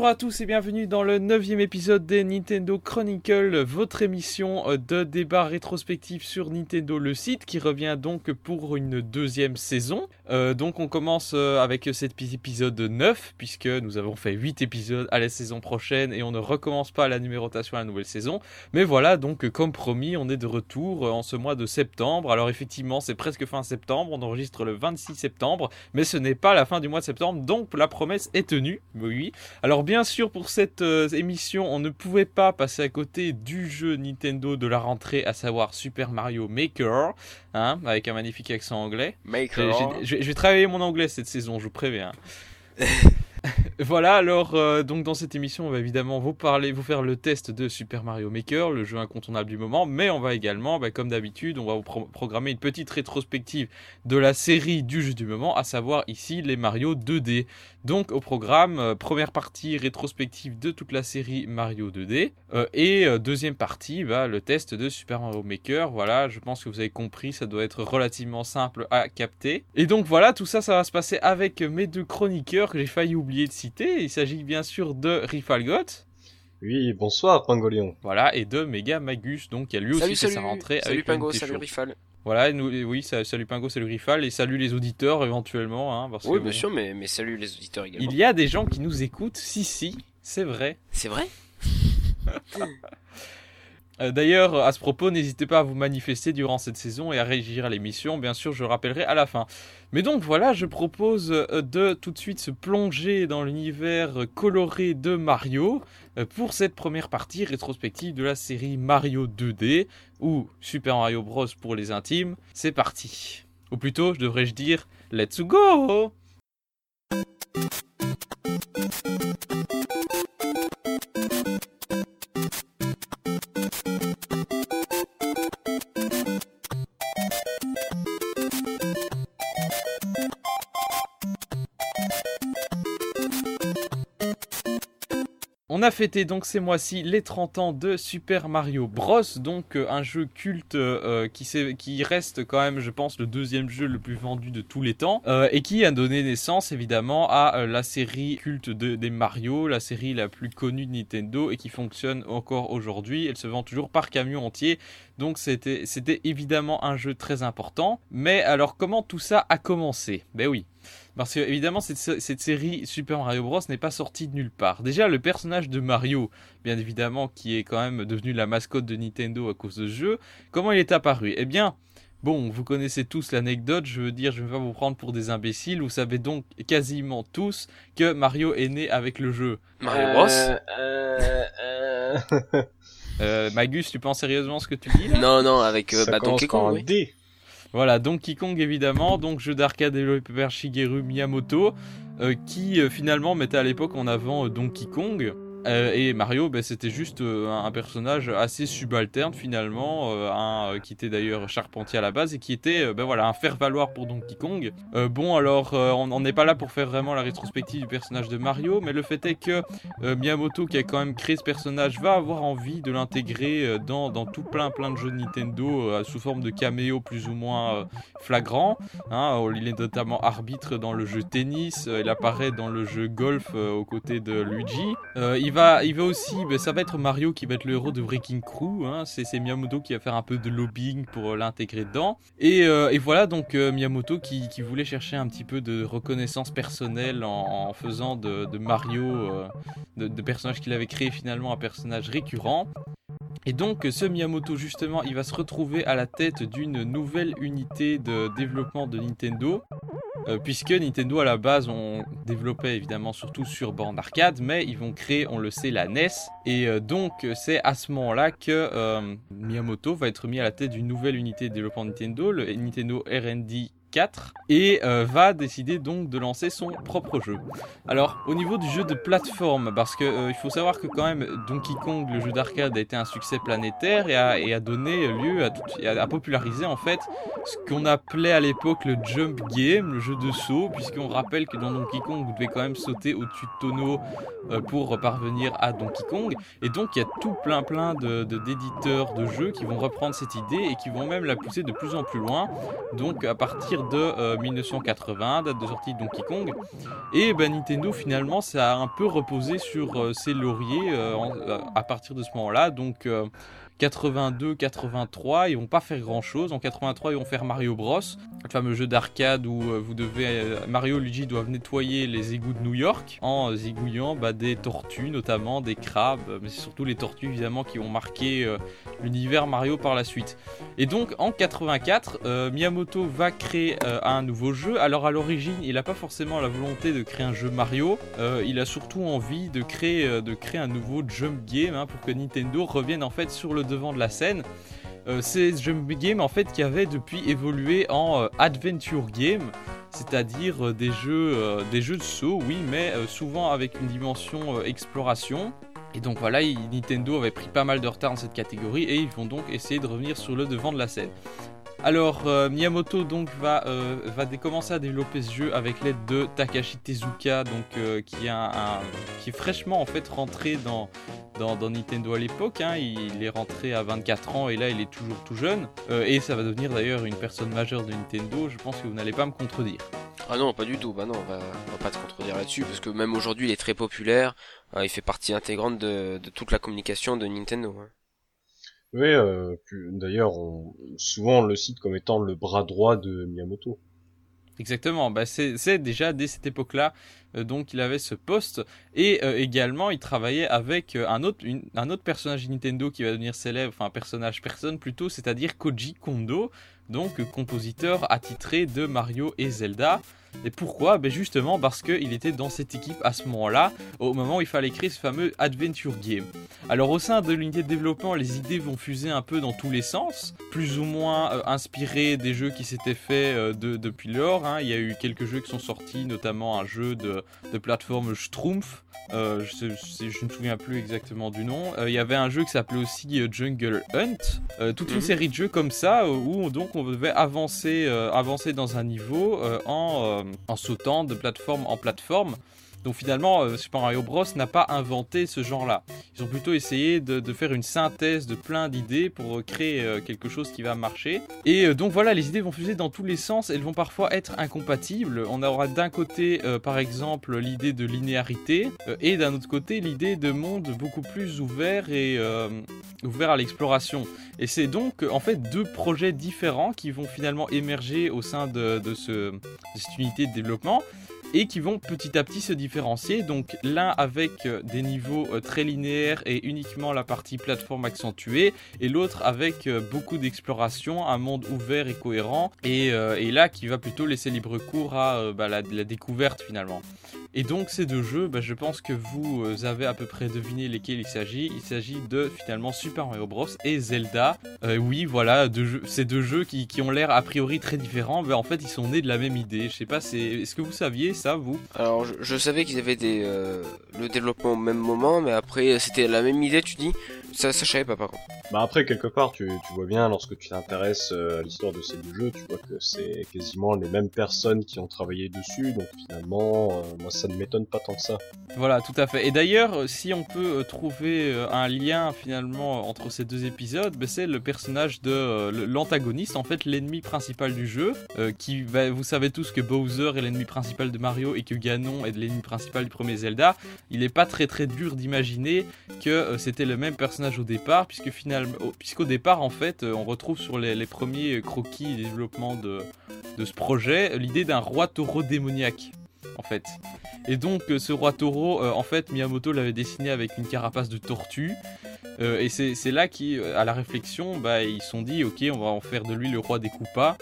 Bonjour à tous et bienvenue dans le neuvième épisode des Nintendo Chronicle, votre émission euh, de débat rétrospectif sur Nintendo le site qui revient donc pour une deuxième saison. Euh, donc on commence euh, avec cet épisode 9 puisque nous avons fait 8 épisodes à la saison prochaine et on ne recommence pas la numérotation à la nouvelle saison. Mais voilà donc comme promis on est de retour en ce mois de septembre. Alors effectivement c'est presque fin septembre, on enregistre le 26 septembre mais ce n'est pas la fin du mois de septembre donc la promesse est tenue. Oui. Alors bien sûr pour cette euh, émission on ne pouvait pas passer à côté du jeu Nintendo de la rentrée à savoir Super Mario Maker, hein, avec un magnifique accent anglais. Maker. Je vais travailler mon anglais cette saison, je vous préviens. voilà, alors euh, donc dans cette émission, on va évidemment vous parler, vous faire le test de Super Mario Maker, le jeu incontournable du moment, mais on va également, bah, comme d'habitude, on va vous programmer une petite rétrospective de la série du jeu du moment, à savoir ici les Mario 2D. Donc au programme, euh, première partie rétrospective de toute la série Mario 2D, euh, et deuxième partie, bah, le test de Super Mario Maker. Voilà, je pense que vous avez compris, ça doit être relativement simple à capter. Et donc voilà, tout ça, ça va se passer avec mes deux chroniqueurs que j'ai failli oublier de citer il s'agit bien sûr de Rifalgot. Oui, bonsoir Pangolion. Voilà, et de Mega Magus, donc qui a lui aussi fait sa rentrée salut Pingo, salut Rifal. Voilà, nous, oui, salut Pingo, salut Rifal, et salut les auditeurs éventuellement. Hein, oui, bien sûr, mais, mais salut les auditeurs également. Il y a des gens qui nous écoutent, si, si, c'est vrai. C'est vrai? d'ailleurs, à ce propos, n'hésitez pas à vous manifester durant cette saison et à réagir à l'émission. Bien sûr, je le rappellerai à la fin. Mais donc voilà, je propose euh, de tout de suite se plonger dans l'univers coloré de Mario euh, pour cette première partie rétrospective de la série Mario 2D ou Super Mario Bros pour les intimes. C'est parti. Ou plutôt, je devrais-je dire, let's go On a fêté donc ces mois-ci les 30 ans de Super Mario Bros, donc euh, un jeu culte euh, qui, qui, reste quand même, je pense, le deuxième jeu le plus vendu de tous les temps, euh, et qui a donné naissance évidemment à la série culte de, des Mario, la série la plus connue de Nintendo et qui fonctionne encore aujourd'hui. Elle se vend toujours par camion entier, donc c'était évidemment un jeu très important. Mais alors comment tout ça a commencé? Ben oui. Parce que évidemment cette, cette, série Super Mario Bros n'est pas sortie de nulle part. Déjà le personnage de Mario, bien évidemment, qui est quand même devenu la mascotte de Nintendo à cause de ce jeu, comment il est apparu? Eh bien, Bon, vous connaissez tous l'anecdote, je veux dire, je ne vais pas vous prendre pour des imbéciles. Vous savez donc quasiment tous que Mario est né avec le jeu. Mario Bros? euh, euh, euh... Magus, tu penses sérieusement ce que tu dis là? Non, non, avec euh, bah, Donkey Kong. D. Voilà, Donkey Kong évidemment, donc jeu d'arcade développé par Shigeru Miyamoto, euh, qui euh, finalement mettait à l'époque en avant euh, Donkey Kong. Euh, et Mario, ben, c'était juste euh, un, personnage assez subalterne finalement, euh, qui était d'ailleurs charpentier à la base et qui était ben, voilà, un faire-valoir pour Donkey Kong. bon, alors on n'est pas là pour faire vraiment la rétrospective du personnage de Mario, mais le fait est que Miyamoto, qui a quand même créé ce personnage, va avoir envie de l'intégrer dans, dans, tout plein plein de jeux de Nintendo sous forme de caméo plus ou moins flagrant. Hein. il est notamment arbitre dans le jeu tennis, il apparaît dans le jeu golf aux côtés de Luigi. Il va, il va aussi, ben, ça va être Mario qui va être le héros de Breaking Crew. Hein. C'est, Miyamoto qui va faire un peu de lobbying pour euh, l'intégrer dedans. Et, euh, voilà donc euh, Miyamoto qui, voulait chercher un petit peu de reconnaissance personnelle en, faisant de, de Mario, de, de personnage qu'il avait créé finalement un personnage récurrent. Et donc ce Miyamoto justement il va se retrouver à la tête d'une nouvelle unité de développement de Nintendo euh, puisque Nintendo à la base on développait évidemment surtout sur bande arcade, mais ils vont créer, on le sait, la NES. Et euh, donc c'est à ce moment-là que euh, Miyamoto va être mis à la tête d'une nouvelle unité de développement Nintendo, le Nintendo R&D 4 et euh, va décider donc de lancer son propre jeu. Alors au niveau du jeu de plateforme, parce que euh, il faut savoir que quand même Donkey Kong, le jeu d'arcade, a été un succès planétaire et a, donné lieu à, populariser en fait ce qu'on appelait à l'époque le jump game, le jeu de saut, puisqu'on rappelle que dans Donkey Kong, vous devez quand même sauter au-dessus de tonneaux euh, pour parvenir à Donkey Kong. Et donc, il y a tout plein plein d'éditeurs de, de, jeux qui vont reprendre cette idée et qui vont même la pousser de plus en plus loin. Donc, à partir de 1980, date de sortie de Donkey Kong. Et ben, Nintendo, finalement, ça a un peu reposé sur ses lauriers à partir de ce moment-là. Donc, 82, 83, ils vont pas faire grand chose. En 83, ils vont faire Mario Bros, le fameux jeu d'arcade où euh, vous devez euh, Mario et Luigi doivent nettoyer les égouts de New York en zigouillant bah, des tortues, notamment des crabes, mais c'est surtout les tortues évidemment qui vont marquer euh, l'univers Mario par la suite. Et donc en 84, Miyamoto va créer un nouveau jeu. Alors à l'origine, il n'a pas forcément la volonté de créer un jeu Mario, il a surtout envie de créer, de un nouveau jump game hein, pour que Nintendo revienne en fait sur le devant de la scène. Euh, c'est jump game en fait qui avait depuis évolué en euh, adventure game, c'est-à-dire euh, des jeux, des jeux de saut, oui, mais souvent avec une dimension exploration. Et donc voilà, Nintendo avait pris pas mal de retard dans cette catégorie et ils vont donc essayer de revenir sur le devant de la scène. Alors Miyamoto donc va, va commencer à développer ce jeu avec l'aide de Takashi Tezuka donc qui, a un, qui est fraîchement en fait rentré dans, dans, Nintendo à l'époque. Hein. Il est rentré à 24 ans et là il est toujours tout jeune. Euh, et ça va devenir d'ailleurs une personne majeure de Nintendo. Je pense que vous n'allez pas me contredire. Ah non, pas du tout. Bah non, on va, pas te contredire là-dessus parce que même aujourd'hui il est très populaire. Euh, il fait partie intégrante de, toute la communication de Nintendo. Hein. Oui, euh, d'ailleurs, souvent on le cite comme étant le bras droit de Miyamoto. Exactement, bah c'est déjà dès cette époque-là, euh, donc il avait ce poste et euh, également il travaillait avec un, autre, un autre personnage Nintendo qui va devenir célèbre, enfin un personnage personne plutôt, c'est-à-dire Koji Kondo, donc compositeur attitré de Mario et Zelda. Et pourquoi ben Justement parce qu'il était dans cette équipe à ce moment-là, au moment où il fallait créer ce fameux Adventure Game. Alors au sein de l'unité de développement, les idées vont fuser un peu dans tous les sens, plus ou moins euh, inspirées des jeux qui s'étaient faits euh, depuis lors. Hein. Il y a eu quelques jeux qui sont sortis, notamment un jeu de, plateforme Schtroumpf, euh, je, ne me souviens plus exactement du nom. il y avait un jeu qui s'appelait aussi Jungle Hunt. toute une mhm. série de jeux comme ça où donc on devait avancer, avancer dans un niveau en en sautant de plateforme en plateforme. Donc finalement, euh, Super Mario Bros n'a pas inventé ce genre-là. Ils ont plutôt essayé de, faire une synthèse de plein d'idées pour créer euh, quelque chose qui va marcher. Et donc voilà, les idées vont fuser dans tous les sens. Elles vont parfois être incompatibles. On aura d'un côté, par exemple, l'idée de linéarité et d'un autre côté, l'idée de monde beaucoup plus ouvert et ouvert à l'exploration. Et c'est donc en fait deux projets différents qui vont finalement émerger au sein de, ce, cette unité de développement et qui vont petit à petit se différencier. Donc l'un avec euh, des niveaux euh, très linéaires et uniquement la partie plateforme accentuée, et l'autre avec euh, beaucoup d'exploration, un monde ouvert et cohérent, et, là qui va plutôt laisser libre cours à bah, la, découverte finalement. Et donc ces deux jeux, bah, je pense que vous avez à peu près deviné lesquels il s'agit. Il s'agit de finalement Super Mario Bros et Zelda. oui, voilà, ces deux jeux qui, ont l'air a priori très différents, en fait ils sont nés de la même idée. Je sais pas, est-ce que vous saviez ça, vous Alors, je, savais qu'ils avaient des, euh, le développement au même moment, mais après, c'était la même idée, tu dis ça, ça, je savais pas, par contre. Bah après, quelque part, tu, tu vois bien, lorsque tu t'intéresses euh, à l'histoire de ces deux jeux, tu vois que c'est quasiment les mêmes personnes qui ont travaillé dessus, donc finalement, euh, moi, ça ne m'étonne pas tant que ça. Voilà, tout à fait. Et d'ailleurs, si on peut trouver un lien, finalement, entre ces deux épisodes, bah, c'est le personnage de l'antagoniste, en fait, l'ennemi principal du jeu, qui, va, vous savez tous que Bowser est l'ennemi principal de Mario et que Ganon est l'ennemi principal du premier Zelda, il n'est pas très très dur d'imaginer que euh, c'était le même personnage au départ, puisque finalement, puisqu'au départ en fait, euh, on retrouve sur les, premiers croquis et développement de, ce projet l'idée d'un roi taureau démoniaque en fait. Et donc euh, ce roi taureau, en fait, Miyamoto l'avait dessiné avec une carapace de tortue. et c'est là qu'à la réflexion, bah, ils se sont dit, ok, on va en faire de lui le roi des Koopas.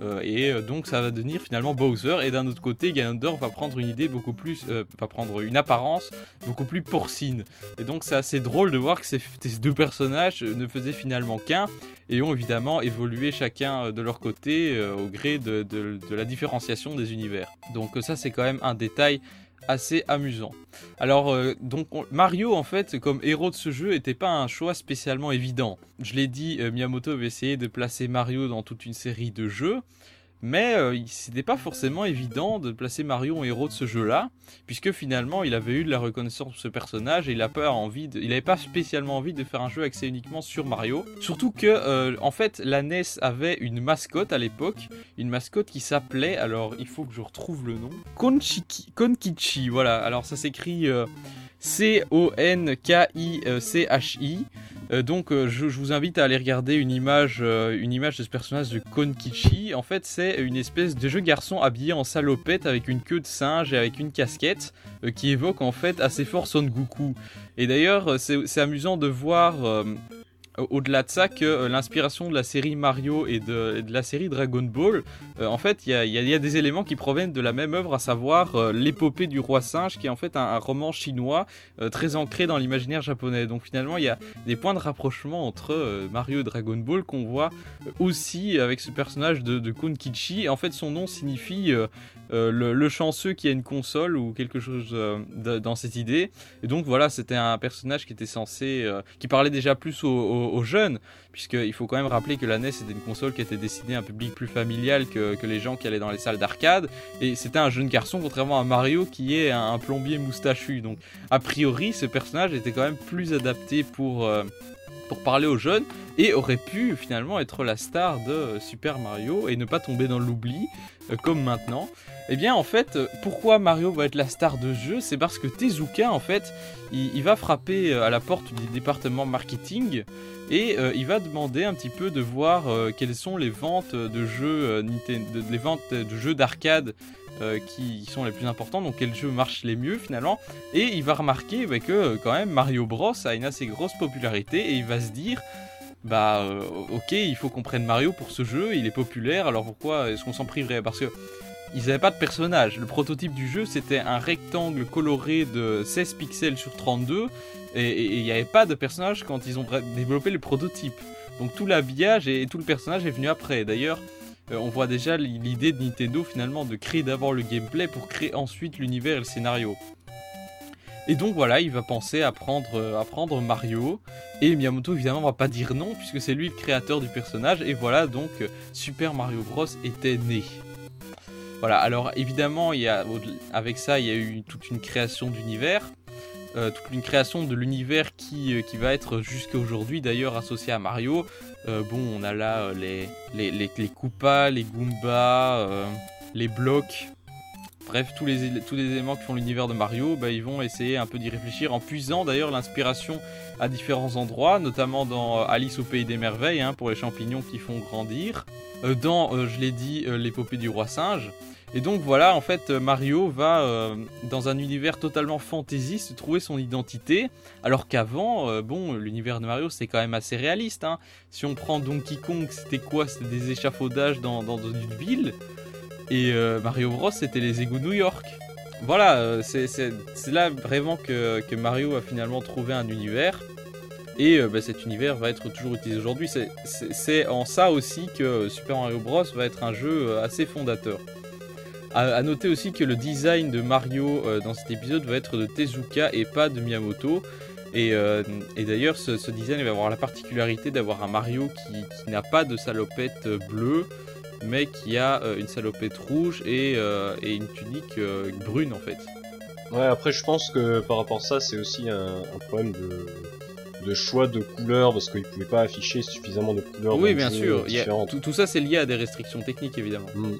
Euh, et euh, donc ça va devenir finalement Bowser. Et d'un autre côté, Ganondorf va prendre une idée beaucoup plus, euh, va prendre une apparence beaucoup plus porcine. Et donc c'est assez drôle de voir que ces, deux personnages ne faisaient finalement qu'un et ont évidemment évolué chacun de leur côté au gré de, la différenciation des univers. Donc ça c'est quand même un détail assez amusant. Alors, euh, donc Mario, en fait, comme héros de ce jeu, n'était pas un choix spécialement évident. Je l'ai dit, euh, Miyamoto avait essayé de placer Mario dans toute une série de jeux, Mais euh, c'était pas forcément évident de placer Mario en héros de ce jeu-là, puisque finalement il avait eu de la reconnaissance de ce personnage et il a pas envie, il avait pas spécialement envie de faire un jeu axé uniquement sur Mario. Surtout que euh, en fait la avait une mascotte à l'époque, une mascotte qui s'appelait, alors il faut que je retrouve le nom, Konchiki, Konkichi. Voilà, alors ça s'écrit euh, C-O-N-K-I-C-H-I. Euh, donc euh, je, vous invite à aller regarder une image, euh, une image de ce personnage de Konkichi. En fait c'est une espèce de jeu garçon habillé en salopette avec une queue de singe et avec une casquette qui évoque en fait assez fort Son Goku. Et d'ailleurs c'est amusant de voir au-delà de ça que euh, l'inspiration de la série Mario et de, la série Dragon Ball, euh, en fait, il y a, des éléments qui proviennent de la même œuvre, à savoir euh, l'épopée du roi singe, qui est en fait un, roman chinois euh, très ancré dans l'imaginaire japonais. Donc finalement, il y a des points de rapprochement entre euh, Mario et Dragon Ball qu'on voit euh, aussi avec ce personnage de, de Konkichi. Et en fait, son nom signifie euh, euh, le, chanceux qui a une console ou quelque chose euh, dans cette idée. Et donc voilà, c'était un personnage qui était censé, euh, qui parlait déjà plus aux- jeunes, puisqu'il faut quand même rappeler que la NES était une console qui était destinée à un public plus familial que, les gens qui allaient dans les salles d'arcade. Et c'était un jeune garçon, contrairement à Mario qui est un, plombier moustachu. Donc a priori, ce personnage était quand même plus adapté pour, euh, pour parler aux jeunes et aurait pu finalement être la star de Super Mario et ne pas tomber dans l'oubli euh, comme maintenant. Eh bien en fait, euh, pourquoi Mario va être la star de ce jeu C'est parce que Tezuka en fait, il, va frapper euh, à la porte du département marketing et euh, il va demander un petit peu de voir quelles sont les ventes de jeux d'arcade qui sont les plus importants, donc quels jeux marchent les mieux finalement. Et il va remarquer bah, que quand même Mario Bros a une assez grosse popularité et il va se dire bah ok il faut qu'on prenne Mario pour ce jeu, il est populaire, alors pourquoi est-ce qu'on s'en priverait? Parce que ils n'avaient pas de personnage. Le prototype du jeu c'était un rectangle coloré de 16 pixels sur 32 et il n'y avait pas de personnage quand ils ont développé le prototype. Donc tout l'habillage et, tout le personnage est venu après. D'ailleurs, euh, on voit déjà l'idée de Nintendo finalement de créer d'abord le gameplay pour créer ensuite l'univers et le scénario. Et donc voilà, il va penser à prendre, euh, Mario. Et Miyamoto évidemment va pas dire non puisque c'est lui le créateur du personnage. Et voilà donc euh, Super Mario Bros était né. Voilà, alors évidemment, il y a, avec ça, il y a eu toute une création d'univers. euh, toute une création de l'univers qui, euh, qui va être jusqu'à aujourd'hui d'ailleurs associé à Mario. Euh, bon, on a là les, les, les, les Koopas, les Goombas, les blocs. Bref, tous les, éléments qui font l'univers de Mario, bah, ils vont essayer un peu d'y réfléchir en puisant d'ailleurs l'inspiration à différents endroits, notamment dans euh, Alice au Pays des Merveilles, hein, pour les champignons qui font grandir. Euh, dans, euh, je l'ai dit, l'épopée du roi singe. Et donc voilà, en fait, Mario va, dans un univers totalement fantaisiste, trouver son identité, alors qu'avant, bon, l'univers de Mario, c'est quand même assez réaliste. Hein. Si on prend Donkey Kong, c'était quoi? C'était des échafaudages dans, dans une ville? Et euh, Mario Bros, c'était les égouts de New York. Voilà, euh, c'est là vraiment que, Mario a finalement trouvé un univers. Et euh, bah, cet univers va être toujours utilisé aujourd'hui. C'est- en ça aussi que Super Mario Bros va être un jeu assez fondateur. À, à noter aussi que le design de Mario dans cet épisode va être de Tezuka et pas de Miyamoto. Et, d'ailleurs, ce, design va avoir la particularité d'avoir un Mario qui, n'a pas de salopette bleue, mais qui a euh, une salopette rouge et, euh, et une tunique euh, brune en fait. Ouais, après, je pense que par rapport à ça, c'est aussi un, un problème de, de choix de couleurs, parce qu'ils pouvaient pas afficher suffisamment de couleurs oui, bien sûr. y a- tout, tout ça, c'est lié à des restrictions techniques évidemment. Mm.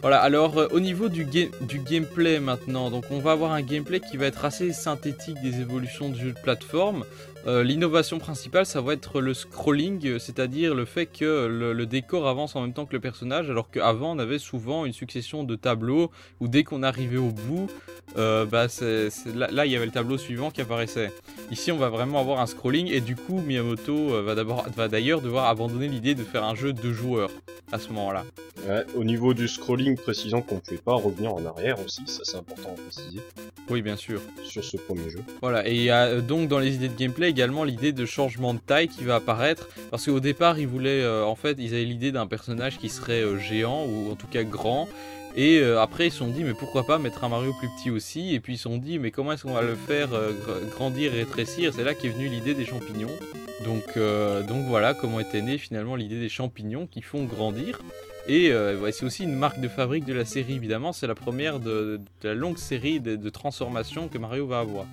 Voilà, alors euh, au niveau du, ga- du gameplay maintenant, donc on va avoir un gameplay qui va être assez synthétique des évolutions du jeu de plateforme. Euh, L'innovation principale, ça va être le scrolling, c'est-à-dire le fait que le, le décor avance en même temps que le personnage, alors qu'avant on avait souvent une succession de tableaux où dès qu'on arrivait au bout, euh, bah là, là, il y avait le tableau suivant qui apparaissait. Ici on va vraiment avoir un scrolling et du coup Miyamoto euh, va d'ailleurs devoir abandonner l'idée de faire un jeu de joueurs à ce moment-là. Ouais, au niveau du scrolling, précisons qu'on ne pouvait pas revenir en arrière aussi, ça c'est important à préciser, Oui, bien sûr. sur ce premier jeu. Voilà, et il y a donc dans les idées de gameplay également l'idée de changement de taille qui va apparaître. Parce qu'au départ, ils voulaient. euh, en fait, ils avaient l'idée d'un personnage qui serait euh, géant, ou en tout cas grand. Et euh, après, ils se sont dit, mais pourquoi pas mettre un Mario plus petit aussi? Et puis ils se sont dit, mais comment est-ce qu'on va le faire gr- grandir et rétrécir? C'est là qu'est venue l'idée des champignons. Donc, donc voilà comment était née finalement l'idée des champignons qui font grandir. Et euh, c'est aussi une marque de fabrique de la série, évidemment. C'est la première de, la longue série de, transformations que Mario va avoir.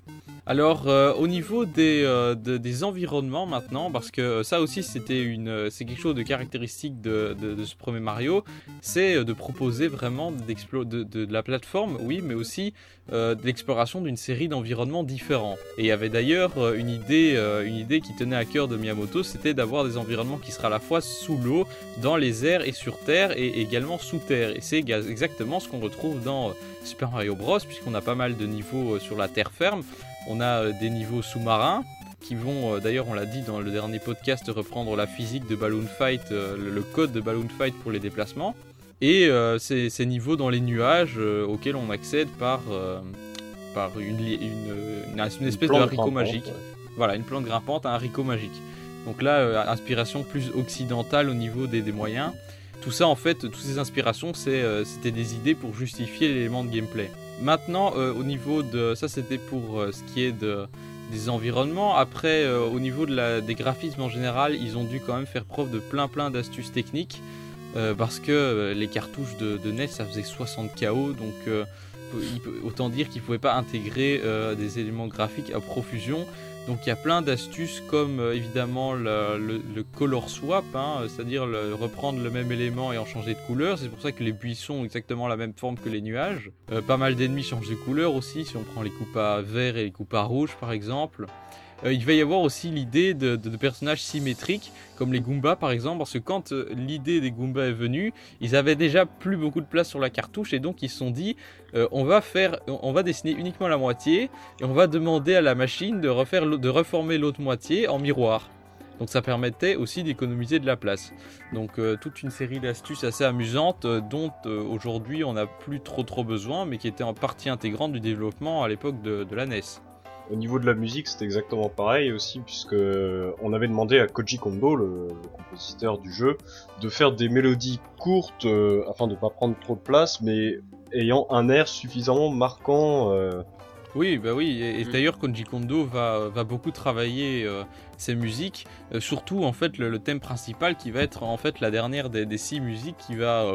Alors, euh, au niveau des, euh, des, environnements maintenant, parce que ça aussi c'était une, c'est quelque chose de caractéristique de, ce premier Mario, c'est de proposer vraiment de, de, la plateforme, oui, mais aussi de l'exploration d'une série d'environnements différents. Et il y avait d'ailleurs une idée, une idée qui tenait à cœur de Miyamoto, c'était d'avoir des environnements qui seraient à la fois sous l'eau, dans les airs et sur terre et également sous terre. Et c'est exactement ce qu'on retrouve dans euh, Super Mario Bros. puisqu'on a pas mal de niveaux euh, sur la terre ferme. On a euh, des niveaux sous-marins qui vont, d'ailleurs on l'a dit dans le dernier podcast, reprendre la physique de Balloon Fight, le code de Balloon Fight pour les déplacements. Et ces, niveaux dans les nuages auxquels on accède par, par une, une, espèce de haricot magique. Voilà, une plante grimpante, un haricot magique. Donc là, inspiration plus occidentale au niveau des moyens. Tout ça, en fait, toutes ces inspirations, euh, c'était des idées pour justifier l'élément de gameplay. Maintenant, euh, au niveau de... Ça, c'était pour euh, ce qui est de, des environnements. Après, au niveau des graphismes en général, ils ont dû quand même faire preuve de plein plein d'astuces techniques. parce que les cartouches de, de, NES, ça faisait 60 KO. Donc, autant dire qu'ils ne pouvaient pas intégrer des éléments graphiques à profusion. Donc il y a plein d'astuces comme euh, évidemment le, color swap, hein, c'est-à-dire reprendre le même élément et en changer de couleur. C'est pour ça que les buissons ont exactement la même forme que les nuages. Euh, pas mal d'ennemis changent de couleur aussi, si on prend les coupes à vert et les coupes à rouge par exemple. Euh, il va y avoir aussi l'idée de, personnages symétriques, comme les Goombas par exemple, parce que quand euh, l'idée des Goombas est venue, ils avaient déjà plus beaucoup de place sur la cartouche et donc ils se sont dit euh, on va dessiner uniquement la moitié et on va demander à la machine de refaire, de reformer l'autre moitié en miroir. Donc ça permettait aussi d'économiser de la place. Donc toute une série d'astuces assez amusantes dont aujourd'hui on n'a plus trop trop besoin, mais qui étaient en partie intégrante du développement à l'époque de la NES. Au niveau de la musique, c'était exactement pareil aussi, puisque on avait demandé à Koji Kondo, le, compositeur du jeu, de faire des mélodies courtes euh, afin de pas prendre trop de place, mais ayant un air suffisamment marquant. Euh. Oui, bah oui, et, mm. d'ailleurs Koji Kondo va, va beaucoup travailler euh, ses musiques, surtout en fait le, thème principal qui va être en fait la dernière des, des six musiques qui va,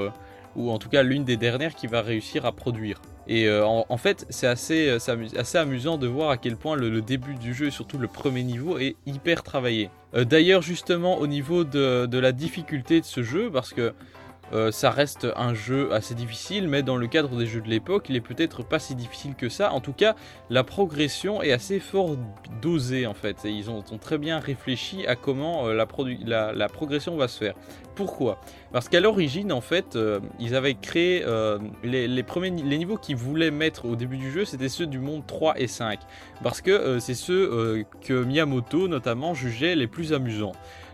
ou en tout cas l'une des dernières qui va réussir à produire. Et euh, en, fait, c'est assez, euh, assez, amusant de voir à quel point le, début du jeu, et surtout le premier niveau, est hyper travaillé. Euh, d'ailleurs, justement, au niveau de, de, la difficulté de ce jeu, parce que euh, ça reste un jeu assez difficile, mais dans le cadre des jeux de l'époque, il est peut-être pas si difficile que ça. En tout cas, la progression est assez fort dosée en fait. Et ils ont, très bien réfléchi à comment euh, la, progression va se faire. Pourquoi? Parce qu'à l'origine, en fait, euh, ils avaient créé les, premiers les niveaux qu'ils voulaient mettre au début du jeu, c'était ceux du monde 3 et 5. Parce que c'est ceux que Miyamoto notamment jugeait les plus amusants.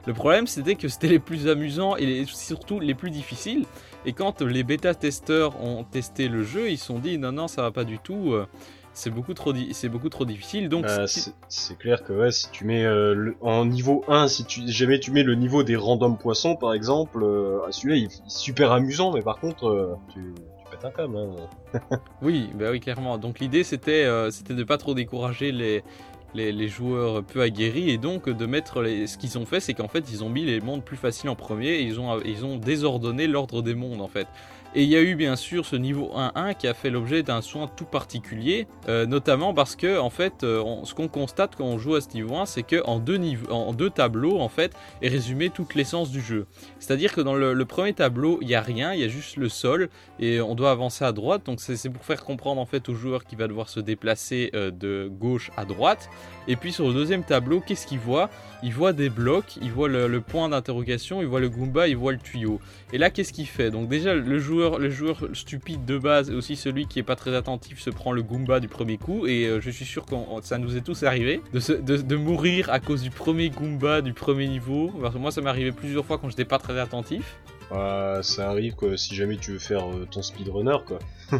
Le problème, c'était que c'était les plus amusants et surtout les plus difficiles. Et quand les bêta-testeurs ont testé le jeu, ils se sont dit non, non, ça va pas du tout. Euh, c'est beaucoup trop c'est beaucoup trop difficile donc bah, c'est clair que ouais si tu mets euh, en niveau 1 si tu jamais tu mets le niveau des random poissons par exemple euh, celui-là il, est super amusant mais par contre tu, pètes un câble hein. oui bah oui clairement donc l'idée c'était c'était de pas trop décourager les les, joueurs peu aguerris et donc de mettre les... ce qu'ils ont fait c'est qu'en fait ils ont mis les mondes plus faciles en premier et ils ont, ils ont désordonné l'ordre des mondes en fait. Et il y a eu bien sûr ce niveau 1-1 qui a fait l'objet d'un soin tout particulier, euh, notamment parce que en fait, euh, ce qu'on constate quand on joue à ce niveau 1, c'est que en deux, en deux tableaux en fait est résumé toute l'essence du jeu. C'est-à-dire que dans le, premier tableau, il y a rien, il y a juste le sol et on doit avancer à droite. Donc c'est pour faire comprendre en fait au joueur qu'il va devoir se déplacer euh, de gauche à droite. Et puis sur le deuxième tableau, qu'est-ce qu'il voit? Il voit des blocs, il voit le, point d'interrogation, il voit le Goomba, il voit le tuyau. Et là, qu'est-ce qu'il fait? Donc déjà, le joueur le joueur stupide de base et aussi celui qui est pas très attentif se prend le Goomba du premier coup. Et euh, je suis sûr que ça nous est tous arrivé de, de, mourir à cause du premier Goomba du premier niveau. Parce que moi, ça m'est arrivé plusieurs fois quand j'étais pas très attentif. Euh, ça arrive quoi, si jamais tu veux faire euh, ton speedrunner quoi.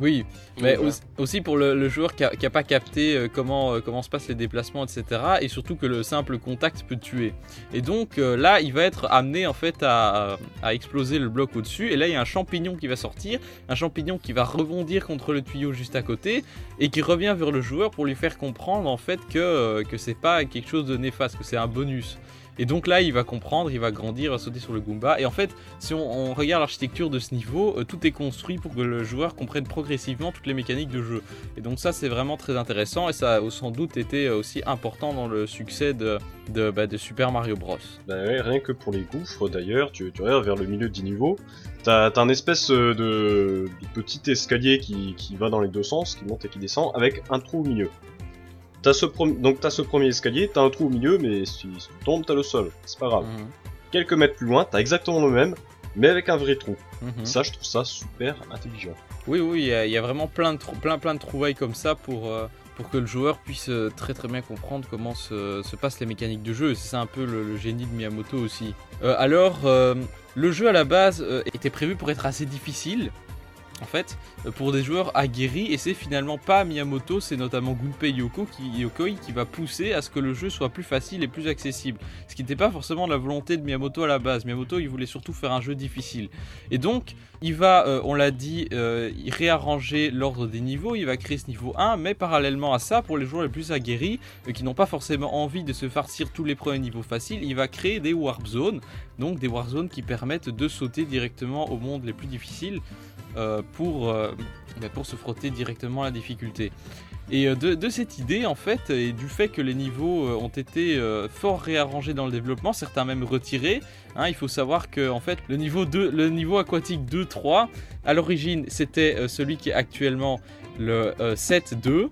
oui, mais aussi pour le, joueur qui a, pas capté euh, comment, comment se passent les déplacements, etc. Et surtout que le simple contact peut tuer. Et donc là, il va être amené en fait à, à exploser le bloc au-dessus. Et là, il y a un champignon qui va sortir, un champignon qui va rebondir contre le tuyau juste à côté et qui revient vers le joueur pour lui faire comprendre en fait que, que c'est pas quelque chose de néfaste, que c'est un bonus. Et donc là, il va comprendre, il va grandir, il va sauter sur le Goomba. Et en fait, si on, regarde l'architecture de ce niveau, euh, tout est construit pour que le joueur comprenne progressivement toutes les mécaniques de jeu. Et donc ça, c'est vraiment très intéressant et ça a sans doute été aussi important dans le succès de, bah, Super Mario Bros. Bah rien que pour les gouffres d'ailleurs, tu, regardes vers le milieu du niveau, t'as as un espèce de, de, petit escalier qui va dans les deux sens, qui monte et qui descend, avec un trou au milieu. As ce donc t'as ce premier escalier, t'as un trou au milieu, mais si, tu tombes, t'as le sol. C'est pas grave. Mhm. Quelques mètres plus loin, t'as exactement le même, mais avec un vrai trou. Mhm. Ça, je trouve ça super intelligent. Oui, oui, il y, a vraiment plein de, plein, plein de trouvailles comme ça pour, euh, pour que le joueur puisse euh, très très bien comprendre comment se, se passent les mécaniques de jeu. C'est un peu le, génie de Miyamoto aussi. Euh, alors, le jeu à la base était prévu pour être assez difficile en fait, euh, pour des joueurs aguerris, et c'est finalement pas Miyamoto, c'est notamment Gunpei Yoko qui, Yokoi qui va pousser à ce que le jeu soit plus facile et plus accessible. Ce qui n'était pas forcément la volonté de Miyamoto à la base. Miyamoto, il voulait surtout faire un jeu difficile. Et donc, il va, euh, on l'a dit, euh, réarranger l'ordre des niveaux, il va créer ce niveau 1, mais parallèlement à ça, pour les joueurs les plus aguerris, qui n'ont pas forcément envie de se farcir tous les premiers niveaux faciles, il va créer des warp zones, donc des warp zones qui permettent de sauter directement au monde les plus difficiles. Euh, pour, euh, bah, pour se frotter directement à la difficulté. Et euh, de, cette idée, en fait, et du fait que les niveaux ont été fort réarrangés dans le développement, certains même retirés, hein, il faut savoir que fait, le niveau, 2, le niveau aquatique 2-3, à l'origine, c'était celui qui est actuellement le 7-2.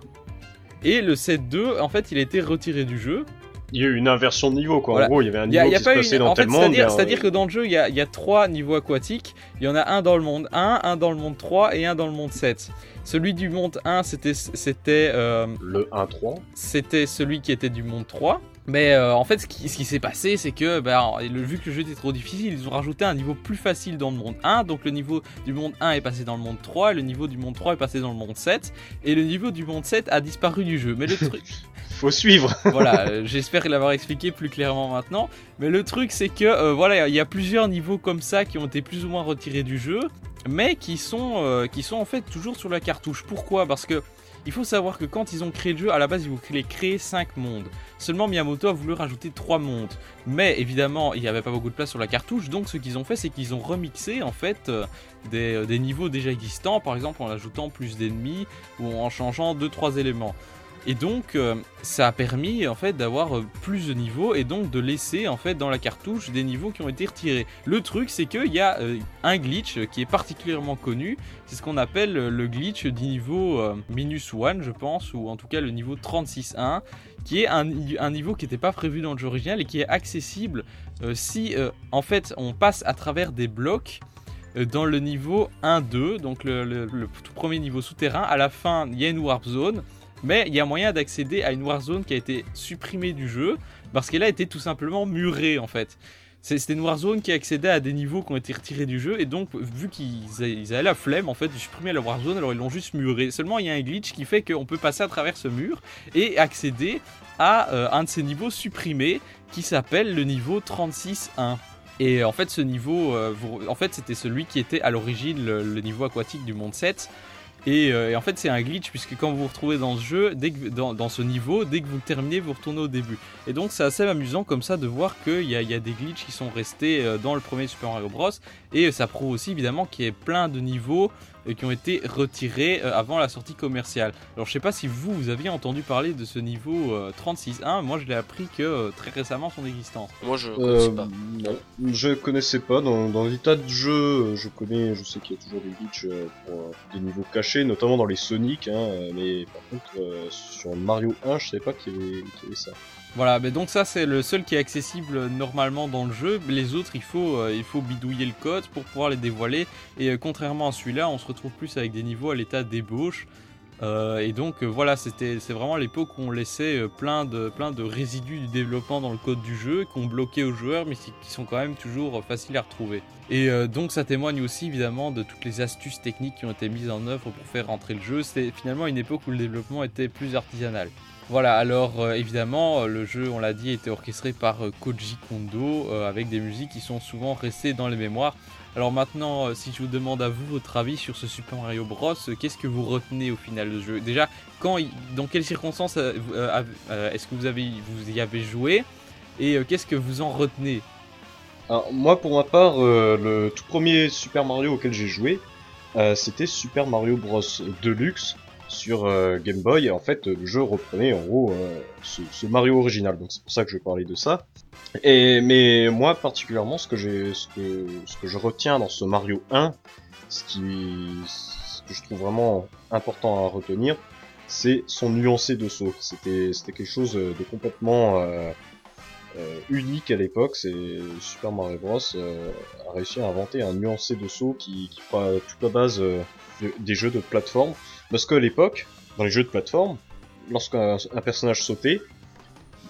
Et le 7-2, en fait, il a été retiré du jeu il y a eu une inversion de niveau, quoi. En gros, il y avait un niveau qui se passait dans tel monde. C'est-à-dire que dans le jeu, il y, a, y, a, trois niveaux aquatiques. Il y en a un dans le monde 1, un dans le monde 3 et un dans le monde 7. Celui du monde 1, c'était... c'était euh, le 1-3 C'était celui qui était du monde 3. Mais euh, en fait, ce qui, s'est passé, c'est que bah, le, vu que le jeu était trop difficile, ils ont rajouté un niveau plus facile dans le monde 1. Donc le niveau du monde 1 est passé dans le monde 3, le niveau du monde 3 est passé dans le monde 7, et le niveau du monde 7 a disparu du jeu. Mais le truc... Faut suivre. voilà, euh, j'espère l'avoir expliqué plus clairement maintenant. Mais le truc, c'est que euh, voilà, il y a plusieurs niveaux comme ça qui ont été plus ou moins retirés du jeu, mais qui sont, qui sont en fait toujours sur la cartouche. Pourquoi? Parce que il faut savoir que quand ils ont créé le jeu, à la base, ils voulaient créer 5 mondes. Seulement Miyamoto a voulu rajouter 3 mondes. Mais évidemment, il n'y avait pas beaucoup de place sur la cartouche, donc ce qu'ils ont fait, c'est qu'ils ont remixé en fait euh, euh, des, niveaux déjà existants, par exemple en ajoutant plus d'ennemis ou en changeant 2-3 éléments. Et donc, euh, ça a permis en fait d'avoir euh, plus de niveaux et donc de laisser en fait dans la cartouche des niveaux qui ont été retirés. Le truc, c'est qu'il y a euh, un glitch qui est particulièrement connu. C'est ce qu'on appelle le glitch du niveau minus one, je pense, ou en tout cas le niveau 36.1, qui est un, niveau qui n'était pas prévu dans le jeu original et qui est accessible si en fait on passe à travers des blocs dans le niveau 1-2, donc le, le, tout premier niveau souterrain. À la fin, il y a une warp zone mais il y a moyen d'accéder à une Warzone qui a été supprimée du jeu parce qu'elle a été tout simplement murée en fait. C'était une Warzone qui accédait à des niveaux qui ont été retirés du jeu et donc vu qu'ils avaient la flemme en fait de supprimer la Warzone alors ils l'ont juste muré. Seulement il y a un glitch qui fait qu'on peut passer à travers ce mur et accéder à euh, un de ces niveaux supprimés qui s'appelle le niveau 36.1. Et en fait ce niveau, euh, en fait c'était celui qui était à l'origine le, niveau aquatique du monde 7 euh, et, en fait, c'est un glitch puisque quand vous vous retrouvez dans ce jeu, dès que, dans, ce niveau, dès que vous le terminez, vous retournez au début. Et donc, c'est assez amusant comme ça de voir qu'il y, y, a des glitches qui sont restés euh, dans le premier Super Mario Bros. Et ça prouve aussi évidemment qu'il y a plein de niveaux qui ont été retirés euh, avant la sortie commerciale. Alors je sais pas si vous, vous aviez entendu parler de ce niveau 36.1, euh, moi je l'ai appris que euh, très récemment son existence. Moi je connaissais pas. Non, je connaissais pas. Dans, dans les tas de jeux, je connais, je sais qu'il y a toujours des glitches pour des niveaux cachés, notamment dans les Sonic, hein, mais par contre sur Mario 1, je savais pas qu'il y, y, avait ça. Voilà, mais donc ça c'est le seul qui est accessible normalement dans le jeu. Les autres, il faut, euh, bidouiller le code pour pouvoir les dévoiler. Et euh, contrairement à celui-là, on se retrouve plus avec des niveaux à l'état d'ébauche. Euh, et donc voilà, c'était, c'est vraiment l'époque où on laissait plein de, plein de résidus du développement dans le code du jeu, qu'on bloquait aux joueurs, mais qui sont quand même toujours faciles à retrouver. Et donc ça témoigne aussi évidemment de toutes les astuces techniques qui ont été mises en œuvre pour faire rentrer le jeu. C'était finalement une époque où le développement était plus artisanal. Voilà, alors euh, évidemment, euh, le jeu, on l'a dit, était orchestré par euh, Koji Kondo, avec des musiques qui sont souvent restées dans les mémoires. Alors maintenant, si je vous demande à vous votre avis sur ce Super Mario Bros, qu'est-ce que vous retenez au final du jeu? Déjà, quand, dans quelles circonstances est-ce que vous, avez, vous y avez joué? Et qu'est-ce que vous en retenez? Alors, moi, pour ma part, le tout premier Super Mario auquel j'ai joué, c'était Super Mario Bros. Deluxe sur Game Boy. Et en fait, le jeu reprenait en gros ce, ce, Mario original. Donc c'est pour ça que je parler de ça. Et mais moi particulièrement, ce que j'ai, ce que, ce que je retiens dans ce Mario 1, ce qui, ce que je trouve vraiment important à retenir, c'est son nuancé de saut. C'était, c'était quelque chose de complètement euh, euh, unique à l'époque. C'est Super Mario Bros euh, a réussi à inventer un nuancé de saut qui, qui fera toute la base euh, des jeux de plateforme. Parce qu'à l'époque, dans les jeux de plateforme, lorsqu'un personnage sautait,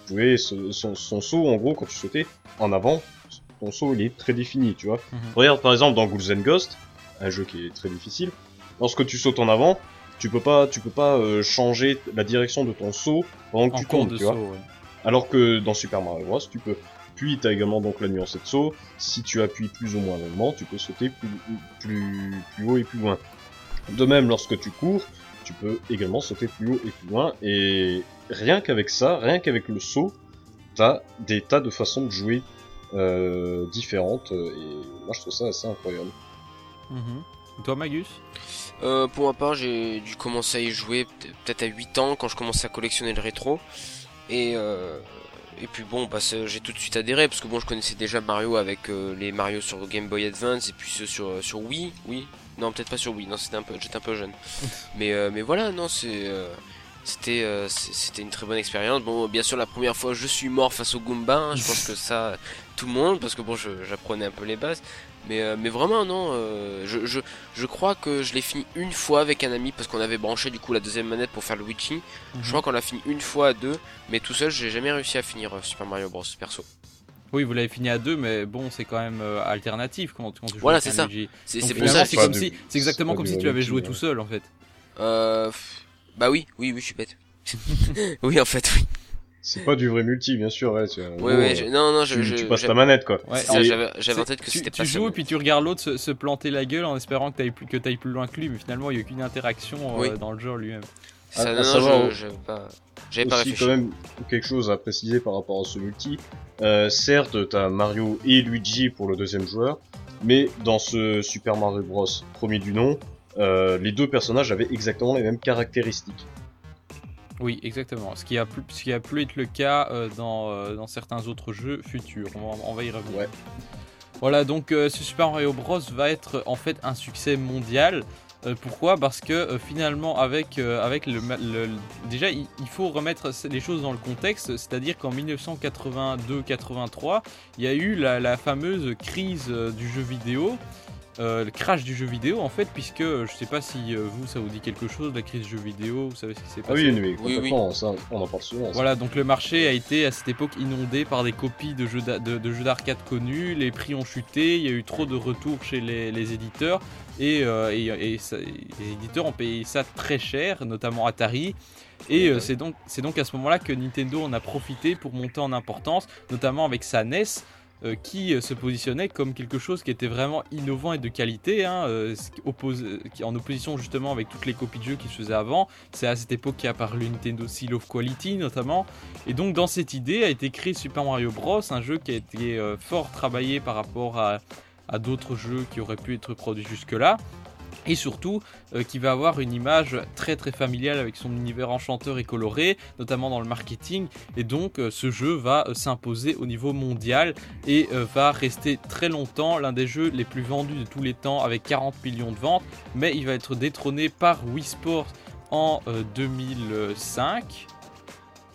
pouvais, son, son, saut, en gros, quand tu sautais en avant, ton saut il est très défini, tu vois. Mhm. Regarde par exemple dans Ghouls and Ghost, un jeu qui est très difficile, lorsque tu sautes en avant, tu peux pas, tu peux pas euh, changer la direction de ton saut pendant que tu tombes, tu vois. Alors que dans Super Mario Bros, tu peux. Puis tu as également donc la nuance de saut. Si tu appuies plus ou moins longuement, tu peux sauter plus, plus, plus haut et plus loin. De même, lorsque tu cours, tu peux également sauter plus haut et plus loin. Et rien qu'avec ça, rien qu'avec le saut, t'as des tas de façons de jouer euh, différentes. Et moi, je trouve ça assez incroyable. Mhm. Toi, Magus? Euh, Pour ma part, j'ai dû commencer à y jouer peut-être à 8 ans quand je commençais à collectionner le rétro. Et, euh, et puis bon, bah, j'ai tout de suite adhéré parce que bon, je connaissais déjà Mario avec euh, les Mario sur Game Boy Advance et puis ceux sur, sur Wii. Oui, non, peut-être pas sur Wii, non, c'était un peu, j'étais un peu jeune. mais, euh, mais voilà, non, c'est. Euh, c'était euh, c'était une très bonne expérience. Bon, bien sûr, la première fois, je suis mort face au Goomba. Hein, je pense que ça, tout le monde, parce que bon, j'apprenais un peu les bases. Mais, mais vraiment, non, je, je, je, crois que je l'ai fini une fois avec un ami parce qu'on avait branché du coup la deuxième manette pour faire le Witchy. Je mhm. crois qu'on l'a fini une fois à deux, mais tout seul, j'ai jamais réussi à finir Super Mario Bros. perso. Oui, vous l'avez fini à deux, mais bon, c'est quand même euh, alternatif quand, tu joues Voilà, c'est ça. C'est pour ça. C'est comme si, c'est exactement comme si tu avais joué tout seul en fait. Euh, bah oui, oui, oui, je suis bête. oui, en fait, oui. C'est pas du vrai multi, bien sûr. Ouais, oui, oui, non, non, je, tu, passes ta manette, quoi. Ouais, j'avais en tête que c'était pas Tu joues et puis tu regardes l'autre se, planter la gueule en espérant que t'ailles plus, que ailles plus loin que lui, mais finalement, il y a aucune interaction euh, dans le jeu lui-même. Ça, non, non, je, pas. J'avais pas réfléchi. quand même quelque chose à préciser par rapport à ce multi. Euh, certes, t'as Mario et Luigi pour le deuxième joueur, mais dans ce Super Mario Bros. premier du nom, euh, les deux personnages avaient exactement les mêmes caractéristiques. Oui, exactement. Ce qui a pu, ce qui a pu être le cas euh, dans, euh, dans, certains autres jeux futurs. On va, on va y revenir. Ouais. Voilà, donc euh, ce Super Mario Bros va être en fait un succès mondial. Euh, pourquoi? Parce que euh, finalement, avec, euh, avec le, Déjà, il, faut remettre les choses dans le contexte, c'est-à-dire qu'en 1982-83, il y a eu la fameuse crise du jeu vidéo. Euh, le crash du jeu vidéo en fait, puisque je sais pas si euh, vous ça vous dit quelque chose, la crise du jeu vidéo, vous savez ce qui s'est passé. Ah oui, oui, complètement, Ça, on en parle souvent. Voilà, donc le marché a été à cette époque inondé par des copies de jeux d'arcade connus, les prix ont chuté, il y a eu trop de retours chez les, éditeurs, et, euh, et, les éditeurs ont payé ça très cher, notamment Atari. Et c'est donc, donc à ce moment-là que Nintendo en a profité pour monter en importance, notamment avec sa NES, euh, qui euh, se positionnait comme quelque chose qui était vraiment innovant et de qualité, hein, euh, en opposition justement avec toutes les copies de jeux qui se faisaient avant. C'est à cette époque qu'est apparu le Nintendo Seal of Quality notamment. Et donc dans cette idée a été créé Super Mario Bros, un jeu qui a été fort travaillé par rapport à d'autres jeux qui auraient pu être produits jusque-là et surtout euh, qui va avoir une image très très familiale avec son univers enchanteur et coloré, notamment dans le marketing, et donc euh, ce jeu va euh, s'imposer au niveau mondial et va rester très longtemps l'un des jeux les plus vendus de tous les temps avec 40 millions de ventes, mais il va être détrôné par Wii Sports en 2005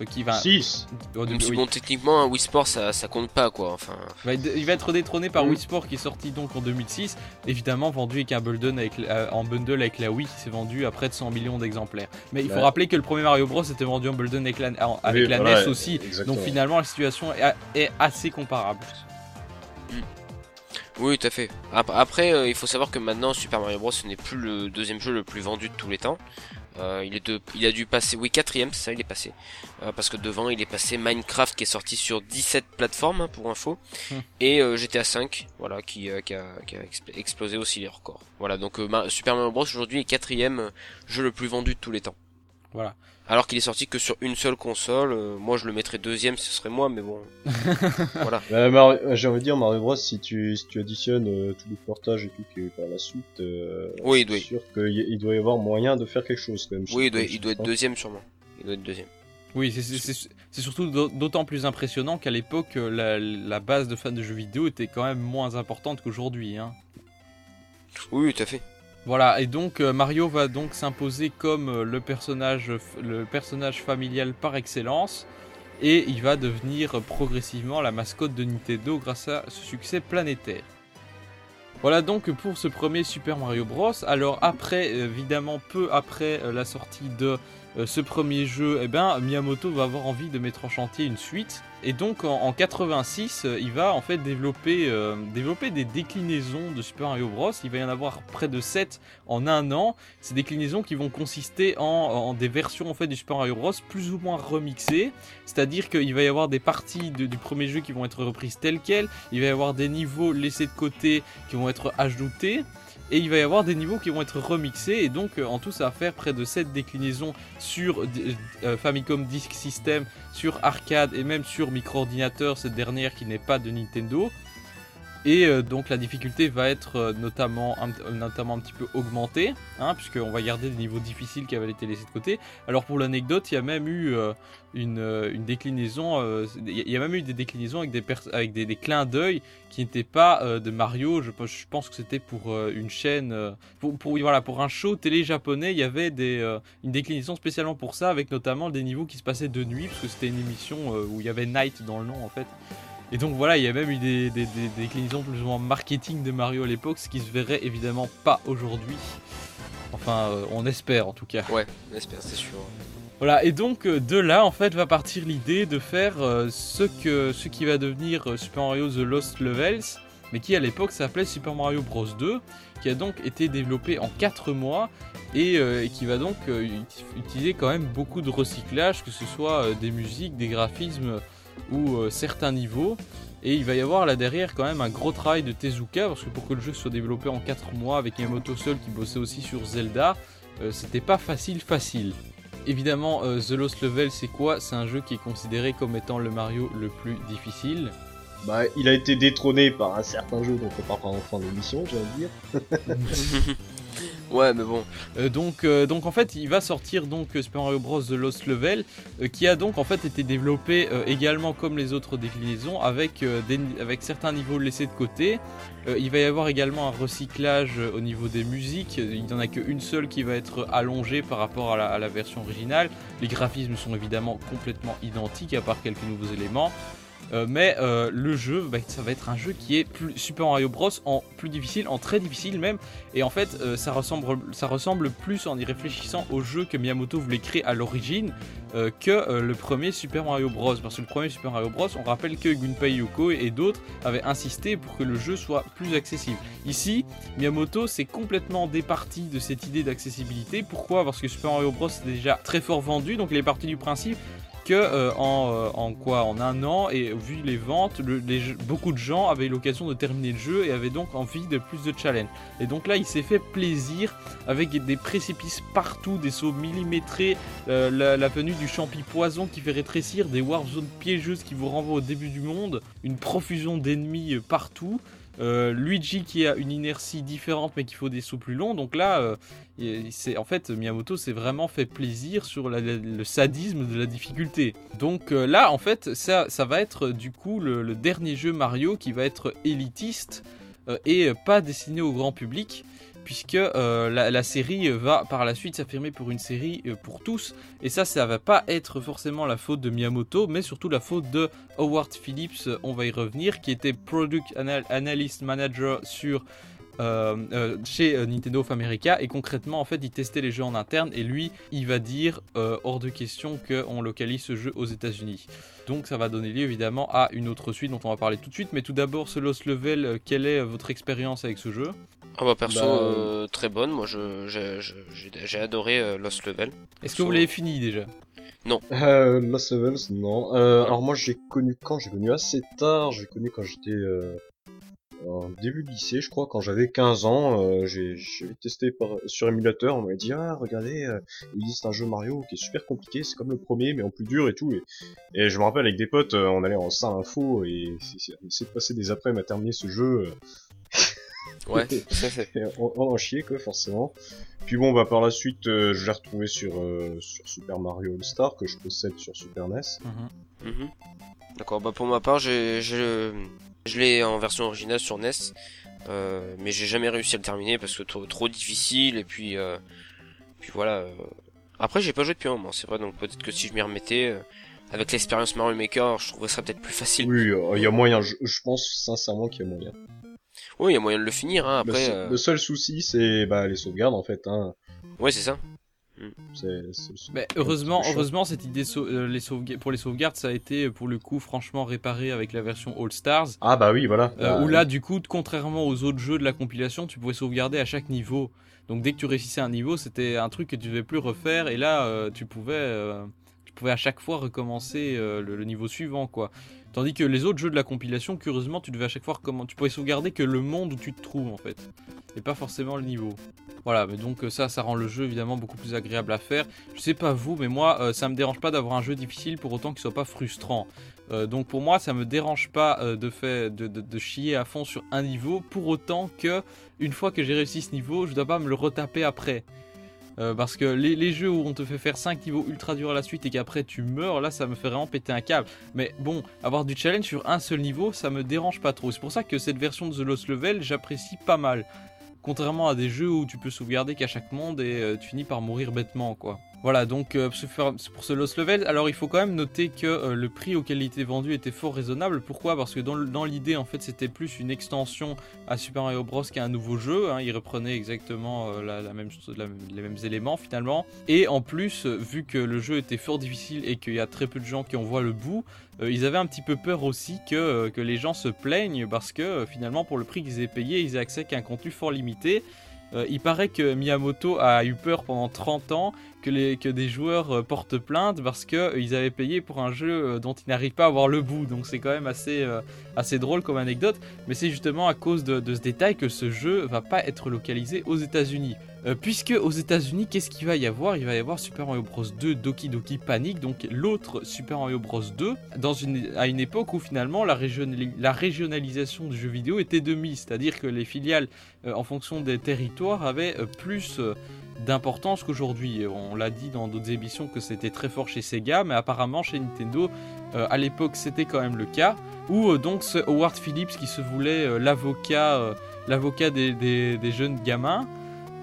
qui va 6 bon techniquement Wii Sport ça, ça compte pas quoi enfin il va être détrôné par mm. Wii Sport qui est sorti donc en 2006 évidemment vendu avec un bundle avec, euh, en bundle avec la Wii qui s'est vendu à près de 100 millions d'exemplaires mais il faut rappeler que le premier Mario Bros était vendu en bundle avec la, avec la NES aussi donc finalement la situation est, assez comparable mm. Oui, tout à fait. Après, euh, il faut savoir que maintenant Super Mario Bros. ce n'est plus le deuxième jeu le plus vendu de tous les temps. Euh, il, est de, il a dû passer, oui quatrième, c'est ça, il est passé. Euh, parce que devant, il est passé Minecraft qui est sorti sur 17 plateformes hein, pour info, hmm. et euh, GTA 5, voilà, qui, qui, a, qui, a, explosé aussi les records. Voilà, donc Super Mario Bros aujourd'hui est quatrième jeu le plus vendu de tous les temps. Voilà. Alors qu'il est sorti que sur une seule console. euh, moi, je le mettrais deuxième, ce serait moi, mais bon. voilà. Bah, Mar- j'ai envie de dire Mario Bros si tu si tu additionnes euh, tous les portages et tout qui est par la suite euh, Oui, il c'est doit- sûr qu'il doit y avoir moyen de faire quelque chose quand même. Oui, il doit, Je- il doit être deuxième sûrement. Il doit être deuxième. Oui, c'est- c'est c'est- c'est surtout d'au- d'autant plus impressionnant qu'à l'époque, euh, la, la base de fans de jeux vidéo était quand même moins importante qu'aujourd'hui. Hein. Oui, tout à fait. Voilà, et donc euh, Mario va donc s'imposer comme euh, le personnage, familial par excellence, et il va devenir euh, progressivement la mascotte de Nintendo grâce à ce succès planétaire. Voilà donc pour ce premier Super Mario Bros. Alors après, évidemment, peu après la sortie de euh, ce premier jeu, eh ben, Miyamoto va avoir envie de mettre en chantier une suite. Et donc en, en 86, euh, il va en fait développer, euh, développer des déclinaisons de Super Mario Bros. Il va y en avoir près de 7 en un an. Ces déclinaisons qui vont consister en, en des versions en fait du Super Mario Bros. plus ou moins remixées. C'est-à-dire qu'il va y avoir des parties du premier jeu qui vont être reprises telles quelles. Il va y avoir des niveaux laissés de côté qui vont être ajoutés. Et il va y avoir des niveaux qui vont être remixés. Et donc euh, en tout ça va faire près de 7 déclinaisons sur euh, Famicom Disk System, sur arcade et même sur micro-ordinateur, cette dernière qui n'est pas de Nintendo. Et euh, donc la difficulté va être euh, notamment, un, notamment un petit peu augmentée, hein, puisqu'on va garder des niveaux difficiles qui avaient été laissés de côté. Alors pour l'anecdote, il y a même eu euh, une, déclinaison, il y a- même eu des déclinaisons avec des, clins d'œil qui n'étaient pas de Mario. Je, pense- que c'était pour une chaîne, pour, voilà, pour un show télé japonais, il y avait une déclinaison spécialement pour ça, avec notamment des niveaux qui se passaient de nuit, parce que c'était une émission où il y avait Night dans le nom en fait. Et donc voilà, il y a même eu des, des- des- des déclinaisons plus ou moins marketing de Mario à l'époque, ce qui se verrait évidemment pas aujourd'hui. Enfin, euh, on espère en tout cas. Ouais, on espère, c'est sûr. Voilà, et donc euh, de là en fait va partir l'idée de faire euh, ce, que, ce qui va devenir euh, Super Mario The Lost Levels, mais qui à l'époque s'appelait Super Mario Bros 2, qui a donc été développé en 4 mois et, euh, et qui va donc ut- utiliser quand même beaucoup de recyclage, que ce soit des musiques, des graphismes ou euh, certains niveaux. Et il va y avoir là derrière quand même un gros travail de Tezuka, parce que pour que le jeu soit développé en 4 mois avec Miyamoto seul qui bossait aussi sur Zelda, euh, c'était pas facile facile. Évidemment, euh, The Lost Level, c'est quoi? C'est un jeu qui est considéré comme étant le Mario le plus difficile. Bah, il a été détrôné par un certain jeu dont on parlera en fin d'émission, j'ai envie de dire. ouais, mais bon. Euh, donc, euh, donc en fait, il va sortir donc euh, Super Mario Bros. The Lost Level, qui a donc en fait été développé également comme les autres déclinaisons, avec, avec certains niveaux laissés de côté. Il va y avoir également un recyclage au niveau des musiques. Il n'y en a qu'une seule qui va être allongée par rapport à la version originale. Les graphismes sont évidemment complètement identiques, à part quelques nouveaux éléments. Euh, mais euh, le jeu, bah, ça va être un jeu qui est plus Super Mario Bros en plus difficile, en très difficile même. Et en fait, euh, ça, ressemble, ça ressemble plus en y réfléchissant au jeu que Miyamoto voulait créer à l'origine que le premier Super Mario Bros. Parce que le premier Super Mario Bros, on rappelle que Gunpei Yoko et d'autres avaient insisté pour que le jeu soit plus accessible. Ici, Miyamoto s'est complètement départi de cette idée d'accessibilité. Pourquoi? Parce que Super Mario Bros est déjà très fort vendu, donc il est parti du principe que euh, en, euh, en quoi en un an et vu les ventes beaucoup de gens avaient eu l'occasion de terminer le jeu et avaient donc envie de plus de challenge. Et donc là il s'est fait plaisir avec des précipices partout des sauts millimétrés euh, la, venue du champi poison qui fait rétrécir des war zones piégeuses qui vous renvoient au début du monde une profusion d'ennemis partout. Luigi qui a une inertie différente mais qui faut des sauts plus longs. Donc là en fait Miyamoto s'est vraiment fait plaisir sur le sadisme de la difficulté. Donc euh, là en fait ça, ça va être du coup le, dernier jeu Mario qui va être élitiste euh, et pas destiné au grand public puisque euh, la, série va par la suite s'affirmer pour une série pour tous et ça ça va pas être forcément la faute de Miyamoto mais surtout la faute de Howard Phillips on va y revenir qui était Product Anal- Analyst Manager sur euh, euh, chez euh, Nintendo of America et concrètement en fait il testait les jeux en interne et lui il va dire euh, hors de question qu'on localise ce jeu aux États-Unis. Donc ça va donner lieu évidemment à une autre suite dont on va parler tout de suite. Mais tout d'abord ce Lost Level, quelle est votre expérience avec ce jeu? Ah bah perso, Bah, euh, très bonne. Moi, j'ai j'ai adoré euh, Lost Level. Est-ce que vous l'avez fini déjà? Euh, Lost Levels, non. Euh, alors moi j'ai connu quand? J'ai connu assez tard, j'ai connu quand j'étais... Euh... en début de lycée, je crois, quand j'avais 15 ans, euh, j'ai testé par, sur émulateur, on m'a dit ah regardez, euh, il existe un jeu Mario qui est super compliqué, c'est comme le premier mais en plus dur et tout. Et, et je me rappelle avec des potes, euh, on allait en salle info et on essayait de passer des après à terminer ce jeu. ouais, c'est on, on en chier quoi forcément. Puis bon bah par la suite, je l'ai retrouvé sur sur Super Mario All Star que je possède sur Super NES. Mm -hmm. D'accord, bah pour ma part, j'ai je l'ai en version originale sur NES, euh, mais j'ai jamais réussi à le terminer parce que trop, trop difficile et puis euh, puis voilà. Euh. Après j'ai pas joué depuis un moment, c'est vrai, donc peut-être que si je m'y remettais euh, avec l'expérience Mario Maker, je trouverais ça peut-être plus facile. Oui, il y a moyen. Je, pense sincèrement qu'il y a moyen. Oui, il y a moyen de le finir. Hein, après, le, seul souci, c'est bah, les sauvegardes en fait. Hein. Ouais, c'est ça. Mais heureusement, heureusement, cette idée euh, les pour les sauvegardes, ça a été pour le coup franchement réparé avec la version All Stars. Ah bah oui, voilà. Euh, où là, du coup, contrairement aux autres jeux de la compilation, tu pouvais sauvegarder à chaque niveau. Donc dès que tu réussissais un niveau, c'était un truc que tu devais plus refaire, et là, euh, tu pouvais, à chaque fois recommencer le, niveau suivant, quoi. Tandis que les autres jeux de la compilation, curieusement, tu devais à chaque fois recommencer. Tu pouvais sauvegarder que le monde où tu te trouves, en fait, et pas forcément le niveau. Voilà, mais donc euh, ça, ça rend le jeu évidemment beaucoup plus agréable à faire. Je sais pas vous, mais moi, euh, ça me dérange pas d'avoir un jeu difficile pour autant qu'il soit pas frustrant. Euh, donc pour moi, ça me dérange pas de, fait, de, chier à fond sur un niveau, pour autant que une fois que j'ai réussi ce niveau, je dois pas me le retaper après. Parce que les, jeux où on te fait faire 5 niveaux ultra durs à la suite et qu'après tu meurs, là ça me fait vraiment péter un câble. Mais bon, avoir du challenge sur un seul niveau, ça me dérange pas trop. C'est pour ça que cette version de The Lost Level, j'apprécie pas mal. Contrairement à des jeux où tu peux sauvegarder qu'à chaque monde et euh, tu finis par mourir bêtement quoi. Voilà, donc euh, pour ce Lost Level, alors il faut quand même noter que euh, le prix auquel il était vendu était fort raisonnable. Pourquoi? Parce que dans, l'idée, en fait, c'était plus une extension à Super Mario Bros qu'un nouveau jeu. Hein. Il reprenait exactement la, même, les mêmes éléments finalement. Et en plus, vu que le jeu était fort difficile et qu'il y a très peu de gens qui en voient le bout, ils avaient un petit peu peur aussi que, les gens se plaignent parce que finalement, pour le prix qu'ils aient payé, ils aient accès qu'à un contenu fort limité. Euh, il paraît que Miyamoto a eu peur pendant 30 ans que, des joueurs euh, portent plainte parce qu'ils euh, avaient payé pour un jeu dont ils n'arrivent pas à voir le bout. Donc c'est quand même assez, assez drôle comme anecdote. Mais c'est justement à cause de, ce détail que ce jeu va pas être localisé aux États-Unis. Euh, puisque aux États-Unis, qu'est-ce qu'il va y avoir? Il va y avoir Super Mario Bros 2 Doki Doki Panic, donc l'autre Super Mario Bros 2, dans à une époque où finalement la, régionalisation du jeu vidéo était de mise, c'est-à-dire que les filiales, euh, en fonction des territoires, avaient euh, plus d'importance qu'aujourd'hui. On l'a dit dans d'autres émissions que c'était très fort chez Sega, mais apparemment chez Nintendo, à l'époque, c'était quand même le cas. Ou donc ce Howard Phillips qui se voulait l'avocat, l'avocat des, des, jeunes gamins.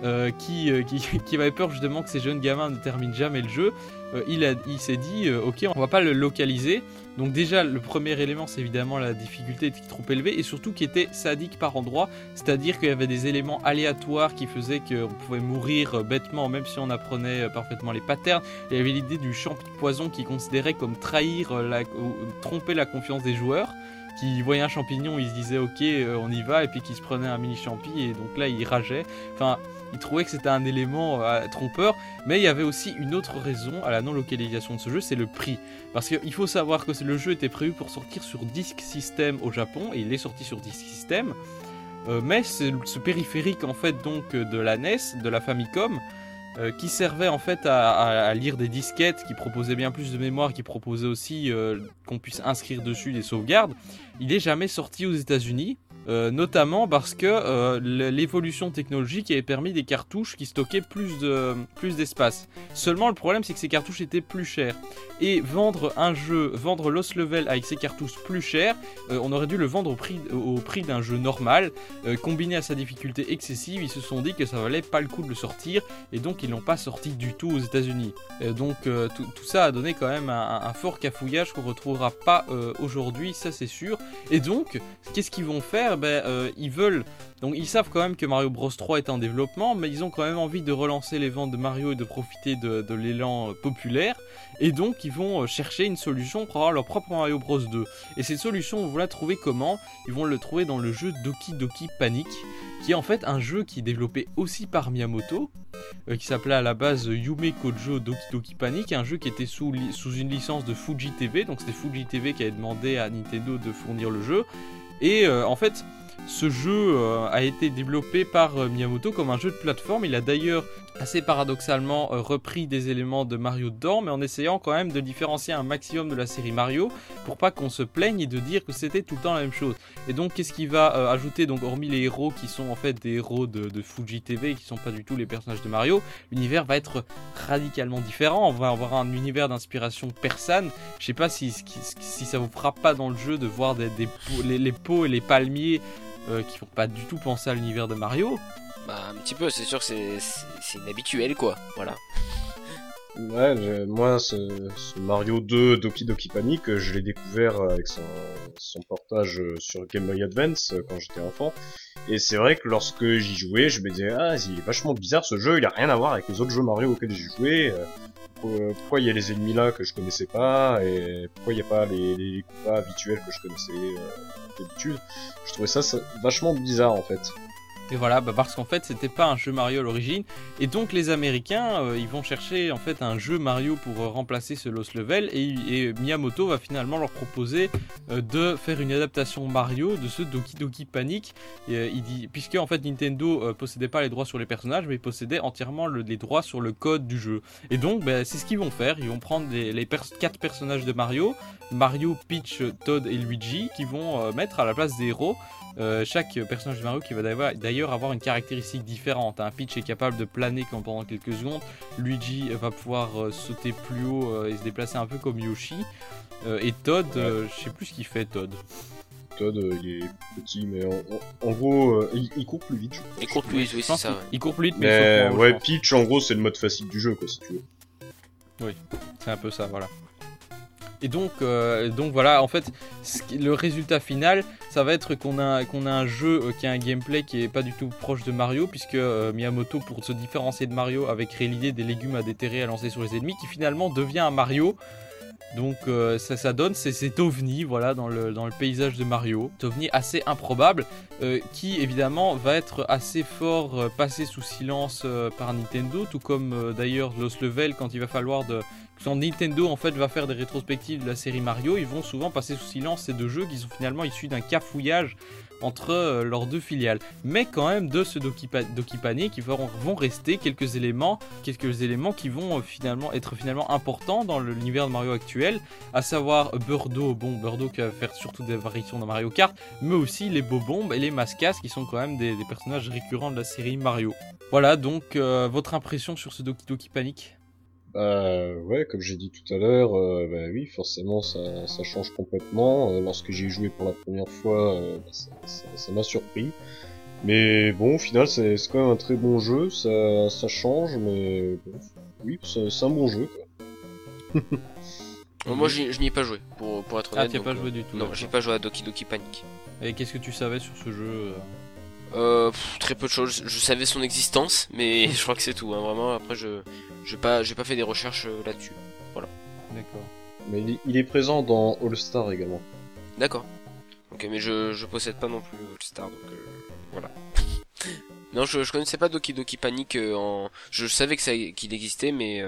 Euh, qui, euh, qui, qui, avait peur justement que ces jeunes gamins ne terminent jamais le jeu, euh, il, il s'est dit ok on va pas le localiser. Donc déjà le premier élément c'est évidemment la difficulté était trop élevée et surtout qui était sadique par endroit, c'est-à-dire qu'il y avait des éléments aléatoires qui faisaient qu'on pouvait mourir bêtement même si on apprenait parfaitement les patterns. Il y avait l'idée du champ de poison qui considérait comme trahir, la, tromper la confiance des joueurs qui voyaient un champignon, ils se disaient ok on y va et puis qui se prenaient un mini champi et donc là ils rageaient. Enfin il trouvait que c'était un élément euh, trompeur, mais il y avait aussi une autre raison à la non-localisation de ce jeu, c'est le prix. Parce qu'il faut savoir que le jeu était prévu pour sortir sur Disk System au Japon, et il est sorti sur Disk System, euh, mais ce périphérique en fait donc de la NES, de la Famicom, euh, qui servait en fait à, lire des disquettes, qui proposait bien plus de mémoire, qui proposait aussi qu'on puisse inscrire dessus des sauvegardes, il n'est jamais sorti aux États-Unis. Euh, notamment parce que euh, l'évolution technologique avait permis des cartouches qui stockaient plus de plus d'espace. Seulement le problème c'est que ces cartouches étaient plus chères et vendre un jeu, vendre Lost Level avec ces cartouches plus chères, euh, on aurait dû le vendre au prix au prix d'un jeu normal. combiné à sa difficulté excessive, ils se sont dit que ça valait pas le coup de le sortir et donc ils l'ont pas sorti du tout aux États-Unis. donc tout ça a donné quand même un, un fort cafouillage qu'on retrouvera pas aujourd'hui, ça c'est sûr. Et donc qu'est-ce qu'ils vont faire? Ben, euh, ils veulent. Donc ils savent quand même que Mario Bros 3 est en développement, mais ils ont quand même envie de relancer les ventes de Mario et de profiter de, l'élan euh, populaire. Et donc ils vont euh, chercher une solution pour avoir leur propre Mario Bros 2. Et cette solution, on va la trouver comment? Ils vont le trouver dans le jeu Doki Doki Panic, qui est en fait un jeu qui est développé aussi par Miyamoto, qui s'appelait à la base Yume Kojo Doki Doki Panic, un jeu qui était sous, sous une licence de Fuji TV, donc c'était Fuji TV qui avait demandé à Nintendo de fournir le jeu. Et euh, en fait, ce jeu a été développé par Miyamoto comme un jeu de plateforme. Il a d'ailleurs assez paradoxalement euh, repris des éléments de Mario dedans, mais en essayant quand même de différencier un maximum de la série Mario pour pas qu'on se plaigne et de dire que c'était tout le temps la même chose. Et donc qu'est-ce qu'il va euh, ajouter donc hormis les héros qui sont en fait des héros de, Fuji TV qui sont pas du tout les personnages de Mario, l'univers va être radicalement différent. On va avoir un univers d'inspiration persane. Je sais pas si, si, ça vous frappe pas dans le jeu de voir des, les, pots et les palmiers euh, qui font pas du tout penser à l'univers de Mario. Bah, un petit peu, c'est sûr que c'est inhabituel, quoi. Voilà. Ouais, moi, ce, Mario 2 Doki Doki Panic, je l'ai découvert avec son, son, portage sur Game Boy Advance quand j'étais enfant. Et c'est vrai que lorsque j'y jouais, je me disais, ah, il est vachement bizarre ce jeu, il a rien à voir avec les autres jeux Mario auxquels j'ai joué. Euh, pourquoi il y a les ennemis là que je connaissais pas, et pourquoi il n'y a pas les, les combats habituels que je connaissais euh, d'habitude. Je trouvais ça vachement bizarre en fait. Et voilà, bah parce qu'en fait c'était pas un jeu Mario à l'origine. Et donc les Américains, euh, ils vont chercher en fait un jeu Mario pour euh, remplacer ce Lost Level. Et, Miyamoto va finalement leur proposer euh, de faire une adaptation Mario de ce Doki Doki Panic. puisque en fait Nintendo possédait pas les droits sur les personnages, mais possédait entièrement les droits sur le code du jeu. Et donc bah, c'est ce qu'ils vont faire. Ils vont prendre les, les quatre personnages de Mario, Mario, Peach, Todd et Luigi, qui vont mettre à la place des héros chaque personnage de Mario qui va d'ailleurs avoir une caractéristique différente. Un Peach est capable de planer pendant quelques secondes. Luigi va pouvoir euh, sauter plus haut euh, et se déplacer un peu comme Yoshi. et Todd, je sais plus ce qu'il fait Todd. Todd, il est petit, mais en, gros, il, court plus vite. Il court plus vite, oui, c'est ça. Il court plus vite, mais, mais ouais, Peach, en gros, c'est le mode facile du jeu, quoi, si tu veux. Oui, c'est un peu ça, voilà. Et donc, euh, donc voilà, en fait, le résultat final, ça va être qu'on a, un jeu euh, qui a un gameplay qui est pas du tout proche de Mario, puisque euh, Miyamoto, pour se différencier de Mario, avait créé l'idée des légumes à déterrer à lancer sur les ennemis, qui finalement devient un Mario. Donc ça, ça donne cet ovni voilà dans le, dans le paysage de Mario, cet ovni assez improbable qui évidemment va être assez fort passé sous silence par Nintendo, tout comme d'ailleurs Lost Level quand il va falloir de, quand Nintendo en fait va faire des rétrospectives de la série Mario, ils vont souvent passer sous silence ces deux jeux qui sont finalement issus d'un cafouillage entre euh, leurs deux filiales. Mais quand même de ce Doki, Panic, qui vont, rester quelques éléments, quelques éléments qui vont euh, finalement être finalement importants dans l'univers de Mario actuel, à savoir Birdo, bon Birdo qui va faire surtout des variations dans Mario Kart, mais aussi les Bobombes et les Mascas qui sont quand même des, personnages récurrents de la série Mario. Voilà donc euh, votre impression sur ce Doki Doki Panic euh, ouais, comme j'ai dit tout à l'heure, euh, bah oui, forcément ça, ça change complètement. Euh, lorsque j'ai joué pour la première fois, euh, bah, ça m'a surpris. Mais bon, au final, c'est quand même un très bon jeu. Ça, ça change, mais oui, c'est un bon jeu. Quoi. Moi, je n'y ai pas joué, pour, pour être ah, honnête. Ah, t'as pas joué du tout Non, j'ai pas joué à Doki Doki Panic. Et qu'est-ce que tu savais sur ce jeu euh, très peu de choses. Je savais son existence, mais je crois que c'est tout. Hein. Vraiment, après, je j'ai pas, j'ai pas fait des recherches euh, là-dessus. Voilà. D'accord. Mais il est présent dans All Star également. D'accord. Ok, mais je, je possède pas non plus All Star, donc euh, voilà. non, je, je connaissais pas Doki Doki Panic en. Je savais que ça qu'il existait, mais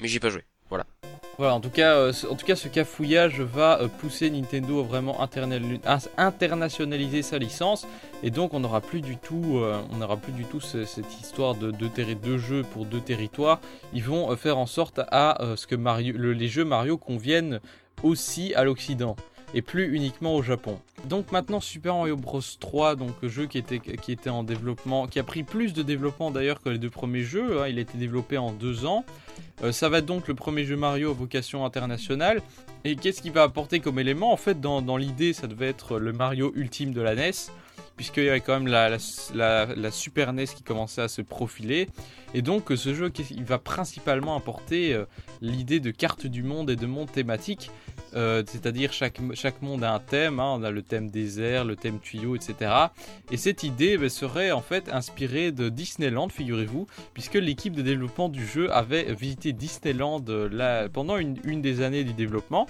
mais j'ai pas joué. Voilà. En tout cas, euh, en tout cas ce cafouillage va euh, pousser Nintendo à vraiment internationaliser sa licence et donc on n'aura plus du tout, euh, on n'aura plus du tout cette histoire de deux, jeux pour deux territoires. Ils vont faire en sorte à ce que les jeux Mario conviennent aussi à l'Occident et plus uniquement au Japon. Donc maintenant Super Mario Bros 3, donc jeu qui était, qui était en développement, qui a pris plus de développement d'ailleurs que les deux premiers jeux, hein. il a été développé en deux ans. Euh, ça va être donc le premier jeu Mario à vocation internationale. Et qu'est-ce qu'il va apporter comme élément? En fait dans, dans l'idée ça devait être le Mario ultime de la NES puisqu'il y avait quand même la, Super NES qui commençait à se profiler. Et donc ce jeu il va principalement apporter euh, l'idée de carte du monde et de monde thématique. Euh, c'est-à-dire chaque, chaque monde a un thème, hein. on a le thème désert, le thème tuyau, etc. Et cette idée ben, serait en fait inspirée de Disneyland, figurez-vous, puisque l'équipe de développement du jeu avait visité Disneyland euh, pendant une des années du développement.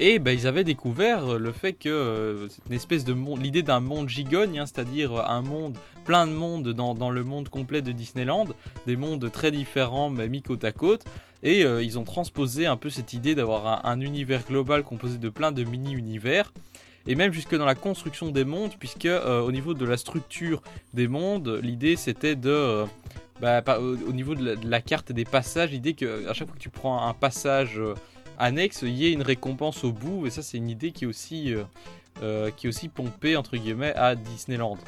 Et bah, ils avaient découvert le fait que euh, l'idée d'un monde gigogne, hein, c'est-à-dire un monde, plein de mondes dans, le monde complet de Disneyland, des mondes très différents mais mis côte à côte. Et euh, ils ont transposé un peu cette idée d'avoir un, univers global composé de plein de mini-univers. et même jusque dans la construction des mondes, puisque au niveau de la structure des mondes, l'idée c'était de bah, au, niveau de la, carte des passages, l'idée qu'à chaque fois que tu prends un passage annexe, il y ait une récompense au bout, et ça c'est une idée qui est aussi, qui est aussi pompée entre guillemets à Disneyland.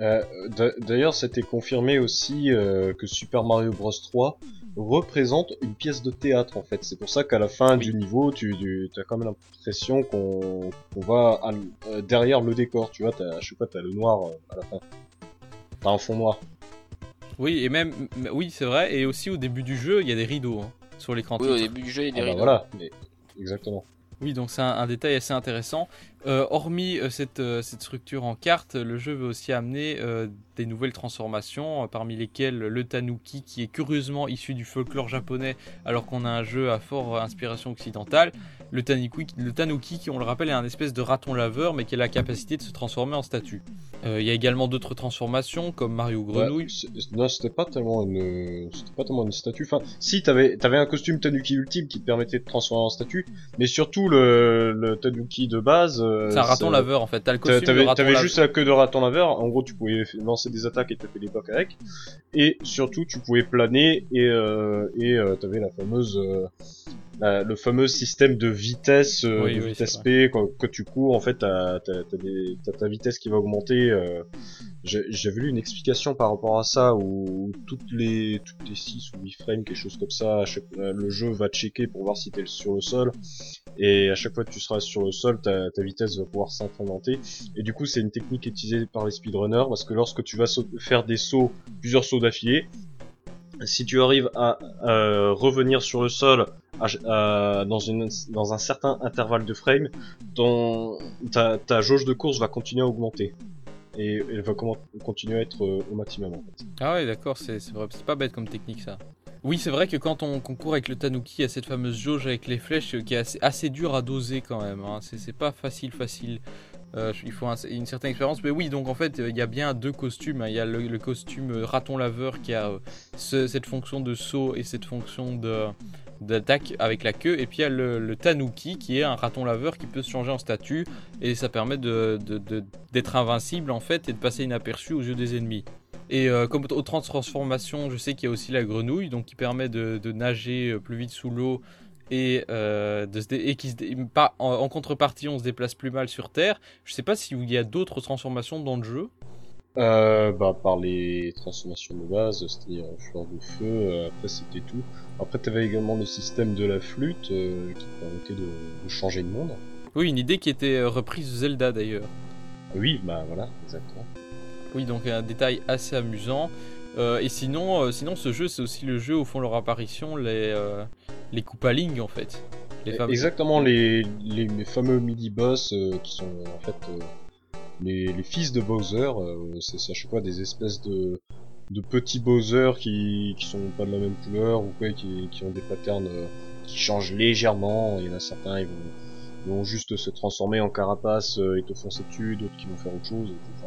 Euh, d'ailleurs, c'était confirmé aussi euh, que Super Mario Bros 3 représente une pièce de théâtre en fait. C'est pour ça qu'à la fin du niveau, tu, tu as quand même l'impression qu'on va euh, derrière le décor. Tu vois, as, je sais pas, t'as le noir à la fin. T'as un fond noir. Oui, et même, oui, c'est vrai. Et aussi au début du jeu, il y a des rideaux hein, sur l'écran. Oui, au début du jeu, il y a des ah bah voilà, exactement. Oui, donc c'est un, détail assez intéressant. Euh, hormis euh, cette, euh, cette, structure en carte, le jeu veut aussi amener des nouvelles transformations, parmi lesquelles le tanuki, qui est curieusement issu du folklore japonais, alors qu'on a un jeu à fort inspiration occidentale. Le tanuki, le tanuki, qui on le rappelle, est un espèce de raton laveur, mais qui a la capacité de se transformer en statue. Il y a également d'autres transformations, comme Mario Grenouille. non, c'était pas tellement une, c'était pas tellement une statue. Enfin, si t'avais, avais un costume tanuki ultime qui te permettait de transformer en statue, mais surtout le, le tanuki de base euh, c'est un raton laveur en fait. T'as le costume T'avais, t'avais juste la queue de raton laveur. En gros, tu pouvais lancer des attaques et taper des blocs avec. Et surtout, tu pouvais planer et euh, et euh, t'avais la fameuse le fameux système de vitesse, de vitesse P quand, tu cours. En fait, t'as, t'as, ta vitesse qui va augmenter. J'avais lu une explication par rapport à ça où toutes les toutes les 6 ou 8 frames, quelque chose comme ça, le jeu va checker pour voir si t'es sur le sol et à chaque fois que tu seras sur le sol, ta, vitesse va pouvoir s'incrémenter. Et du coup, c'est une technique utilisée par les speedrunners parce que lorsque tu vas faire des sauts, plusieurs sauts d'affilée, si tu arrives à revenir sur le sol dans, une, dans un certain intervalle de frame, ton, ta, jauge de course va continuer à augmenter et elle va continuer à être euh, au maximum en fait. Ah ouais d'accord, c'est pas bête comme technique ça. Oui, c'est vrai que quand on concourt avec le Tanuki, il y a cette fameuse jauge avec les flèches qui est assez, assez dure à doser quand même. Hein. C'est pas facile, facile. Euh, il faut une certaine expérience. Mais oui, donc en fait, il y a bien deux costumes. Hein. Il y a le, costume euh, raton laveur qui a euh, cette fonction de saut et cette fonction d'attaque avec la queue et puis il y a le, tanuki qui est un raton laveur qui peut se changer en statue et ça permet d'être invincible en fait et de passer inaperçu aux yeux des ennemis. Et euh, comme autre transformation, je sais qu'il y a aussi la grenouille, donc qui permet de, nager plus vite sous l'eau et, euh, et qui pas, en, contrepartie, on se déplace plus mal sur Terre. Je sais pas s'il y a d'autres transformations dans le jeu. Euh, bah, par les transformations de base, c'est-à-dire fleur de feu, après c'était tout. Après, tu avais également le système de la flûte qui permettait de, de, changer de monde. Oui, une idée qui était reprise de Zelda d'ailleurs. Oui, bah voilà, exactement. Oui, donc un détail assez amusant. Euh, et sinon, euh, sinon, ce jeu, c'est aussi le jeu où font leur apparition les, euh, les Koopaling en fait. Les Exactement, les, les, fameux midi-boss qui sont en fait les, les, fils de Bowser. c'est à chaque fois des espèces de, de petits Bowser qui, qui sont pas de la même couleur ou quoi, qui, qui ont des patterns qui changent légèrement. Il y en a certains, ils vont, ils vont juste se transformer en carapace et te foncer dessus, d'autres qui vont faire autre chose, etc.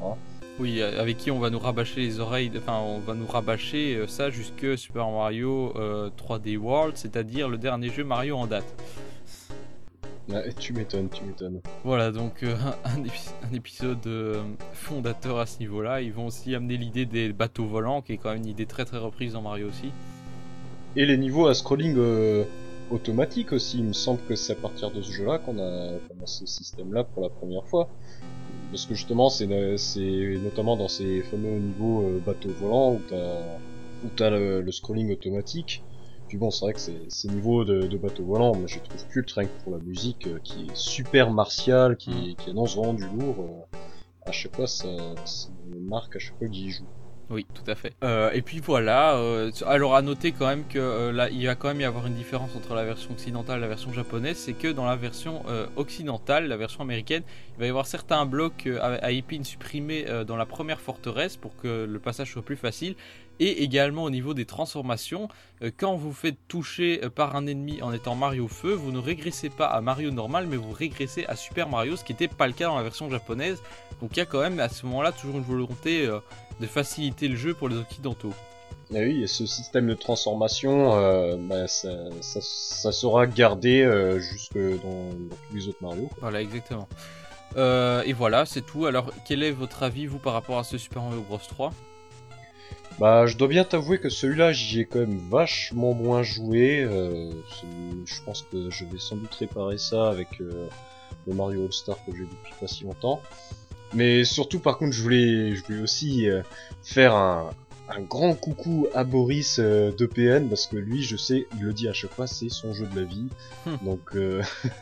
Oui, avec qui on va nous rabâcher les oreilles, enfin on va nous rabâcher euh, ça jusque Super Mario 3D euh, World, c'est-à-dire le dernier jeu Mario en date. tu m'étonnes, tu m'étonnes. Voilà, donc euh, un, épisode fondateur à ce niveau-là. Ils vont aussi amener l'idée des bateaux volants, qui est quand même une idée très très reprise dans Mario aussi. Et les niveaux à scrolling automatique aussi, il me semble que c'est à partir de ce jeu-là qu'on a, a, ce système-là pour la première fois parce que justement c'est notamment dans ces fameux niveaux euh, bateau volant où t'as où t'as le, le, scrolling automatique. Puis bon, c'est vrai que ces niveaux de, de bateau volant, moi je trouve culte rien que pour la musique euh, qui est super martiale, qui, qui annonce vraiment du lourd. Euh, à chaque fois, ça, ça me marque à chaque fois j'y joue. Oui, tout à fait. Euh, et puis voilà, euh, alors à noter quand même que euh, là, il va quand même y avoir une différence entre la version occidentale et la version japonaise, c'est que dans la version occidentale, la version américaine, il va y avoir certains blocs à, à épines supprimés dans la première forteresse pour que le passage soit plus facile, et également au niveau des transformations, euh, quand vous faites toucher euh, par un ennemi en étant Mario Feu, vous ne régressez pas à Mario normal, mais vous régressez à Super Mario, ce qui n'était pas le cas dans la version japonaise. Donc il y a quand même à ce moment-là toujours une volonté euh, de faciliter le jeu pour les occidentaux. Ah oui, et ce système de transformation, euh, bah, ça, ça, ça, sera gardé euh, jusque dans, dans, tous les autres Mario. Voilà, exactement. Euh, et voilà, c'est tout. Alors, quel est votre avis, vous, par rapport à ce Super Mario Bros 3 Bah, je dois bien t'avouer que celui-là, j'y ai quand même vachement moins joué. Euh, je pense que je vais sans doute réparer ça avec euh, le Mario All-Star que j'ai depuis pas si longtemps. Mais surtout, par contre, je voulais, je voulais aussi euh, faire un, un grand coucou à Boris euh, de PN parce que lui, je sais, il le dit à chaque fois, c'est son jeu de la vie. Hmm. Donc, euh,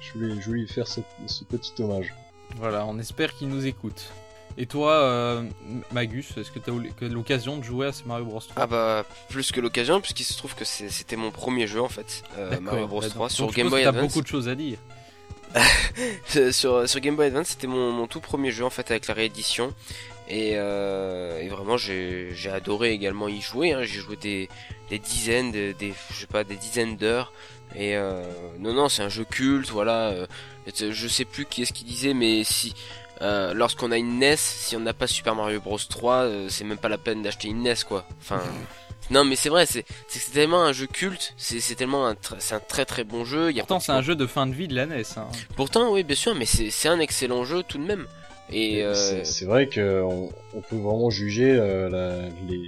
je, voulais, je voulais lui faire ce, ce petit hommage. Voilà, on espère qu'il nous écoute. Et toi, euh, Magus, est-ce que tu as l'occasion de jouer à ce Mario Bros 3 Ah bah, plus que l'occasion, puisqu'il se trouve que c'était mon premier jeu en fait, euh, Mario Bros 3 donc, sur Game Boy Advance. T'as beaucoup de choses à dire. sur, sur Game Boy Advance, c'était mon, mon tout premier jeu en fait avec la réédition. Et, euh, et vraiment, j'ai adoré également y jouer. Hein. J'ai joué des, des dizaines, des, des- je sais pas, des dizaines d'heures. Et euh, non, non, c'est un jeu culte. Voilà. je sais plus qui est-ce qui disait, mais si euh, lorsqu'on a une NES, si on n'a pas Super Mario Bros 3, euh, c'est même pas la peine d'acheter une NES, quoi. Enfin. Non mais c'est vrai, c'est c'est que tellement un jeu culte, c'est c'est tellement un tr- c'est un très très bon jeu. Il y a Pourtant, c'est un jeu de fin de vie de la NES. Hein. Pourtant, oui, bien sûr, mais c'est c'est un excellent jeu tout de même. Et euh, C'est- C'est vrai qu'on on peut vraiment juger euh, la- les,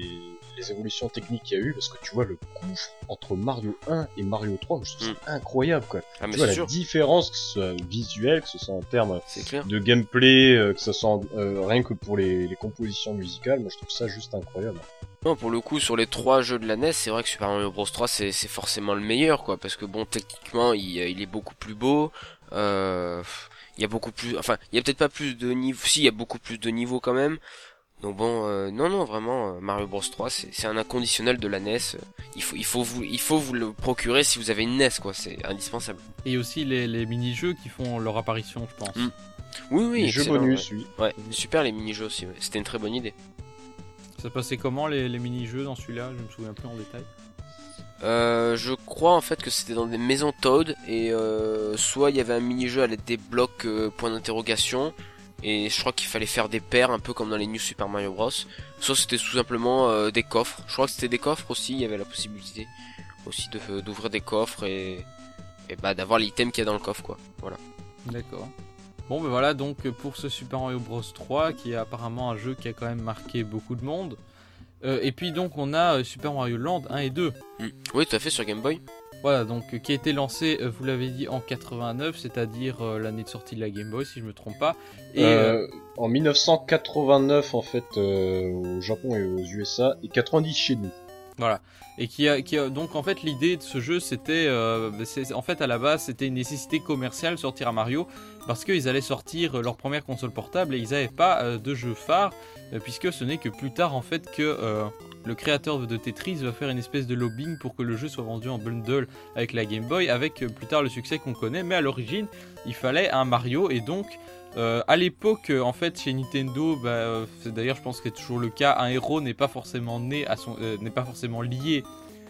les évolutions techniques qu'il y a eu parce que tu vois le gouffre entre Mario 1 et Mario 3, moi, je trouve ça incroyable quoi. ah mais tu vois c'est la sûr, différence, que ce soit visuelle, que ce soit en termes de gameplay, euh, que ce soit euh, rien que pour les, les compositions musicales, moi je trouve ça juste incroyable. Non, pour le coup, sur les trois jeux de la NES, c'est vrai que Super Mario Bros 3 c'est c'est forcément le meilleur, quoi, parce que bon, techniquement, il, il est beaucoup plus beau. Euh, il y a beaucoup plus, enfin, il y a peut-être pas plus de niveaux, si, il y a beaucoup plus de niveaux quand même. Donc bon, euh, non, non, vraiment, euh, Mario Bros 3, c'est c'est un inconditionnel de la NES. Il faut, il faut vous, il faut vous le procurer si vous avez une NES, quoi. C'est indispensable. Et aussi les, les mini-jeux qui font leur apparition, je pense. Mm. Oui, oui. les jeux bonus, oui. Ouais, ouais super les mini-jeux aussi. ouais. C'était une très bonne idée. Ça passait comment les, les mini-jeux dans celui-là? Je me souviens plus en détail. Euh, je crois en fait que c'était dans des maisons Toad et euh, soit il y avait un mini-jeu à l'aide des blocs euh, point d'interrogation et je crois qu'il fallait faire des paires un peu comme dans les New Super Mario Bros. Soit c'était tout simplement euh, des coffres. Je crois que c'était des coffres aussi. Il y avait la possibilité aussi de d'ouvrir des coffres et, et bah d'avoir l'item qu'il y a dans le coffre quoi. Voilà. D'accord. Bon, ben voilà donc pour ce Super Mario Bros 3 qui est apparemment un jeu qui a quand même marqué beaucoup de monde. Euh, et puis donc on a euh, Super Mario Land 1 et 2. Mm. Oui, tout à fait sur Game Boy. Voilà, donc euh, qui a été lancé, euh, vous l'avez dit, en 89, c'est-à-dire euh, l'année de sortie de la Game Boy, si je me trompe pas. Et euh, en 1989 en fait euh, au Japon et aux USA et 90 chez nous. voilà. Et qui a, qui a- donc en fait l'idée de ce jeu, c'était, en fait à la base, c'était une nécessité commerciale sortir à Mario parce qu'ils allaient sortir leur première console portable et ils n'avaient pas de jeu phare, puisque ce n'est que plus tard en fait que le créateur de Tetris va faire une espèce de lobbying pour que le jeu soit vendu en bundle avec la Game Boy, avec euh, plus tard le succès qu'on connaît. Mais à l'origine, il fallait un Mario et donc euh, à l'époque, euh, en fait, chez Nintendo, bah, d'ailleurs, je pense que c'est toujours le cas, un héros n'est pas forcément né à son, n'est pas forcément lié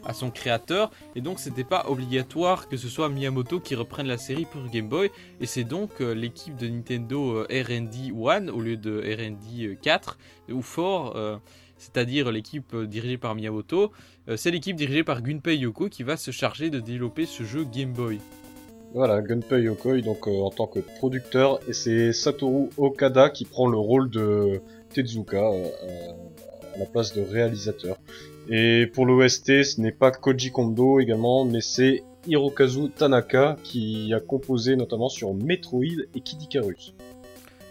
à son créateur, et donc c'était pas obligatoire que ce soit Miyamoto qui reprenne la série pour Game Boy, et c'est donc l'équipe de Nintendo R&D 1 au lieu de R&D 4 ou 4, euh, c'est-à-dire l'équipe euh, dirigée par Miyamoto, euh, c'est l'équipe dirigée par Gunpei Yoko qui va se charger de développer ce jeu Game Boy. Voilà, Gunpei Yokoi donc euh, en tant que producteur et c'est Satoru Okada qui prend le rôle de Tezuka à la place de réalisateur. Et pour l'OST, ce n'est pas Koji Kondo également, mais c'est Hirokazu Tanaka qui a composé notamment sur Metroid et Kid Icarus.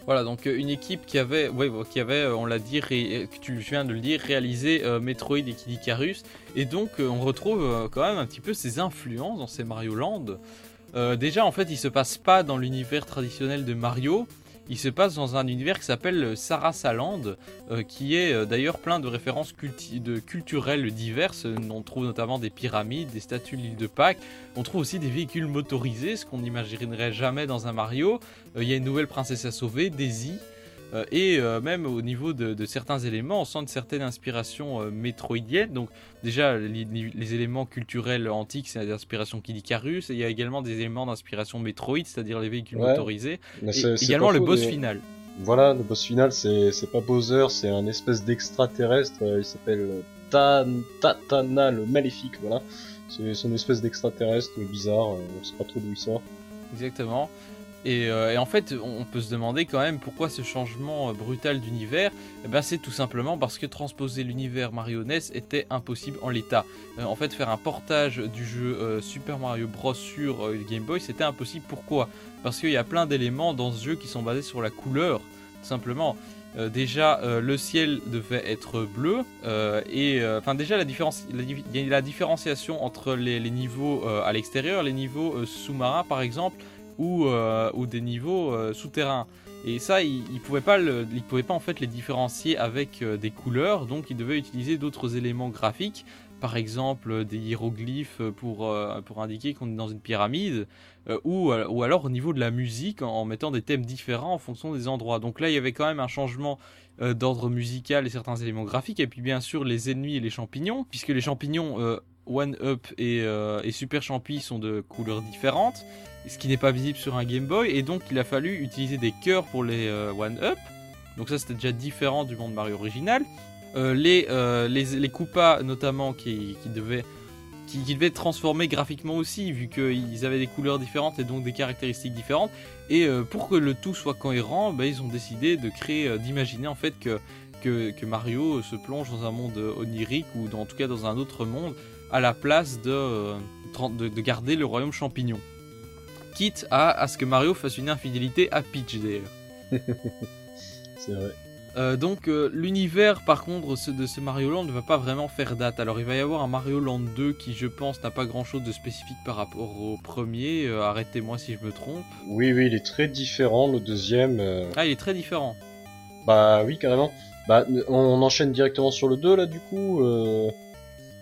Voilà, donc euh, une équipe qui avait, avait, euh, on l'a dit, euh, tu viens de le dire, réalisé Metroid et Kid Icarus, et donc on retrouve quand même un petit peu ses influences dans ces Mario Land. Déjà, en fait, il se passe pas dans l'univers traditionnel de Mario, il se passe dans un univers qui s'appelle euh, Sarasaland, euh, qui est euh, d'ailleurs plein de références culturelles diverses. On trouve notamment des pyramides, des statues de l'île de Pâques. On trouve aussi des véhicules motorisés, ce qu'on n'imaginerait jamais dans un Mario. Euh, Il y a une nouvelle princesse à sauver, Daisy. Euh, et euh, même au niveau de, de certains éléments, on sent une certaine inspiration euh, métroïdienne. Donc déjà, les, les éléments culturels antiques, c'est l'inspiration Kid Icarus. Et il y a également des éléments d'inspiration Metroid, c'est-à-dire les véhicules Ouais. motorisés. Mais Et également le faux, boss final. Voilà, le boss final, c'est pas Bowser, c'est un espèce d'extraterrestre. euh, il s'appelle Tan Tatana le Maléfique. Voilà, c'est une espèce d'extraterrestre bizarre. on sait pas trop d'où il sort. Exactement. Et, euh, et en fait, on peut se demander quand même pourquoi ce changement euh, brutal d'univers. Eh ben, c'est tout simplement parce que transposer l'univers Mario NES était impossible en l'état. Euh, en fait, faire un portage du jeu Super Mario Bros sur Game Boy, c'était impossible. Pourquoi? Parce qu'il y a plein d'éléments dans ce jeu qui sont basés sur la couleur, tout simplement. Déjà, le ciel devait être bleu, et enfin déjà la différence, différenciation entre les, niveaux à l'extérieur, les niveaux sous-marins par exemple, ou, euh, ou des niveaux euh, souterrains. Et ça, il, il pouvait pas, en fait les différencier avec euh, des couleurs, donc il devait utiliser d'autres éléments graphiques, par exemple des hiéroglyphes pour, pour indiquer qu'on est dans une pyramide, ou, ou alors au niveau de la musique en, en mettant des thèmes différents en fonction des endroits. Donc là, il y avait quand même un changement d'ordre musical et certains éléments graphiques, et puis bien sûr les ennemis et les champignons, puisque les champignons One Up et, euh, et Super Champi sont de couleurs différentes, ce qui n'est pas visible sur un Game Boy, et donc il a fallu utiliser des cœurs pour les euh, One Up. Donc ça c'était déjà différent du monde Mario original. Euh, les, les, les notamment qui, devaient qui, qui devaient être transformés graphiquement aussi, vu qu'ils avaient des couleurs différentes et donc des caractéristiques différentes. Et pour que le tout soit cohérent, bah, ils ont décidé de créer, d'imaginer en fait que, que, que Mario se plonge dans un monde onirique ou dans, en tout cas dans un autre monde à la place de, euh, de, de garder le royaume champignon. Quitte à, à ce que Mario fasse une infidélité à Peach d'ailleurs. C'est vrai. Euh, donc euh, l'univers par contre ce- de ce Mario Land ne va pas vraiment faire date. Alors il va y avoir un Mario Land 2 qui je pense n'a pas grand chose de spécifique par rapport au premier. Euh, Arrêtez-moi si je me trompe. Oui, oui, il est très différent. Le deuxième, Ah il est très différent. bah oui, carrément. Bah, on enchaîne directement sur le 2 là, du coup.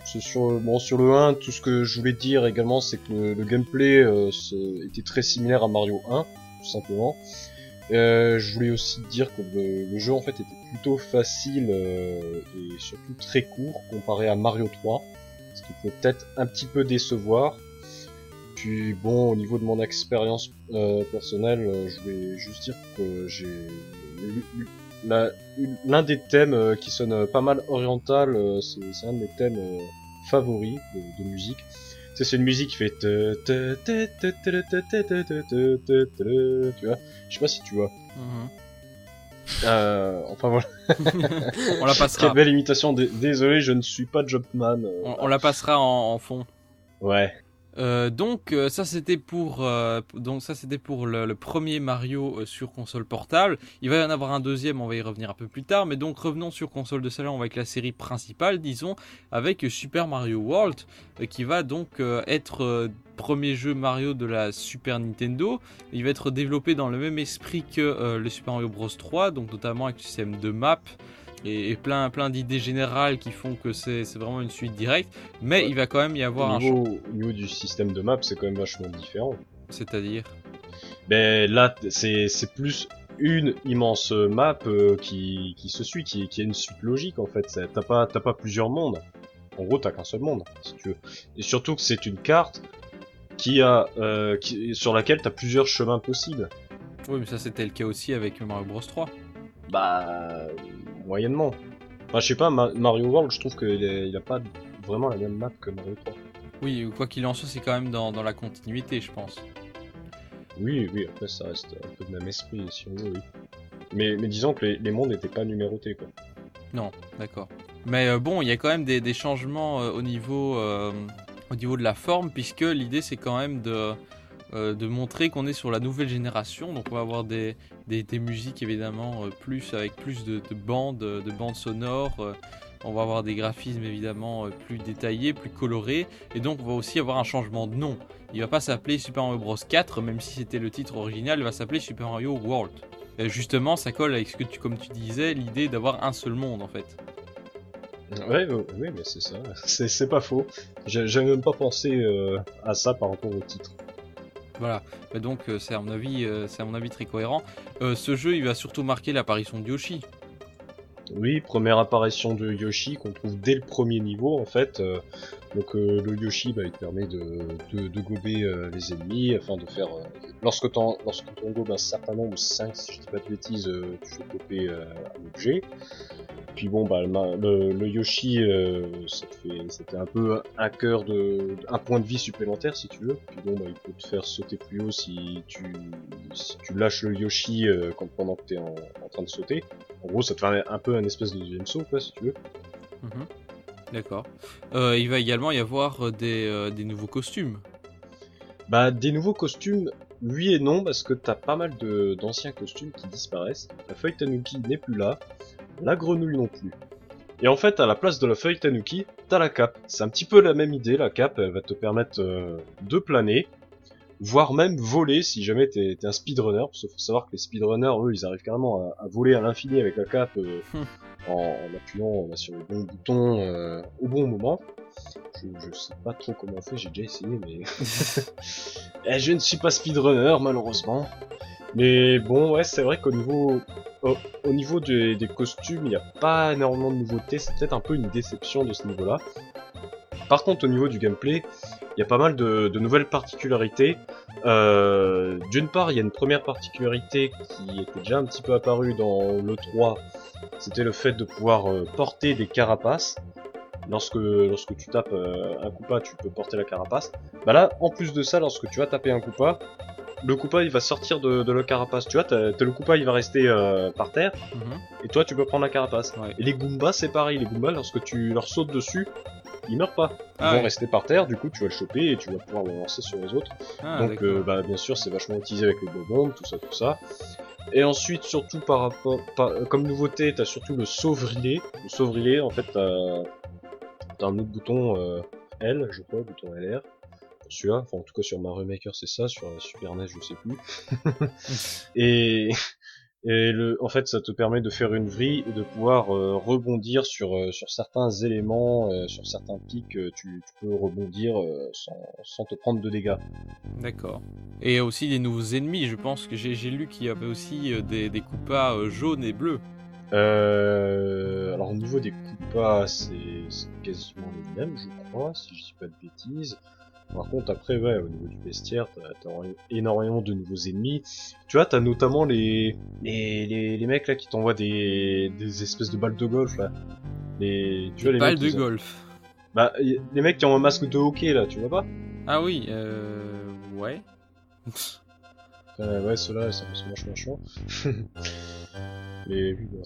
Sur, bon, sur le 1, tout ce que je voulais dire également, c'est que le, gameplay euh, était très similaire à Mario 1, tout simplement. Euh, je voulais aussi dire que le, jeu en fait était plutôt facile euh, et surtout très court comparé à Mario 3, ce qui peut peut-être un petit peu décevoir. Puis bon, au niveau de mon expérience personnelle, je voulais juste dire que j'ai l'un des thèmes euh, qui sonne euh, pas mal oriental, euh, c'est c'est un de mes thèmes euh, favoris de, de musique. C'est une musique qui fait te- te- te- te- te- te- te- te- te- te- te- te- tu vois. Je sais pas si tu vois. Mhm. Euh, enfin voilà. On la passera. Quelle belle imitation. Dé- Désolé, je ne suis pas Jumpman. euh, On, on la passera en, en fond. Ouais. Euh, donc euh, ça c'était pour euh, donc ça c'était pour le, premier Mario sur console portable. Il va y en avoir un deuxième, on va y revenir un peu plus tard. Mais donc revenons sur console de salon avec la série principale, disons, avec Super Mario World, qui va donc être premier jeu Mario de la Super Nintendo. Il va être développé dans le même esprit que le Super Mario Bros 3, donc notamment avec le système de map. Et, et plein, plein d'idées générales qui font que c'est vraiment une suite directe, mais il va quand même y avoir Au un niveau, au niveau du système de map, c'est quand même vachement différent. C'est-à-dire? Ben là, c'est plus une immense map euh, qui, qui se suit, qui, qui a une suite logique en fait. T'as pas, pas plusieurs mondes. En gros, t'as qu'un seul monde, si tu veux. Et surtout que c'est une carte qui a, euh, qui, sur laquelle t'as plusieurs chemins possibles. Oui, mais ça c'était le cas aussi avec Mario Bros 3. Bah, moyennement. Enfin, je sais pas, Ma- Mario World, je trouve qu'il il a pas vraiment la même map que Mario 3. Oui, quoi qu'il en soit, c'est quand même dans, dans la continuité, je pense. Oui, oui, après ça reste un peu de même esprit, si on veut, oui. Mais, mais disons que les, les mondes n'étaient pas numérotés, quoi. Non, d'accord. Mais euh, bon, il y a quand même des, des changements euh, au, niveau, euh, au niveau de la forme, puisque l'idée c'est quand même de, euh, de montrer qu'on est sur la nouvelle génération. Donc on va avoir des, des, musiques évidemment euh, plus avec plus de, de bandes, de bandes sonores. euh, on va avoir des graphismes évidemment euh, plus détaillés, plus colorés. Et donc on va aussi avoir un changement de nom. Il va pas s'appeler Super Mario Bros 4, même si c'était le titre original, il va s'appeler Super Mario World. Euh, justement, ça colle avec ce que tu, comme tu disais, l'idée d'avoir un seul monde en fait. Ouais, ouais, mais c'est ça. C'est, pas faux. J'avais même pas pensé euh, à ça par rapport au titre. Voilà, donc euh, c'est à mon avis, euh, c'est à mon avis très cohérent. Euh, ce jeu, il va surtout marquer l'apparition de Yoshi. Oui, première apparition de Yoshi qu'on trouve dès le premier niveau en fait. Donc le Yoshi, bah, il te permet de, de, gober les ennemis afin de faire. lorsque t'en lorsque gobes un certain nombre, 5 si je dis pas de bêtises, tu fais gober un objet. Puis bon, bah le, le Yoshi, c'était un peu un cœur de un point de vie supplémentaire si tu veux. Puis bon, bah, il peut te faire sauter plus haut si tu si tu lâches le Yoshi quand, pendant que t'es en, en train de sauter. En gros, ça te fait un peu un espèce de deuxième saut, quoi, si tu veux. Mhm. D'accord. Euh, il va également y avoir euh, des, euh, des, nouveaux costumes. Bah, des nouveaux costumes, oui et non, parce que t'as pas mal d'anciens costumes qui disparaissent. La feuille Tanuki n'est plus là, la grenouille non plus. Et en fait, à la place de la feuille Tanuki, t'as la cape. C'est un petit peu la même idée, la cape, elle va te permettre de planer, voire même voler si jamais t'es un speedrunner, parce qu'il faut savoir que les speedrunners, eux, ils arrivent carrément à, voler à l'infini avec la cape euh, hum. en, appuyant sur le bon bouton euh, au bon moment. Je, je, sais pas trop comment on fait, j'ai déjà essayé, mais eh, je ne suis pas speedrunner malheureusement. Mais bon, ouais, c'est vrai qu'au niveau au, niveau des, des costumes, il n'y a pas énormément de nouveautés. C'est peut-être un peu une déception de ce niveau-là. Par contre, au niveau du gameplay, il y a pas mal de, nouvelles particularités. Euh, d'une part, il y a une première particularité qui était déjà un petit peu apparue dans le 3, c'était le fait de pouvoir euh, porter des carapaces. Lorsque, lorsque tu tapes euh, un Koopa, tu peux porter la carapace. Bah là, en plus de ça, lorsque tu vas taper un Koopa, le Koopa il va sortir de, la carapace. Tu vois, le Koopa il va rester par terre, mhm. et toi tu peux prendre la carapace. Et les Goombas c'est pareil, les Goombas lorsque tu leur sautes dessus, ils meurent pas. Ils ah vont rester par terre, du coup tu vas le choper et tu vas pouvoir le lancer sur les autres. Ah, Donc euh, bah, bien sûr c'est vachement utilisé avec les bonbons, tout ça, tout ça. Et ensuite, surtout par rapport, euh, comme nouveauté, t'as surtout le sauvrilet. Le sauvrilet, en fait, t'as un autre bouton euh, L, je crois, bouton LR. Celui-là, enfin en tout cas sur Mario Maker c'est ça, sur la Super NES je sais plus. et et le, en fait, ça te permet de faire une vrille et de pouvoir euh, rebondir sur, euh, sur certains éléments, euh, sur certains pics. Tu, tu, peux rebondir sans, sans, te prendre de dégâts. D'accord. Et aussi des nouveaux ennemis. Je pense que j'ai lu qu'il y avait aussi des, des coupas jaunes et bleus. Alors au niveau des coupas, c'est quasiment les mêmes, je crois, si je dis pas de bêtises. Par contre, après, ouais, au niveau du bestiaire, t'as énormément de nouveaux ennemis. Tu vois, t'as notamment les, les, les, mecs là qui t'envoient des, des espèces de balles de golf là. Les, tu vois, les balles de golf. Bah, les mecs qui ont un masque de hockey là, tu vois pas? Ah oui, euh. Ouais. euh, ouais, ceux-là, c'est vachement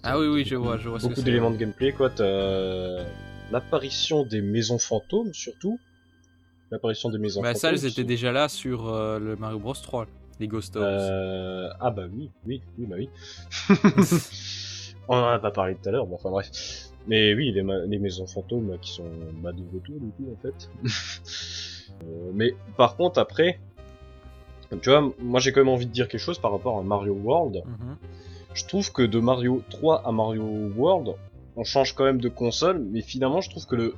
ah oui, oui, je vois, je vois Beaucoup d'éléments de gameplay, quoi. T'as l'apparition des maisons fantômes, surtout l'apparition des maisons. Bah ça, elles étaient déjà là sur euh, le Mario Bros 3, les Ghost euh... Ah bah oui, oui, oui, bah oui. On en a pas parlé tout à l'heure, bon enfin bref. Mais oui, les, les maisons fantômes qui sont bah, de retour du coup en fait. euh, mais par contre après, tu vois, moi j'ai quand même envie de dire quelque chose par rapport à Mario World. Mhm. Je trouve que de Mario 3 à Mario World, on change quand même de console, mais finalement je trouve que le,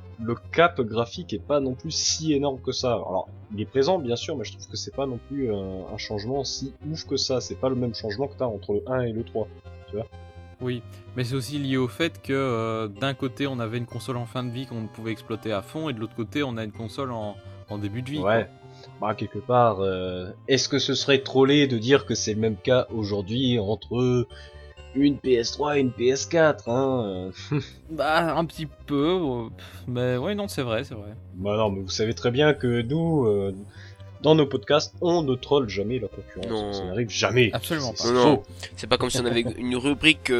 cap graphique est pas non plus si énorme que ça. Alors il est présent bien sûr, mais je trouve que c'est pas non plus un, changement si ouf que ça. C'est pas le même changement que t'as entre le 1 et le 3, tu vois. Oui, mais c'est aussi lié au fait que euh, d'un côté on avait une console en fin de vie qu'on pouvait exploiter à fond, et de l'autre côté on a une console en, début de vie. Ouais. Bah quelque part, euh, est-ce que ce serait trollé de dire que c'est le même cas aujourd'hui entre une PS3 et une PS4, hein. Euh. bah, un petit peu, euh, mais ouais, non, c'est vrai, c'est vrai. Bah non, mais vous savez très bien que nous, euh, dans nos podcasts, on ne troll jamais la concurrence. Non. Ça n'arrive jamais. Absolument pas. Non, C'est pas comme si on avait une rubrique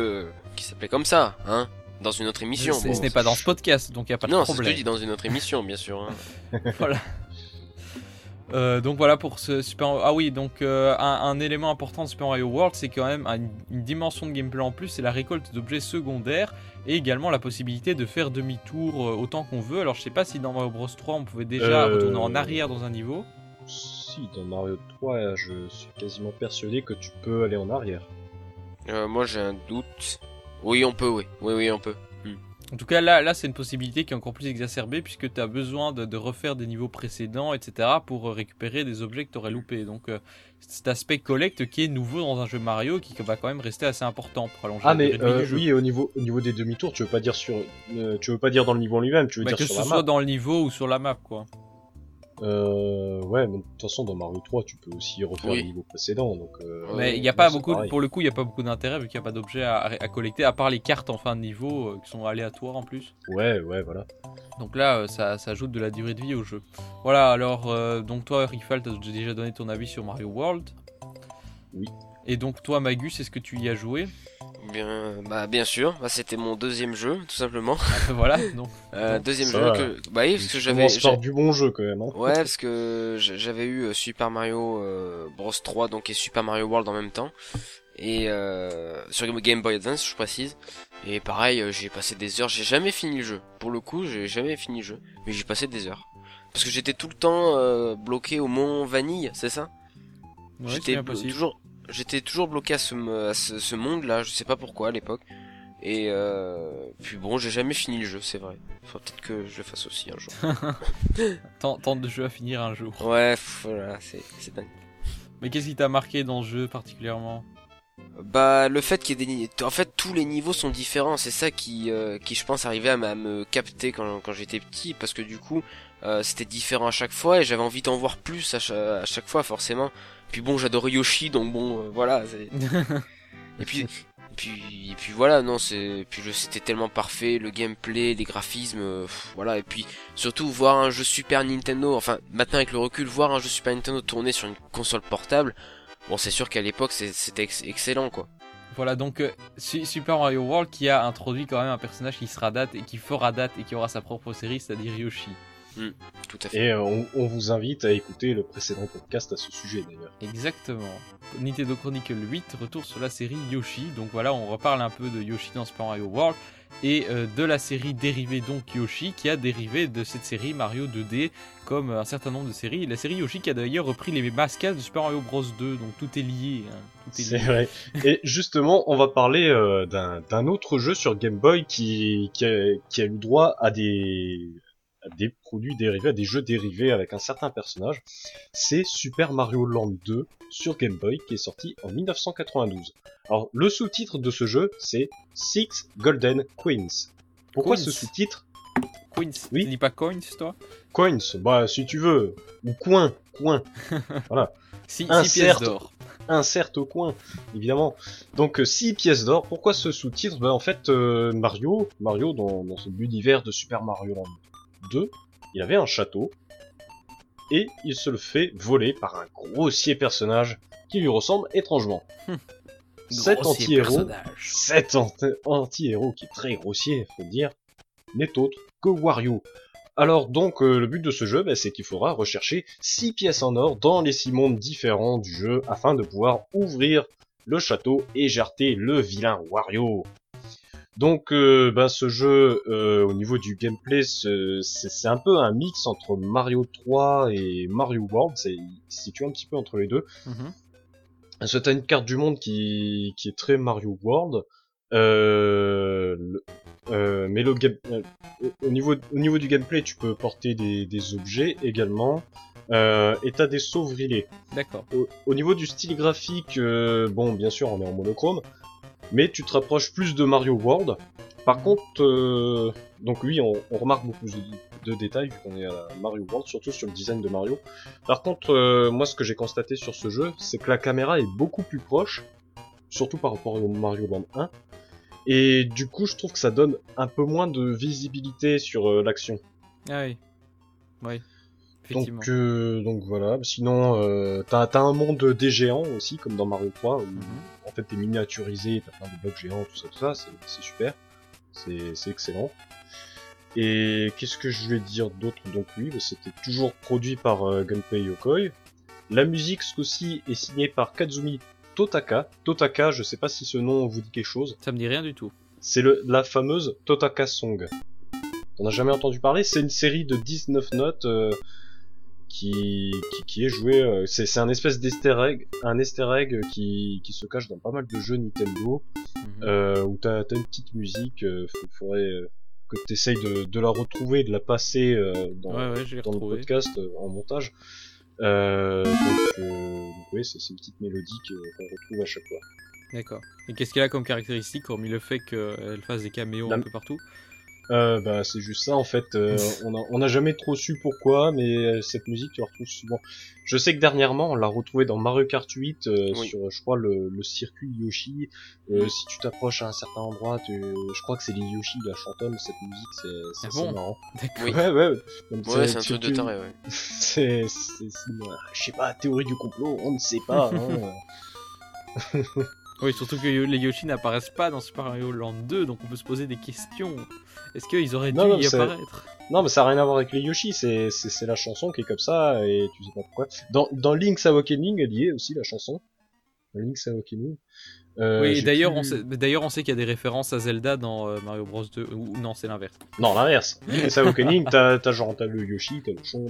qui s'appelait comme ça, hein. Dans une autre émission. Ce n'est pas dans ce podcast, donc il n'y a pas de problème. Non, c'est dis dans une autre émission, bien sûr. Hein. voilà. Euh, donc voilà pour ce Super Ah oui, donc euh, un, élément important de Super Mario World, c'est quand même une, dimension de gameplay en plus, c'est la récolte d'objets secondaires et également la possibilité de faire demi-tour euh, autant qu'on veut. Alors je sais pas si dans Mario Bros 3 on pouvait déjà retourner en arrière dans un niveau. Si, dans Mario 3, je suis quasiment persuadé que tu peux aller en arrière. moi j'ai un doute. Oui, on peut, oui. Oui, oui, on peut. En tout cas, là, là c'est une possibilité qui est encore plus exacerbée puisque tu as besoin de, de, refaire des niveaux précédents, etc. pour récupérer des objets que tu aurais loupés. Donc, euh, cet aspect collecte qui est nouveau dans un jeu Mario qui va quand même rester assez important pour allonger ah, mais euh, oui, au niveau, au niveau des demi-tours, tu veux pas dire sur, euh, tu veux pas dire dans le niveau lui-même, tu veux bah, dire sur la map. Que ce soit dans le niveau ou sur la map, quoi. Euh, ouais, mais de toute façon, dans Mario 3, tu peux aussi refaire le niveau précédent. Donc, euh, mais il n'y a pas beaucoup, pour le coup, il n'y a pas beaucoup d'intérêt vu qu'il n'y a pas d'objets à, à, collecter, à part les cartes en fin de niveau euh, qui sont aléatoires en plus. Ouais, ouais, voilà. Donc là, euh, ça, ça, ajoute de la durée de vie au jeu. Voilà, alors, euh, donc toi, Rifal, t'as déjà donné ton avis sur Mario World. Oui. Et donc toi, Magus, est-ce que tu y as joué? Bien, bah bien sûr, bah, c'était mon deuxième jeu, tout simplement. Voilà, donc. Euh, deuxième jeu que, bah oui, parce que j'avais. par du bon jeu quand même. Hein. Ouais, parce que j'avais eu euh, Super Mario euh, Bros 3, donc et Super Mario World en même temps, et euh, sur Game Boy Advance, je précise. Et pareil, euh, j'ai passé des heures, j'ai jamais fini le jeu. Pour le coup, j'ai jamais fini le jeu, mais j'ai passé des heures. Parce que j'étais tout le temps euh, bloqué au Mont Vanille, c'est ça? Ouais, J'étais toujours j'étais toujours bloqué à ce, à ce, ce monde-là, je sais pas pourquoi à l'époque. Et euh, puis bon, j'ai jamais fini le jeu, c'est vrai. Faut peut-être que je le fasse aussi un jour. Tente de jeu à finir un jour. Ouais, voilà, c'est dingue. Mais qu'est-ce qui t'a marqué dans ce jeu particulièrement? Bah le fait qu'il y ait des en fait tous les niveaux sont différents c'est ça qui euh, qui je pense arrivait à, me capter quand, quand j'étais petit parce que du coup euh, c'était différent à chaque fois et j'avais envie d'en voir plus à chaque, fois forcément puis bon j'adore Yoshi donc bon euh, voilà et puis et puis et puis voilà non c'est puis c'était tellement parfait le gameplay les graphismes euh, voilà et puis surtout voir un jeu Super Nintendo enfin maintenant avec le recul voir un jeu Super Nintendo tourner sur une console portable Bon, c'est sûr qu'à l'époque, c'était ex excellent, quoi. Voilà, donc euh, Super Mario World qui a introduit quand même un personnage qui sera date et qui fera date et qui aura sa propre série, c'est-à-dire Yoshi. Mmh, tout à fait. Et euh, on, on, vous invite à écouter le précédent podcast à ce sujet d'ailleurs. Exactement. Nintendo Chronicle 8 retour sur la série Yoshi. Donc voilà, on reparle un peu de Yoshi dans Super Mario World et euh, de la série dérivée donc Yoshi qui a dérivé de cette série Mario 2D comme un certain nombre de séries. La série Yoshi qui a d'ailleurs repris les mascades de Super Mario Bros 2, donc tout est lié. Hein, c'est vrai. Et justement, on va parler euh, d'un autre jeu sur Game Boy qui, qui, a, qui a eu droit à des des produits dérivés, à des jeux dérivés avec un certain personnage. C'est Super Mario Land 2 sur Game Boy qui est sorti en 1992. Alors le sous-titre de ce jeu c'est Six Golden Queens. Pourquoi ce sous-titre? Queens. Oui. Tu dis pas coins toi? Coins, bah si tu veux. Ou coin, coin. voilà. 6 pièces d'or. Insert au coin, évidemment. Donc 6 euh, pièces d'or. Pourquoi ce sous-titre? Bah, En fait, euh, Mario, Mario dans, dans l'univers de Super Mario Land 2, il avait un château, et il se le fait voler par un grossier personnage qui lui ressemble étrangement. cet anti-héros, cet anti-héros qui est très grossier, faut le dire, n'est autre que Wario. Alors donc euh, le but de ce jeu, bah, c'est qu'il faudra rechercher 6 pièces en or dans les 6 mondes différents du jeu afin de pouvoir ouvrir le château et jarter le vilain Wario. Donc, euh, ben, ce jeu, euh, au niveau du gameplay, c'est un peu un mix entre Mario 3 et Mario World. C'est situé un petit peu entre les deux. Mm-hmm. C'est une carte du monde qui, qui est très Mario World. Euh, euh, mais le game, euh, au niveau au niveau du gameplay, tu peux porter des, des objets également. Euh, et t'as des sauves D'accord. Au, au, niveau du style graphique, bon, bien sûr, on est en monochrome, mais tu te rapproches plus de Mario World. Par contre, euh, donc oui, on, remarque beaucoup de, détails vu qu'on est à Mario World, surtout sur le design de Mario. Par contre, euh, moi ce que j'ai constaté sur ce jeu, c'est que la caméra est beaucoup plus proche, surtout par rapport au Mario Land 1. Et du coup, je trouve que ça donne un peu moins de visibilité sur euh, l'action. Ah oui. Oui. Donc, euh, donc voilà. Sinon, euh, t'as as un monde des géants aussi, comme dans Mario 3, où mhm. en fait t'es miniaturisé, t'as plein de blocs géants, tout ça, tout ça, c'est super. C'est excellent. Et qu'est-ce que je vais dire d'autre? Donc oui, bah, c'était toujours produit par euh, Gunpei Yokoi. La musique, ce coup-ci, est signée par Kazumi Totaka. Totaka, je sais pas si ce nom vous dit quelque chose. Ça me dit rien du tout. C'est la fameuse Totaka Song. On n'a jamais entendu parler C'est une série de 19 notes euh, qui, qui, est joué. Euh, c'est un espèce d'easter egg, un easter egg qui, qui se cache dans pas mal de jeux Nintendo, euh, où t'as as une petite musique. Euh, faudrait, que tu essayes de, de, la retrouver, de la passer dans, dans le podcast en montage. Euh, donc, oui, c'est une petite mélodie qu'on retrouve à chaque fois. D'accord. Et qu'est-ce qu'elle a comme caractéristique, hormis le fait qu'elle fasse des caméos un peu partout? Euh, bah, c'est juste ça en fait. Euh, on, a, jamais trop su pourquoi, mais euh, cette musique tu la retrouves souvent. Je sais que dernièrement on l'a retrouvée dans Mario Kart 8 euh, sur, je crois, le, circuit Yoshi. si tu t'approches à un certain endroit, tu... je crois que c'est les Yoshi la chantonne cette musique, c'est ah marrant. Oui. Ouais ouais. ouais c'est un truc de taré ouais. c'est je sais pas théorie du complot, on ne sait pas. Hein. Oui, surtout que les Yoshi n'apparaissent pas dans Super Mario Land 2, donc on peut se poser des questions. Est-ce qu'ils auraient dû y apparaître? Non, mais ça n'a rien à voir avec les Yoshi, c'est la chanson qui est comme ça, et tu sais pas pourquoi. Dans, dans Link's Awakening, elle y est aussi, la chanson. Link's Awakening. Euh, oui, d'ailleurs, on sait, d'ailleurs, on sait qu'il y a des références à Zelda dans euh, Mario Bros 2. Ou non, c'est l'inverse. Non, l'inverse. Link's Awakening, t'as genre t'as le Yoshi, t'as le chon,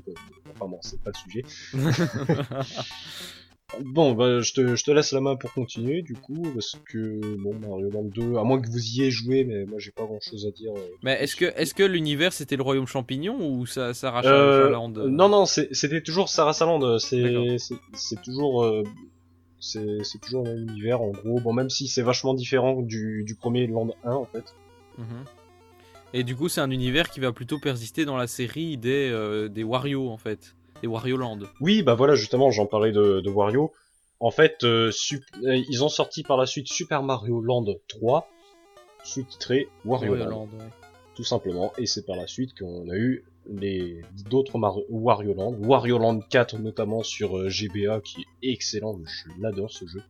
enfin bon, c'est pas le sujet. Bon, bah, je te, je te laisse la main pour continuer, du coup, parce que, bon, Mario Land 2, à moins que vous y ayez joué, mais moi j'ai pas grand chose à dire. Euh, mais est-ce que, est-ce que l'univers c'était le royaume champignon ou ça, ça euh, Land euh Non, non, c'était toujours Sarah Saland, c'est, c'est toujours, euh, c'est, toujours un univers en gros, bon, même si c'est vachement différent du, du premier Land 1 en fait. Mhm. Et du coup, c'est un univers qui va plutôt persister dans la série des, des Wario en fait et Wario Land. Oui, bah voilà, justement, j'en parlais de, Wario. En fait, euh, euh, ils ont sorti par la suite Super Mario Land 3, sous-titré Wario, Land. Tout simplement, et c'est par la suite qu'on a eu les d'autres Wario Land, Wario Land 4 notamment sur euh, GBA qui est excellent, je l'adore ce jeu.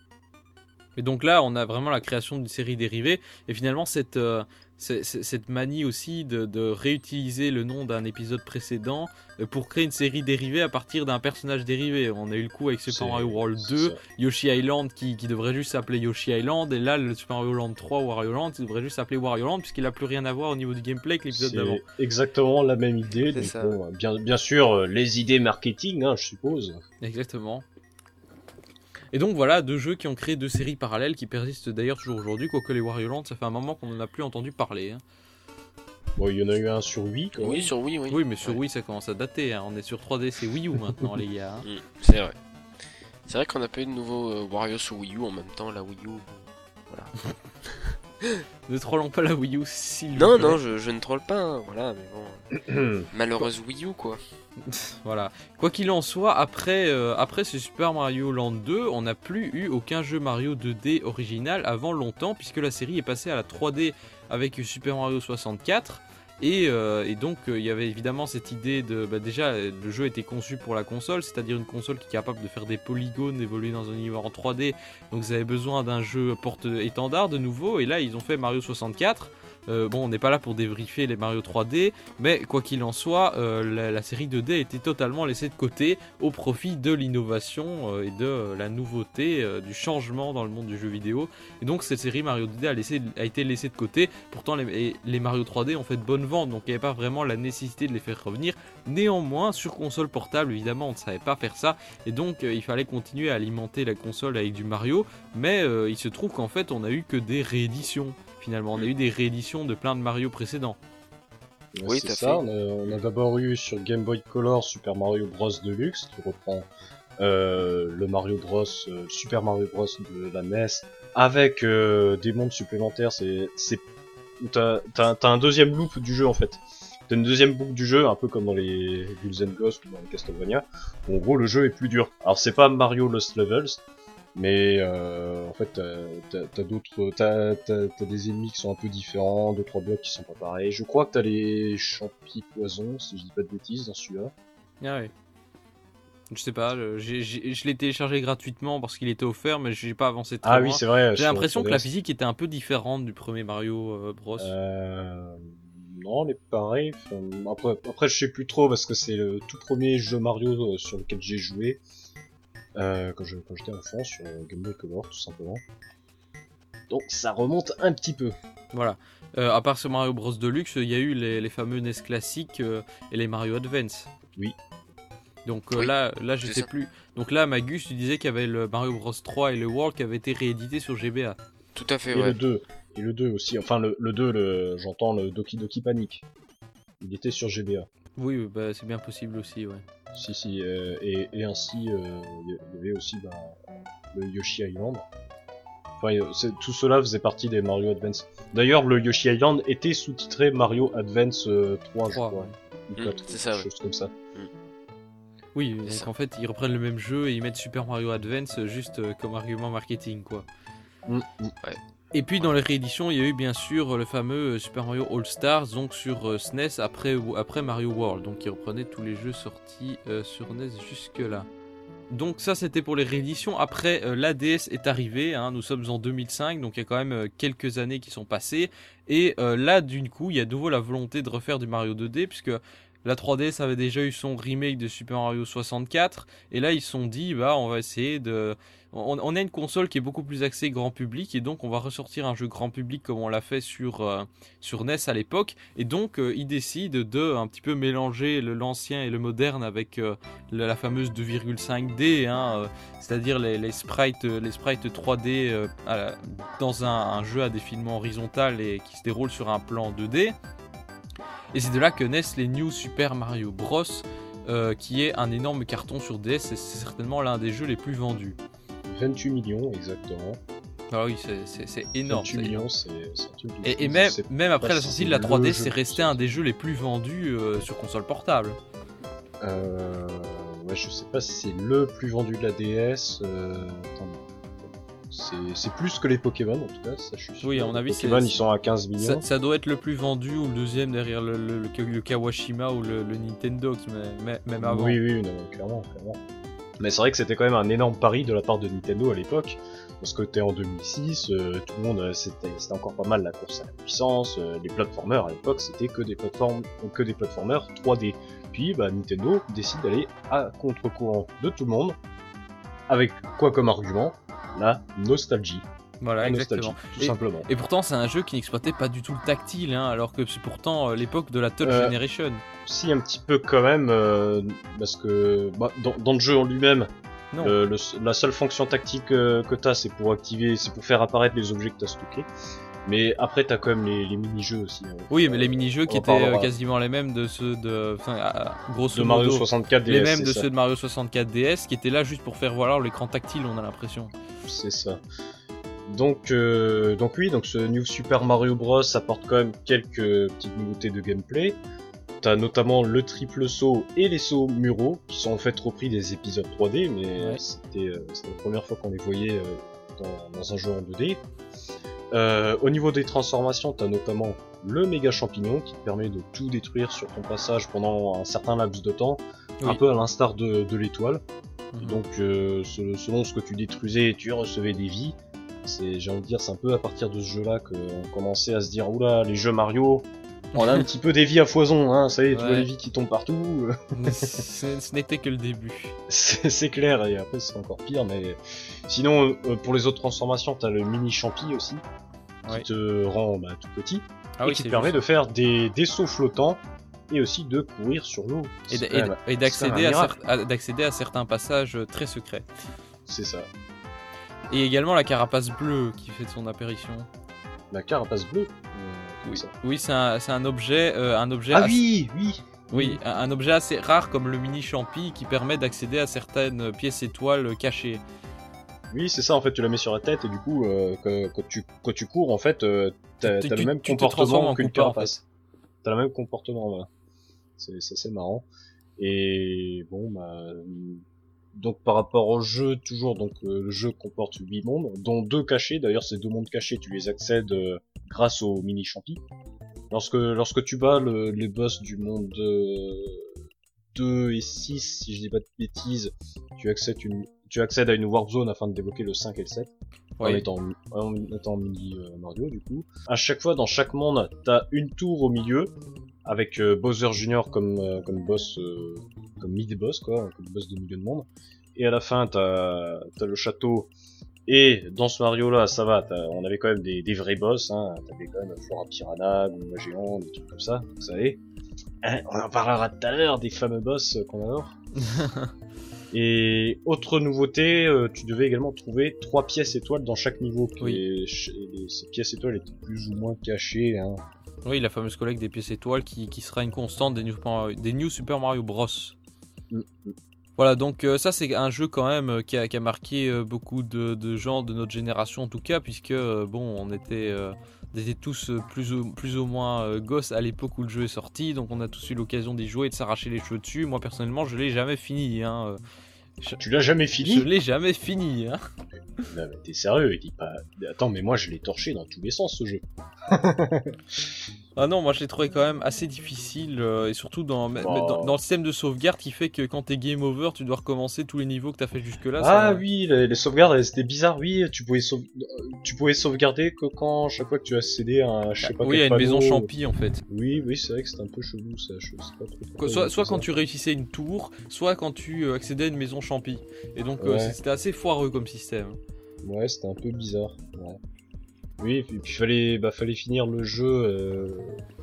Et donc là, on a vraiment la création d'une série dérivée. Et finalement, cette, euh, cette manie aussi de, réutiliser le nom d'un épisode précédent euh, pour créer une série dérivée à partir d'un personnage dérivé. On a eu le coup avec Super Mario World 2, Yoshi Island qui, devrait juste s'appeler Yoshi Island. Et là, le Super Mario Land 3, Wario Land, il devrait juste s'appeler Wario Land puisqu'il n'a plus rien à voir au niveau du gameplay que l'épisode d'avant. exactement la même idée. bien, bien sûr, euh, les idées marketing, hein, je suppose. Exactement. Et donc voilà, deux jeux qui ont créé deux séries parallèles qui persistent d'ailleurs toujours aujourd'hui, quoique les Wario Land, ça fait un moment qu'on n'en a plus entendu parler. Hein. Bon, il y en a eu un sur Wii quand Oui, sur Wii, oui. Oui, mais sur Wii, ça commence à dater. Hein. On est sur 3D, c'est Wii U maintenant, les gars. Hein. Mm, c'est vrai. C'est vrai qu'on n'a pas eu de nouveau euh, Wario sur Wii U en même temps, la Wii U. Voilà. ne trollons pas la Wii U, s'il Non, non, je, je, ne troll pas, voilà, mais bon. Malheureuse Wii U, quoi. voilà. Quoi qu'il en soit, après, euh, ce Super Mario Land 2, on n'a plus eu aucun jeu Mario 2D original avant longtemps, puisque la série est passée à la 3D avec Super Mario 64. Euh, et, donc euh, il y avait évidemment cette idée de bah, déjà le jeu était conçu pour la console, c'est-à-dire une console qui est capable de faire des polygones, évoluer dans un univers en 3D. Donc vous avez besoin d'un jeu porte-étendard de nouveau. Et là ils ont fait Mario 64 euh, bon, on n'est pas là pour débriefer les Mario 3D, mais quoi qu'il en soit, euh, la, série 2D a été totalement laissée de côté au profit de l'innovation euh, et de la nouveauté, du changement dans le monde du jeu vidéo. Et donc cette série Mario 2D a, été laissée de côté. Pourtant, les, les, Mario 3D ont fait de bonnes ventes, donc il n'y avait pas vraiment la nécessité de les faire revenir. Néanmoins, sur console portable, évidemment, on ne savait pas faire ça, et donc il fallait continuer à alimenter la console avec du Mario. Mais il se trouve qu'en fait, on n'a eu que des rééditions finalement. On a eu des rééditions de plein de Mario précédents. Oui, c'est ça. On a, d'abord eu sur Game Boy Color Super Mario Bros Deluxe qui reprend euh, le Mario Bros, euh, Super Mario Bros de la NES avec euh, des mondes supplémentaires. C'est, c'est, t'as, un deuxième loop du jeu en fait. T'as une deuxième boucle du jeu, un peu comme dans les Ghouls and Ghosts ou dans les Castlevania. Où en gros, le jeu est plus dur. Alors c'est pas Mario Lost Levels, mais euh, en fait, t'as d'autres, t'as des ennemis qui sont un peu différents, deux trois blocs qui sont pas pareils. Je crois que t'as les champis poisons, si je dis pas de bêtises, dans celui-là. Ah ouais. Je sais pas, je l'ai téléchargé gratuitement parce qu'il était offert, mais j'ai pas avancé très Ah oui, c'est vrai. J'ai l'impression que la physique était un peu différente du premier Mario euh, Bros. Euh, non, mais pareil. après, après, je sais plus trop parce que c'est le tout premier jeu Mario euh, sur lequel j'ai joué. Euh, quand j'étais enfant sur Game Boy Color tout simplement. Donc ça remonte un petit peu. Voilà. Euh, à part ce Mario Bros Deluxe, il y a eu les, fameux NES classiques euh, et les Mario Advance. Oui. Donc là, là je sais plus. Donc là, Magus, tu disais qu'il y avait le Mario Bros 3 et le World qui avaient été réédités sur GBA. Tout à fait, et Le 2. Et le 2 aussi, enfin le, le 2, le, j'entends le Doki Doki Panic. Il était sur GBA. Oui, bah, c'est bien possible aussi, ouais. Si, si, euh, et, et ainsi, euh, il y avait aussi bah, le Yoshi Island. Enfin, euh, c'est- tout cela faisait partie des Mario Advance. D'ailleurs, le Yoshi Island était sous-titré Mario Advance euh, 3, je Trois, crois. ouais. Ou Mm, 4, c'est ça, quelque chose comme ça. Oui, C'est donc ça. en fait, ils reprennent le même jeu et ils mettent Super Mario Advance juste comme argument marketing, quoi. Mm, mm. Et puis dans les rééditions, il y a eu bien sûr le fameux Super Mario All Stars, donc sur euh, SNES après, Mario World, donc qui reprenait tous les jeux sortis euh, sur NES jusque-là. Donc ça c'était pour les rééditions. Après euh, l'ADS est arrivé, hein, nous sommes en 2005, donc il y a quand même euh, quelques années qui sont passées. Et là d'une coup il y a de nouveau la volonté de refaire du Mario 2D, puisque la 3DS avait déjà eu son remake de Super Mario 64. Et là ils se sont dit, bah on va essayer de... On, a une console qui est beaucoup plus axée grand public et donc on va ressortir un jeu grand public comme on l'a fait sur, euh, sur NES à l'époque. Et donc euh, ils décident de un petit peu mélanger l'ancien et le moderne avec euh, la, fameuse 2,5D, hein, c'est-à-dire les, sprites, les sprites 3D euh, à la- dans un, un jeu à défilement horizontal et qui se déroule sur un plan 2D. Et c'est de là que naissent les New Super Mario Bros. euh, qui est un énorme carton sur DS et c'est certainement l'un des jeux les plus vendus. 28 millions, exactement. Ah oui, c'est- énorme. 28 c'est millions, c'est Et, et même, après la sortie de la le 3D, jeu c'est resté un des jeux les plus vendus euh, sur console portable. Euh, ouais, je sais pas si c'est le plus vendu de la DS. Euh, attends, c'est plus que les Pokémon en tout cas, ça je suis sûr. Oui, à mon Les avis, c'est- Pokémon ils sont à 15 millions. Ça, ça doit être le plus vendu ou le deuxième derrière le, le- le- le Kawashima ou le, le Nintendo, mais, mais- même avant. Oui, oui, non, clairement, clairement. Mais c'est vrai que c'était quand même un énorme pari de la part de Nintendo à l'époque. Parce que t'es en 2006, euh, tout le monde, euh, c'était c'était encore pas mal la course à la puissance. euh, les plateformers à l'époque, c'était que des plateformes, que des plateformers 3D. Puis, bah, Nintendo décide d'aller à contre-courant de tout le monde. Avec quoi comme argument? La nostalgie. Voilà, exactement. tout simplement. Et pourtant, c'est un jeu qui n'exploitait pas du tout le tactile, hein, alors que c'est pourtant euh, l'époque de la Touch Euh, Generation. Si, un petit peu quand même, euh, parce que bah, dans, dans le jeu en lui-même, le- la seule fonction tactique euh, que t'as, c'est pour activer, c'est pour faire apparaître les objets que t'as stockés. Mais après, t'as quand même les, les mini-jeux aussi. hein. Oui, mais les mini-jeux qui étaient euh, parlera. quasiment les mêmes de ceux de. Enfin, grosso de Mario modo, 64 DS. les mêmes de ça. ceux de Mario 64 DS, qui étaient là juste pour faire voir l'écran tactile, on a l'impression. C'est ça. Donc, euh, donc oui, donc ce New Super Mario Bros apporte quand même quelques petites nouveautés de gameplay. T'as notamment le triple saut et les sauts muraux, qui sont en fait repris des épisodes 3D, mais Ouais. c'était euh, c'était la première fois qu'on les voyait euh, dans, dans un jeu en 2D. Euh, au niveau des transformations, t'as notamment le méga champignon qui te permet de tout détruire sur ton passage pendant un certain laps de temps, un peu à l'instar de, de l'étoile. Mhm. Donc euh, se- selon ce que tu détruisais, tu recevais des vies. C'est, j'ai envie de dire, c'est un peu à partir de ce jeu-là qu'on commençait à se dire, oula, les jeux Mario, on a un petit peu des vies à foison, hein, ça y est, tu vois les vies qui tombent partout. ce n'était que le début. c'est, clair, et après c'est encore pire, mais sinon, euh, pour les autres transformations, t'as le mini champi aussi, qui Ouais. te rend bah, tout petit, Ah et oui, qui te permet juste. de faire des, des sauts flottants, et aussi de courir sur l'eau. Et d'accéder à, certains passages euh, très secrets. C'est ça. Et également la carapace bleue qui fait son apparition. La carapace bleue. Oui, c'est un, objet, euh, un objet Ah assez- oui, oui, oui, un, un objet assez rare comme le mini champi qui permet d'accéder à certaines pièces étoiles cachées. Oui, c'est ça, en fait, tu la mets sur la tête et du coup, euh, que- quand, tu, quand tu cours, en fait, euh, t'as le même tu comportement en qu'une Koopa, en carapace. T'as le même comportement, voilà. C'est assez marrant. Et bon, bah... Donc par rapport au jeu, toujours, donc euh, le jeu comporte 8 mondes, dont deux cachés, d'ailleurs ces deux mondes cachés, tu les accèdes euh, grâce au mini champi. Lorsque, lorsque tu bats le- les boss du monde euh, 2 et 6, si je dis pas de bêtises, tu accèdes, une, tu accèdes à une warp zone afin de débloquer le 5 et le 7 en Oui. étant, en étant mini euh, Mario du coup. À chaque fois, dans chaque monde, t'as une tour au milieu avec euh, Bowser Junior comme euh, comme boss, euh, comme mid boss quoi, comme boss de milieu de monde. Et à la fin, t'as as le château. Et dans ce Mario là, ça va, on avait quand même des, des vrais boss, hein. t'avais quand même Flora Piranha, Goomba Géant, des trucs comme ça, vous savez. Hein, on en parlera tout à l'heure des fameux boss euh, qu'on adore. Et autre nouveauté, euh, tu devais également trouver trois pièces étoiles dans chaque niveau. Oui. Et ces pièces étoiles étaient plus ou moins cachées. Hein. Oui, la fameuse collecte des pièces étoiles qui, qui sera une constante des New, Super- des New Super Mario Bros. Mm, Voilà, donc euh, ça c'est un jeu quand même euh, qui a, qui a marqué euh, beaucoup de, de gens de notre génération en tout cas, puisque euh, bon, on était, euh, on était tous plus ou, plus ou moins euh, gosses à l'époque où le jeu est sorti, donc on a tous eu l'occasion d'y jouer et de s'arracher les cheveux dessus. Moi personnellement, je l'ai jamais fini. Hein. Tu l'as jamais Je fini l'ai jamais fini. Hein. Non, mais T'es sérieux Il dit pas. Attends, mais moi je l'ai torché dans tous les sens ce jeu. Ah non, moi je l'ai trouvé quand même assez difficile euh, et surtout dans, mais dans, dans le système de sauvegarde qui fait que quand t'es game over, tu dois recommencer tous les niveaux que t'as fait jusque là. Ah oui, les, les sauvegardes, elles étaient bizarres. Oui, tu pouvais, sauve- tu pouvais sauvegarder que quand chaque fois que tu as cédé à un, je sais pas Oui, à une maison champi en fait. Oui, oui, c'est vrai que c'était un peu chelou ça. Je sais pas trop. Soit, soit quand tu réussissais une tour, soit quand tu euh, accédais à une maison champi. Et donc euh, c'était assez foireux comme système. Ouais, c'était un peu bizarre. Ouais. Oui, et puis il fallait, bah, fallait finir le jeu euh,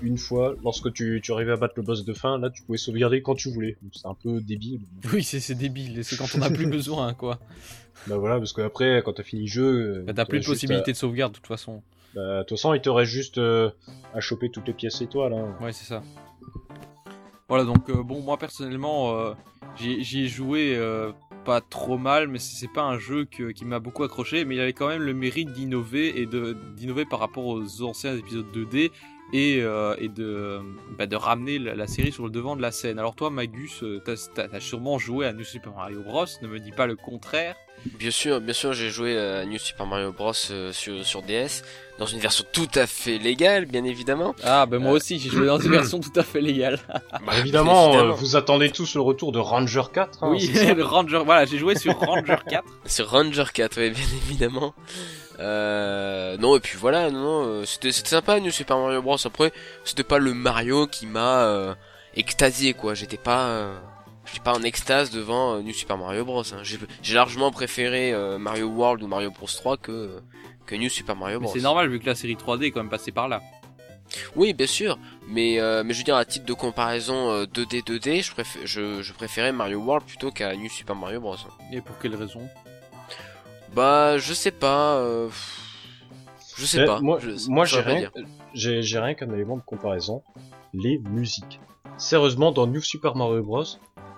une fois. Lorsque tu, tu arrivais à battre le boss de fin, là tu pouvais sauvegarder quand tu voulais. C'était un peu débile. Oui, c'est c'est débile, c'est quand on a plus besoin quoi. Bah voilà, parce qu'après, quand t'as fini le jeu. Bah, T'as plus de possibilité de sauvegarde de toute façon. bah, de toute façon, il te reste juste euh, à choper toutes les pièces étoiles. Hein. Ouais, c'est ça. Voilà, donc euh, bon, moi personnellement, euh, j'y ai joué euh, pas trop mal, mais c'est pas un jeu qui m'a beaucoup accroché, mais il avait quand même le mérite d'innover et d'innover par rapport aux anciens épisodes 2D et, euh, et de, bah, de ramener la, la série sur le devant de la scène. Alors toi, Magus, euh, t'as sûrement joué à New Super Mario Bros. Ne me dis pas le contraire. Bien sûr, bien sûr, j'ai joué à New Super Mario Bros euh, sur, sur DS, dans une version tout à fait légale, bien évidemment. Ah, ben moi aussi, j'ai joué dans une version tout à fait légale. Bah, évidemment, évidemment. euh, vous attendez tous le retour de Ranger 4. hein, oui, le Ranger. Voilà, j'ai joué sur Ranger 4. C'est Ranger 4, ouais, bien évidemment. Euh, non, et puis voilà, non, non, euh, c'était c'était sympa New Super Mario Bros. Après, c'était pas le Mario qui m'a euh, extasié, quoi. J'étais pas, euh, j'étais pas en extase devant euh, New Super Mario Bros. hein. J'ai largement préféré euh, Mario World ou Mario Bros 3 que que New Super Mario Bros. c'est normal vu que la série 3D est quand même passée par là. Oui, bien sûr, mais euh, mais je veux dire à titre de comparaison euh, 2D 2D, je préfère je, je préférais Mario World plutôt qu'à New Super Mario Bros. Et pour quelle raison? Bah, je sais pas. euh, Je sais Eh, pas. Moi, je, moi j'ai rien, j'ai j'ai rien qu'un élément de comparaison. Les musiques. Sérieusement, dans New Super Mario Bros,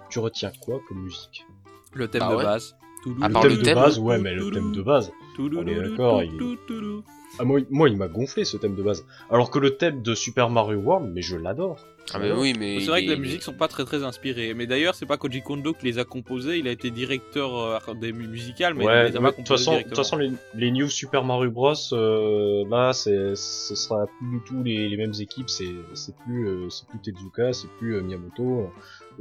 tu retiens quoi comme musique? Le thème Bah de ouais. base. À Le thème le de thème. base, ouais, mais le thème de base. On est d'accord, il- Ah, moi, moi, il m'a gonflé ce thème de base. Alors que le thème de Super Mario World, mais je l'adore. Ah, mais oui, mais. C'est vrai que les musiques sont pas très très inspirées. Mais d'ailleurs, c'est pas Koji Kondo qui les a composées. Il a été directeur euh, des mu- musicales, mais il les a mais pas de toute composées façon, de toute façon, les, les New Super Mario Bros, euh, là, c'est, ce sera plus du tout les, les mêmes équipes. C'est, c'est plus, euh, c'est plus Tezuka, c'est plus euh, Miyamoto.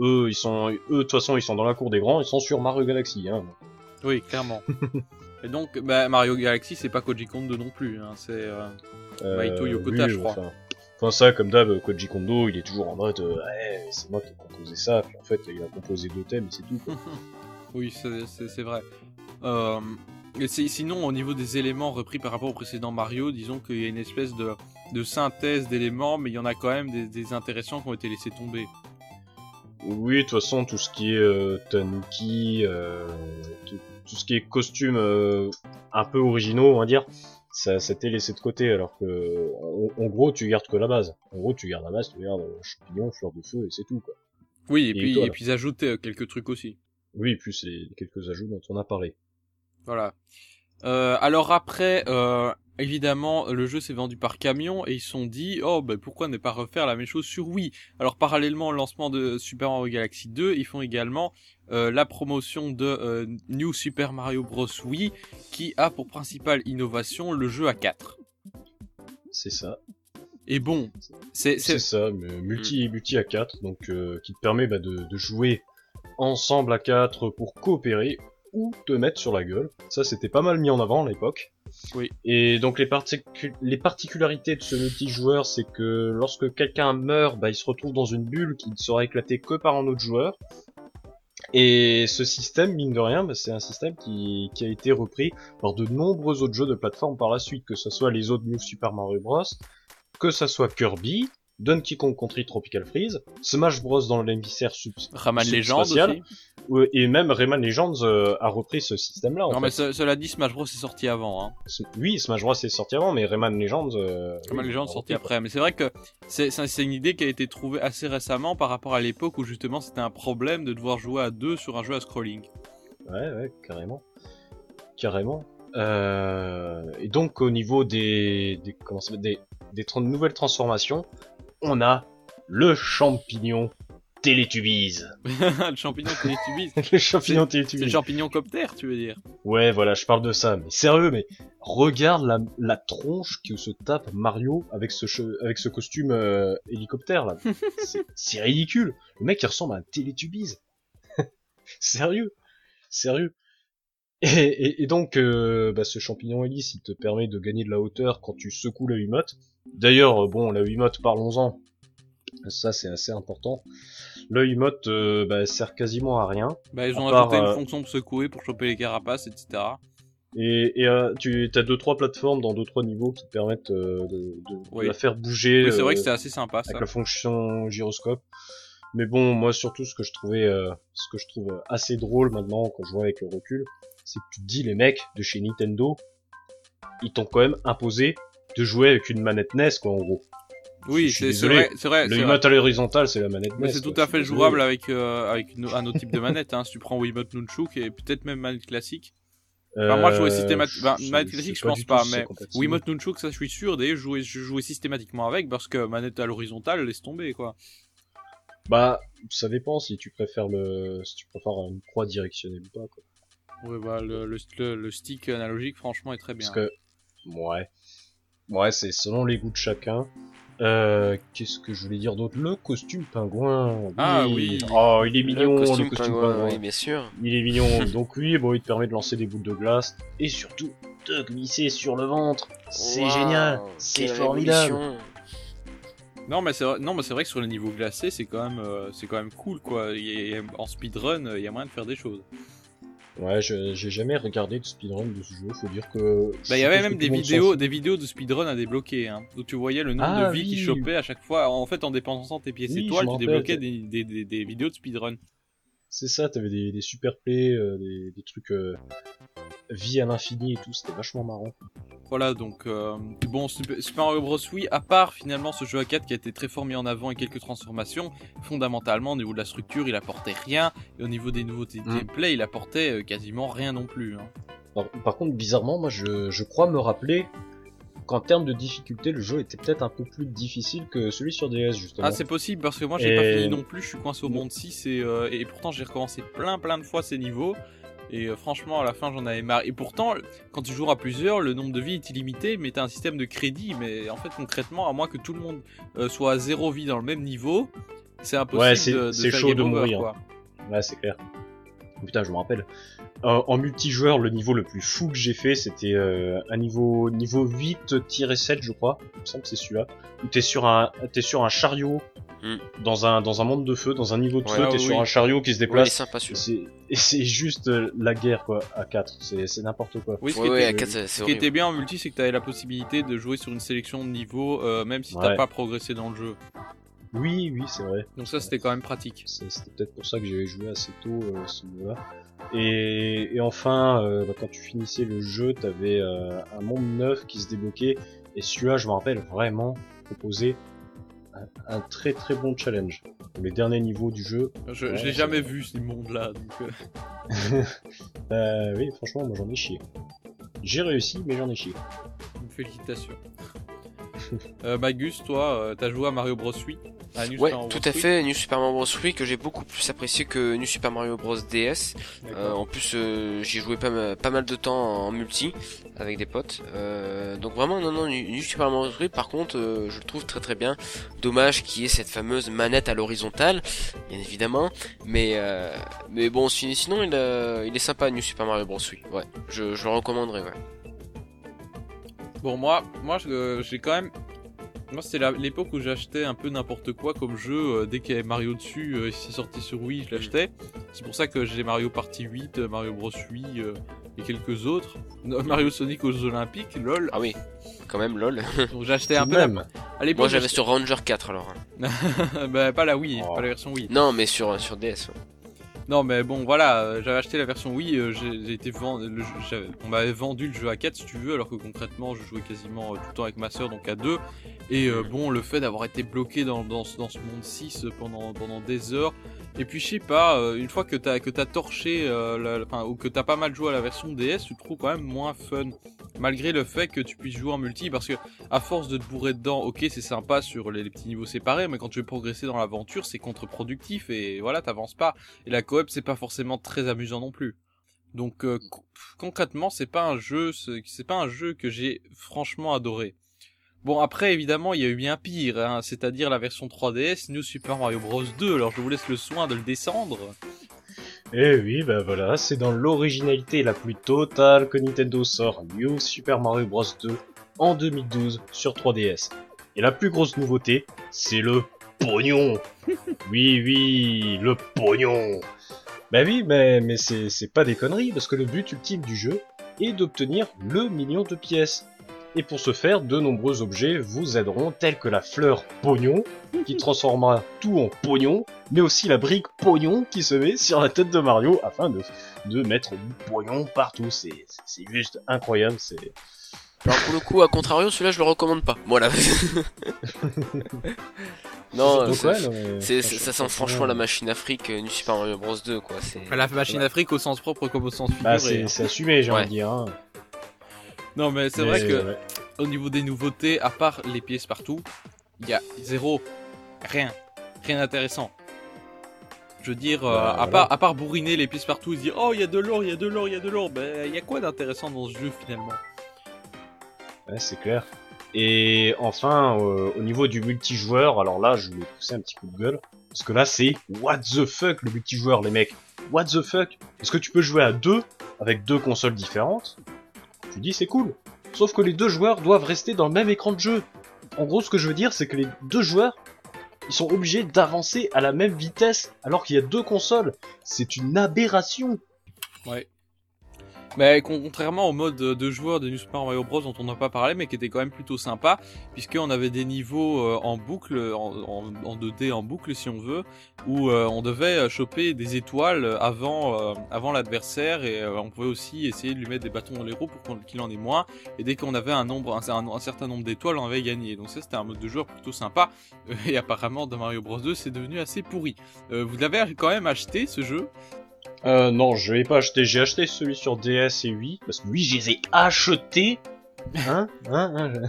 Eux, ils sont, eux, de toute façon, ils sont dans la cour des grands. Ils sont sur Mario Galaxy. Hein. Oui, clairement. Et donc, bah, Mario Galaxy, c'est pas Koji Kondo non plus. Hein. C'est euh, Maito Yokota, je crois. Enfin, enfin, ça, comme d'hab, Koji Kondo, il est toujours en mode, euh, c'est moi qui ai composé ça. Puis en fait, il a composé deux thèmes, c'est tout. quoi. Oui, c'est- vrai. Euh, et sinon, au niveau des éléments repris par rapport au précédent Mario, disons qu'il y a une espèce de, de synthèse d'éléments, mais il y en a quand même des, des intéressants qui ont été laissés tomber. Oui, de toute façon, tout ce qui est euh, Tanuki, euh, tout, ce qui est costume euh, un peu originaux, on va dire, ça c'était laissé de côté, alors que en, en gros, tu gardes que la base. En gros, tu gardes la base, tu gardes champignons, fleurs de feu, et c'est tout, quoi. Oui, et, Et puis, toi, et puis ils ajoutent euh, quelques trucs aussi. Oui, plus les quelques ajouts dont on a parlé. Voilà. Euh, alors après, euh, évidemment, le jeu s'est vendu par camion et ils se sont dit, oh, ben pourquoi ne pas refaire la même chose sur Wii? Alors parallèlement au lancement de Super Mario Galaxy 2, ils font également euh, la promotion de euh, New Super Mario Bros. Wii, qui a pour principale innovation le jeu à 4. C'est ça. Et bon, c'est ça, mais multi, multi à 4, donc euh, qui te permet bah, de, de jouer ensemble à 4 pour coopérer ou te mettre sur la gueule. Ça, c'était pas mal mis en avant à l'époque. Oui. Et donc les, particu- les particularités de ce multijoueur, c'est que lorsque quelqu'un meurt, bah, il se retrouve dans une bulle qui ne sera éclatée que par un autre joueur. Et ce système, mine de rien, bah, c'est un système qui, qui a été repris par de nombreux autres jeux de plateforme par la suite, que ce soit les autres New Super Mario Bros, que ça soit Kirby, Donkey Kong Country Tropical Freeze, Smash Bros dans l'hémisphère sub Rayman Legends aussi. Et même Rayman Legends euh, a repris ce système-là. en Non, mais fait. ce- cela dit, Smash Bros est sorti avant. Hein. Oui, Smash Bros est sorti avant, mais Rayman Legends. Euh, Rayman oui, Legends sorti après. Mais c'est vrai que c'est une idée qui a été trouvée assez récemment par rapport à l'époque où justement c'était un problème de devoir jouer à deux sur un jeu à scrolling. Ouais, ouais, carrément, carrément. Euh, et donc au niveau des des comment ça s'appelle, des, des tran- nouvelles transformations, on a le champignon Télétubies. le champignon Télétubbies. le champignon C'est le Télétubies. champignon copter, tu veux dire Ouais, voilà, je parle de ça. Mais sérieux, mais regarde la, la tronche que se tape Mario avec ce, che- avec ce costume euh, hélicoptère là. C'est- C'est ridicule. Le mec il ressemble à un Télétubies. sérieux, sérieux. Et, et, et donc, euh, bah, ce champignon hélice, il te permet de gagner de la hauteur quand tu secoues la Wiimote. D'ailleurs, euh, bon, la Wiimote, parlons-en. Ça, c'est assez important. Le Wiimote euh, bah, sert quasiment à rien. Bah, ils ont part, ajouté euh, une fonction de secouer pour choper les carapaces, etc. Et, et euh, tu as deux trois plateformes dans deux trois niveaux qui te permettent euh, de, de- de la faire bouger Oui, c'est vrai euh, que c'était assez sympa ça. avec la fonction gyroscope. Mais bon, moi surtout ce que je trouvais, euh, ce que je trouve assez drôle maintenant quand je vois avec le recul, c'est que tu te dis les mecs de chez Nintendo, ils t'ont quand même imposé de jouer avec une manette NES quoi en gros. Oui, c'est c'est vrai. C'est vrai, le c'est. Wiimote à l'horizontale c'est la manette Mais NES. c'est quoi, tout à fait jouable avec, euh, avec une- un autre type de manette. Hein. Si tu prends Wiimote Nunchuk et peut-être même manette classique. Enfin, moi, je jouais Euh, systématiquement. Manette classique, je pense pas, c'est mais. Wiimote Nunchuk, ça, je suis sûr. D'ailleurs, je jouais, je jouais systématiquement avec parce que manette à l'horizontale, laisse tomber, quoi. Bah, ça dépend si tu préfères le, si tu préfères une croix directionnelle ou pas quoi. Ouais, bah, le, le, le- le stick analogique, franchement, est très bien. Parce que, ouais. Ouais, c'est selon les goûts de chacun. Euh, qu'est-ce que je voulais dire d'autre? Le costume pingouin. Ah, oui. Oh, il est mignon, le le costume, pingouin, pingouin. oui, bien sûr. Il est mignon. Donc oui, bon, il te permet de lancer des boules de glace et surtout de glisser sur le ventre. C'est génial. C'est formidable. révolution. Non, mais c'est vrai, non, mais c'est vrai que sur les niveaux glacés, c'est quand même, euh, c'est quand même cool, quoi. Il y a- en speedrun, il y a moyen de faire des choses. Ouais, j'ai jamais regardé de speedrun de ce jeu. Faut dire que. Bah, il y avait même des vidéos, des vidéos de speedrun à débloquer, hein, où tu voyais le nombre Ah, de vies qui oui. chopaient à chaque fois. En fait, en dépensant tes pièces Oui, étoiles, tu débloquais des, des, des, des vidéos de speedrun. C'est ça, t'avais des, des super plays, euh, des, des trucs euh, vie à l'infini et tout. C'était vachement marrant. Voilà, donc euh, bon, Super Mario Bros. Oui, à part finalement ce jeu à 4 qui a été très fort mis en avant et quelques transformations, fondamentalement au niveau de la structure, il apportait rien, et au niveau des nouveautés de Mm. gameplay, il apportait euh, quasiment rien non plus. hein. Par, par contre, bizarrement, moi, je, je crois me rappeler qu'en termes de difficulté, le jeu était peut-être un peu plus difficile que celui sur DS, justement. Ah, c'est possible parce que moi j'ai Et- pas fini non plus, je suis coincé au monde 6 et, euh, et pourtant j'ai recommencé plein plein de fois ces niveaux. Et euh, franchement, à la fin, j'en avais marre. Et pourtant, quand tu joues à plusieurs, le nombre de vies est illimité, mais t'as un système de crédit. Mais en fait, concrètement, à moins que tout le monde euh, soit à zéro vie dans le même niveau, c'est impossible Ouais, de, de faire chaud game de over, mourir. quoi. Ouais, c'est clair. Putain, je me rappelle. Euh, en multijoueur, le niveau le plus fou que j'ai fait, c'était euh, un niveau niveau 8-7, je crois. Il me semble que c'est celui-là. Où t'es sur un t'es sur un chariot Hmm. dans un dans un monde de feu, dans un niveau de Ouais, feu, ah t'es oui, sur un chariot qui se déplace. sympa et c'est juste euh, la guerre quoi à 4. C'est c'est n'importe quoi. Oui, ce Ouais, qui ouais, était, à 4, c'est ce qui était bien en multi, c'est que t'avais la possibilité de jouer sur une sélection de niveaux, euh, même si t'as Ouais. pas progressé dans le jeu. Oui, oui, c'est vrai. Donc ça, c'était quand même pratique. C'était peut-être pour ça que j'avais joué assez tôt euh, ce niveau-là. Et, et enfin, euh, bah, quand tu finissais le jeu, t'avais euh, un monde neuf qui se débloquait. Et celui-là, je me rappelle vraiment proposer un, un très très bon challenge. Les derniers niveaux du jeu. Je, Ouais, je l'ai c'est jamais vu ce monde-là. Donc, Euh, oui, franchement, moi j'en ai chié. J'ai réussi, mais j'en ai chié. félicitations. euh, Magus, toi, euh, t'as joué à Mario Bros 8 à New Ouais, Super tout Bros. à fait. New Super Mario Bros. Wii que j'ai beaucoup plus apprécié que New Super Mario Bros. DS. Euh, en plus, euh, j'y joué pas, ma- pas mal de temps en multi avec des potes. Euh, donc vraiment, non, non, New Super Mario Bros. Wii, par contre, euh, je le trouve très très bien. Dommage qu'il y ait cette fameuse manette à l'horizontale, bien évidemment. Mais euh, mais bon, si- sinon, il, il est sympa New Super Mario Bros. Wii. Ouais, je, je le recommanderais. Ouais. Bon, moi, moi je- j'ai quand même. Moi, c'était l'époque où j'achetais un peu n'importe quoi comme jeu. euh, dès qu'il y avait Mario dessus, euh, si c'est sorti sur Wii, je l'achetais. C'est pour ça que j'ai Mario Party 8, euh, Mario Bros 8 euh, et quelques autres. Mario Sonic aux Olympiques, lol. Ah oui, quand même, lol. Donc j'ai acheté Tout un peu. même. À l'époque, Moi j'avais sur Ranger 4 alors. bah, pas la Wii, Oh. pas la version Wii. Non, mais sur, sur DS. ouais. Non, mais bon, voilà, euh, j'avais acheté la version Wii, euh, j'ai été vend- le jeu- j'avais- on m'avait vendu le jeu à 4 si tu veux, alors que concrètement je jouais quasiment euh, tout le temps avec ma soeur, donc à 2. Et bon, le fait d'avoir été bloqué dans, ce- monde 6 pendant, des heures, et puis je sais pas, une fois que t'as que torché, ou que t'as pas mal joué à la version DS, tu trouves quand même moins fun. Malgré le fait que tu puisses jouer en multi, parce que à force de te bourrer dedans, ok, c'est sympa sur les, petits niveaux séparés, mais quand tu veux progresser dans l'aventure, c'est contre-productif et voilà, t'avances pas. Et la coop, c'est pas forcément très amusant non plus. Donc euh, co- concrètement, c'est pas un jeu, c'est pas un jeu que j'ai franchement adoré. Bon après évidemment il y a eu bien pire, hein, c'est-à-dire la version 3DS New Super Mario Bros 2. Alors je vous laisse le soin de le descendre. Eh oui, bah voilà, c'est dans l'originalité la plus totale que Nintendo sort New Super Mario Bros 2 en 2012 sur 3DS. Et la plus grosse nouveauté, c'est le pognon. Oui, oui, le pognon. Bah oui, mais, mais c'est c'est pas des conneries, parce que le but ultime du jeu est d'obtenir le million de pièces. Et pour ce faire, de nombreux objets vous aideront, tels que la fleur pognon, qui transformera tout en pognon, mais aussi la brique pognon qui se met sur la tête de Mario afin de, de mettre du pognon partout. C'est c'est juste incroyable. C'est Alors pour le coup, à contrario, celui-là je le recommande pas. Voilà. non, Donc, ça, ouais, non, mais c'est- ça sent franchement la machine Afrique euh, du Super Mario Bros 2 quoi. C'est La machine Afrique au sens propre comme au sens Bah, figuré. c'est c'est assumé, j'ai Ouais. envie de dire. hein. Non mais c'est vrai que ouais. au niveau des nouveautés, à part les pièces partout, il y a zéro, rien, rien d'intéressant. Je veux dire, euh, Bah, à, voilà. part, à part bourriner les pièces partout et se dire oh il y a de l'or, il y a de l'or, il y a de l'or, ben il y a quoi d'intéressant dans ce jeu finalement? Ouais, c'est clair. Et enfin, euh, au niveau du multijoueur, alors là, je voulais pousser un petit coup de gueule. Parce que là, c'est what the fuck le multijoueur, les mecs. What the fuck? Est-ce que tu peux jouer à deux avec deux consoles différentes? Tu dis c'est cool. Sauf que les deux joueurs doivent rester dans le même écran de jeu. En gros, ce que je veux dire, c'est que les deux joueurs, ils sont obligés d'avancer à la même vitesse alors qu'il y a deux consoles. C'est une aberration. Ouais. Mais contrairement au mode de joueur de New Super Mario Bros dont on n'a pas parlé, mais qui était quand même plutôt sympa, puisqu'on avait des niveaux euh, en boucle, en, en, en 2D en boucle si on veut, où euh, on devait euh, choper des étoiles avant, euh, avant l'adversaire et euh, on pouvait aussi essayer de lui mettre des bâtons dans les roues pour qu'il en ait moins. Et dès qu'on avait un nombre, un, un- certain nombre d'étoiles, on avait gagné. Donc ça c'était un mode de joueur plutôt sympa. Euh, Et apparemment dans Mario Bros 2 c'est devenu assez pourri. Euh, vous l'avez quand même acheté ce jeu? Euh, non, je l'ai pas acheté. J'ai acheté celui sur DS et Wii. Parce que oui, je les ai achetés. Hein? Hein, hein? Je-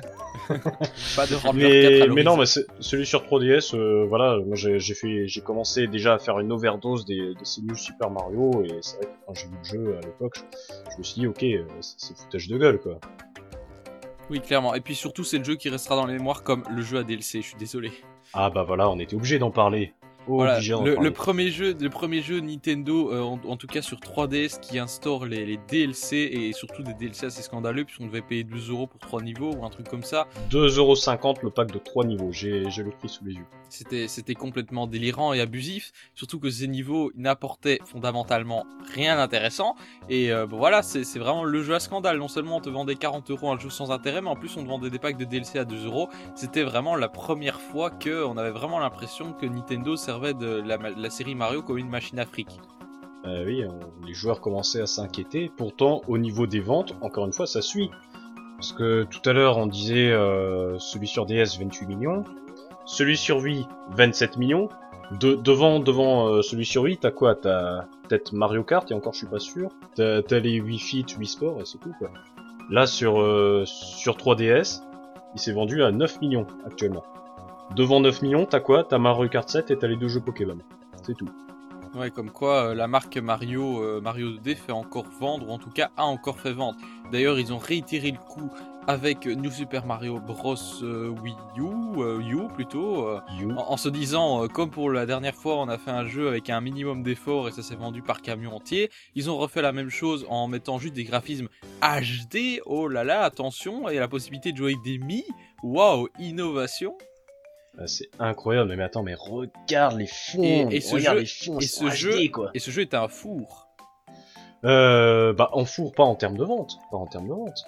Pas de Rampeur 4 à mais, mais non, mais celui sur 3DS, euh, voilà, moi j'ai fait, j'ai commencé déjà à faire une overdose des, de ces New Super Mario et c'est vrai que quand j'ai vu le jeu à l'époque, je, je me suis dit ok, euh, c'est foutage de gueule quoi. Oui, clairement. Et puis surtout, c'est le jeu qui restera dans les mémoires comme le jeu à DLC. Je suis désolé. Ah bah voilà, on était obligé d'en parler. Voilà, le, premier jeu, le premier jeu Nintendo, euh, en, en tout cas sur 3DS, qui instaure les, les DLC et surtout des DLC assez scandaleux, puisqu'on devait payer 12 euros pour 3 niveaux ou un truc comme ça. 2,50€ le pack de 3 niveaux, j'ai le prix sous les yeux. C'était, complètement délirant et abusif, surtout que ces niveaux n'apportaient fondamentalement rien d'intéressant. Et euh, bon, voilà, c'est, vraiment le jeu à scandale. Non seulement on te vendait 40 euros un jeu sans intérêt, mais en plus on te vendait des packs de DLC à 2 euros. C'était vraiment la première fois que on avait vraiment l'impression que Nintendo servait de la, série Mario comme une machine afrique. Euh, oui, les joueurs commençaient à s'inquiéter. Pourtant, au niveau des ventes, encore une fois, ça suit. Parce que tout à l'heure, on disait euh, celui sur DS 28 millions, celui sur Wii 27 millions. De, devant devant euh, celui sur Wii, t'as quoi? T'as peut-être Mario Kart et encore je suis pas sûr. T'as t'as les Wii Fit, Wii Sport et c'est tout quoi. Là sur euh, sur 3DS, il s'est vendu à 9 millions actuellement. Devant 9 millions, t'as quoi? T'as Mario Kart 7 et t'as les deux jeux Pokémon. C'est tout. Ouais, comme quoi euh, la marque Mario, euh, Mario 2D fait encore vendre, ou en tout cas a encore fait vendre. D'ailleurs, ils ont réitéré le coup avec New Super Mario Bros euh, Wii U, U plutôt, en, en se disant, comme pour la dernière fois, on a fait un jeu avec un minimum d'efforts et ça s'est vendu par camion entier. Ils ont refait la même chose en mettant juste des graphismes HD. Oh là là, attention, et la possibilité de jouer avec des Mi. Waouh, innovation. Ah, c'est incroyable, mais attends, mais regarde les fonds, Et- et ce regarde jeu- les fonds, et ce jeu- HD, quoi. Et ce jeu est un four. Euh, bah, en four, pas en termes de vente. Pas en termes de vente.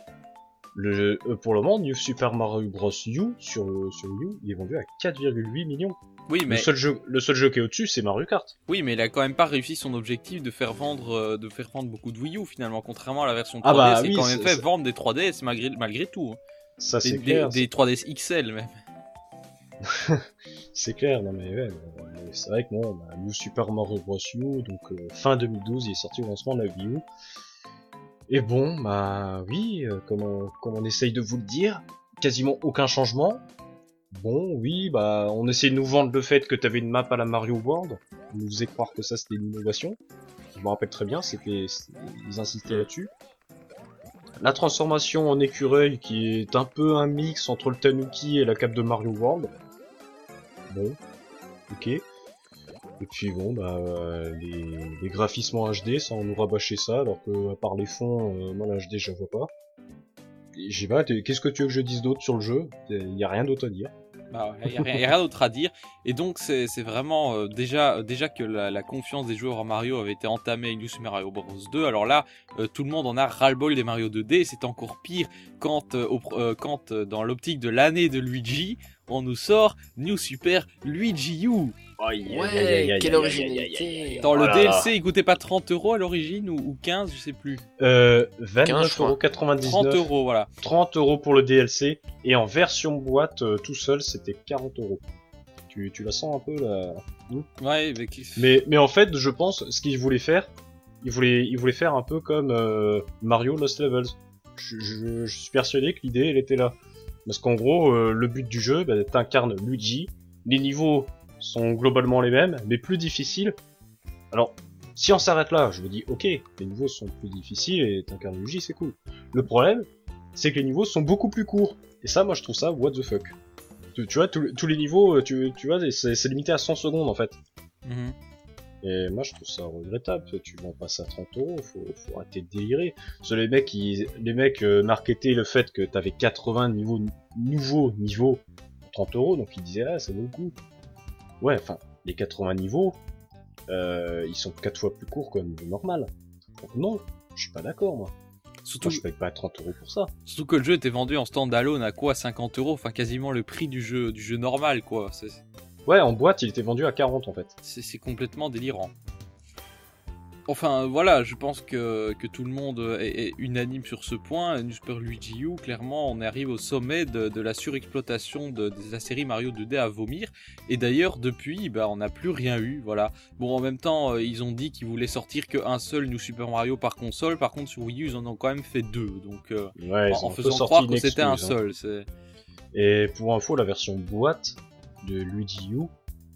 Le, euh, pour le moment, New Super Mario Bros. U sur, sur Wii U, il est vendu à 4,8 millions. Oui, mais Le seul jeu, le seul jeu qui est au-dessus, c'est Mario Kart. oui, mais il a quand même pas réussi son objectif de faire vendre euh, de faire vendre beaucoup de Wii U finalement, contrairement à la version 3DS, Ah bah qui oui, a quand même fait vendre des 3DS malgré malgré tout. hein. Ça, Des, c'est des- clair. des 3DS XL même. C'est clair, non mais ouais, c'est vrai que non, bah, New Super Mario Bros. U, donc euh, fin 2012, il est sorti au lancement de la Wii U. Et bon, bah oui, euh, comme, on, essaye de vous le dire, quasiment aucun changement. Bon, oui, bah on essaie de nous vendre le fait que t'avais une map à la Mario World, on nous faisait croire que ça c'était une innovation. Je me rappelle très bien, c'était- ils insistaient là-dessus. La transformation en écureuil qui est un peu un mix entre le Tanuki et la cape de Mario World. Bon, ok. Et puis bon, bah, euh, les, graphismes en HD, ça on nous rabâchait ça, alors que à part les fonds, euh, moi la HD je vois pas. J'ai pas, qu'est-ce que tu veux que je dise d'autre sur le jeu? Il y a rien d'autre à dire. Bah, il n'y a, rien- d'autre à dire. Et donc, c'est vraiment euh, déjà, déjà que la, confiance des joueurs en Mario avait été entamée avec New Super Mario Bros 2. Alors là, tout le monde en a ras-le-bol des Mario 2D. Et c'est encore pire quand, dans l'optique de l'année de Luigi, on nous sort New Super Luigi U. Ouais, quelle originalité. Dans le Oh DLC, il coûtait pas 30 euros à l'origine ou, ou 15, je sais plus. Euh, 15, je crois. 29,99€. 30 euros, voilà. 30 euros pour le DLC, et en version boîte, euh, tout seul, c'était 40 euros. Tu, tu la sens un peu là Ouais, mais qui- Mais, mais en fait, je pense, ce qu'il voulait faire, il voulait, il voulait faire un peu comme euh, Mario Lost Levels. Je, je- je suis persuadé que l'idée, elle était là. Parce qu'en gros, euh, le but du jeu, bah, t'incarnes Luigi. Les niveaux sont globalement les mêmes, mais plus difficiles. Alors, si on s'arrête là, je me dis, ok, les niveaux sont plus difficiles et t'incarnes Luigi, c'est cool. Le problème, c'est que les niveaux sont beaucoup plus courts. Et ça, moi, je trouve ça what the fuck. Tu, vois, tous les niveaux, euh, tu, vois, c'est c'est limité à 100 secondes en fait. Mhm. Et moi, je trouve ça regrettable. Tu vends pas ça à 30 euros, faut, faut arrêter de délirer. Parce que les mecs, ils, les mecs euh, marketaient le fait que t'avais 80 niveaux, nouveaux niveaux pour 30 euros, donc ils disaient, ah, ça vaut le coup. Ouais, enfin, les 80 niveaux, euh, ils sont 4 fois plus courts qu'un niveau normal. Donc non, je suis pas d'accord, moi. Surtout, Moi, je paye pas 30 euros pour ça. surtout que le jeu était vendu en standalone à quoi 50 euros? Enfin, quasiment le prix du jeu, du jeu normal, quoi. C'est- Ouais, en boîte, il était vendu à 40 en fait. C'est complètement délirant. Enfin voilà, je pense que, que tout le monde est, est unanime sur ce point. New Super Luigi U, clairement, on arrive au sommet de, de la surexploitation de, de la série Mario 2D à vomir. Et d'ailleurs, depuis, bah, on n'a plus rien eu. Voilà. Bon, en même temps, euh, ils ont dit qu'ils voulaient sortir qu'un seul New Super Mario par console. Par contre, sur Wii U, ils en ont quand même fait deux. Donc, euh, Ouais, en, faisant croire que c'était un hein. seul. Et pour info, la version boîte de Luigi U,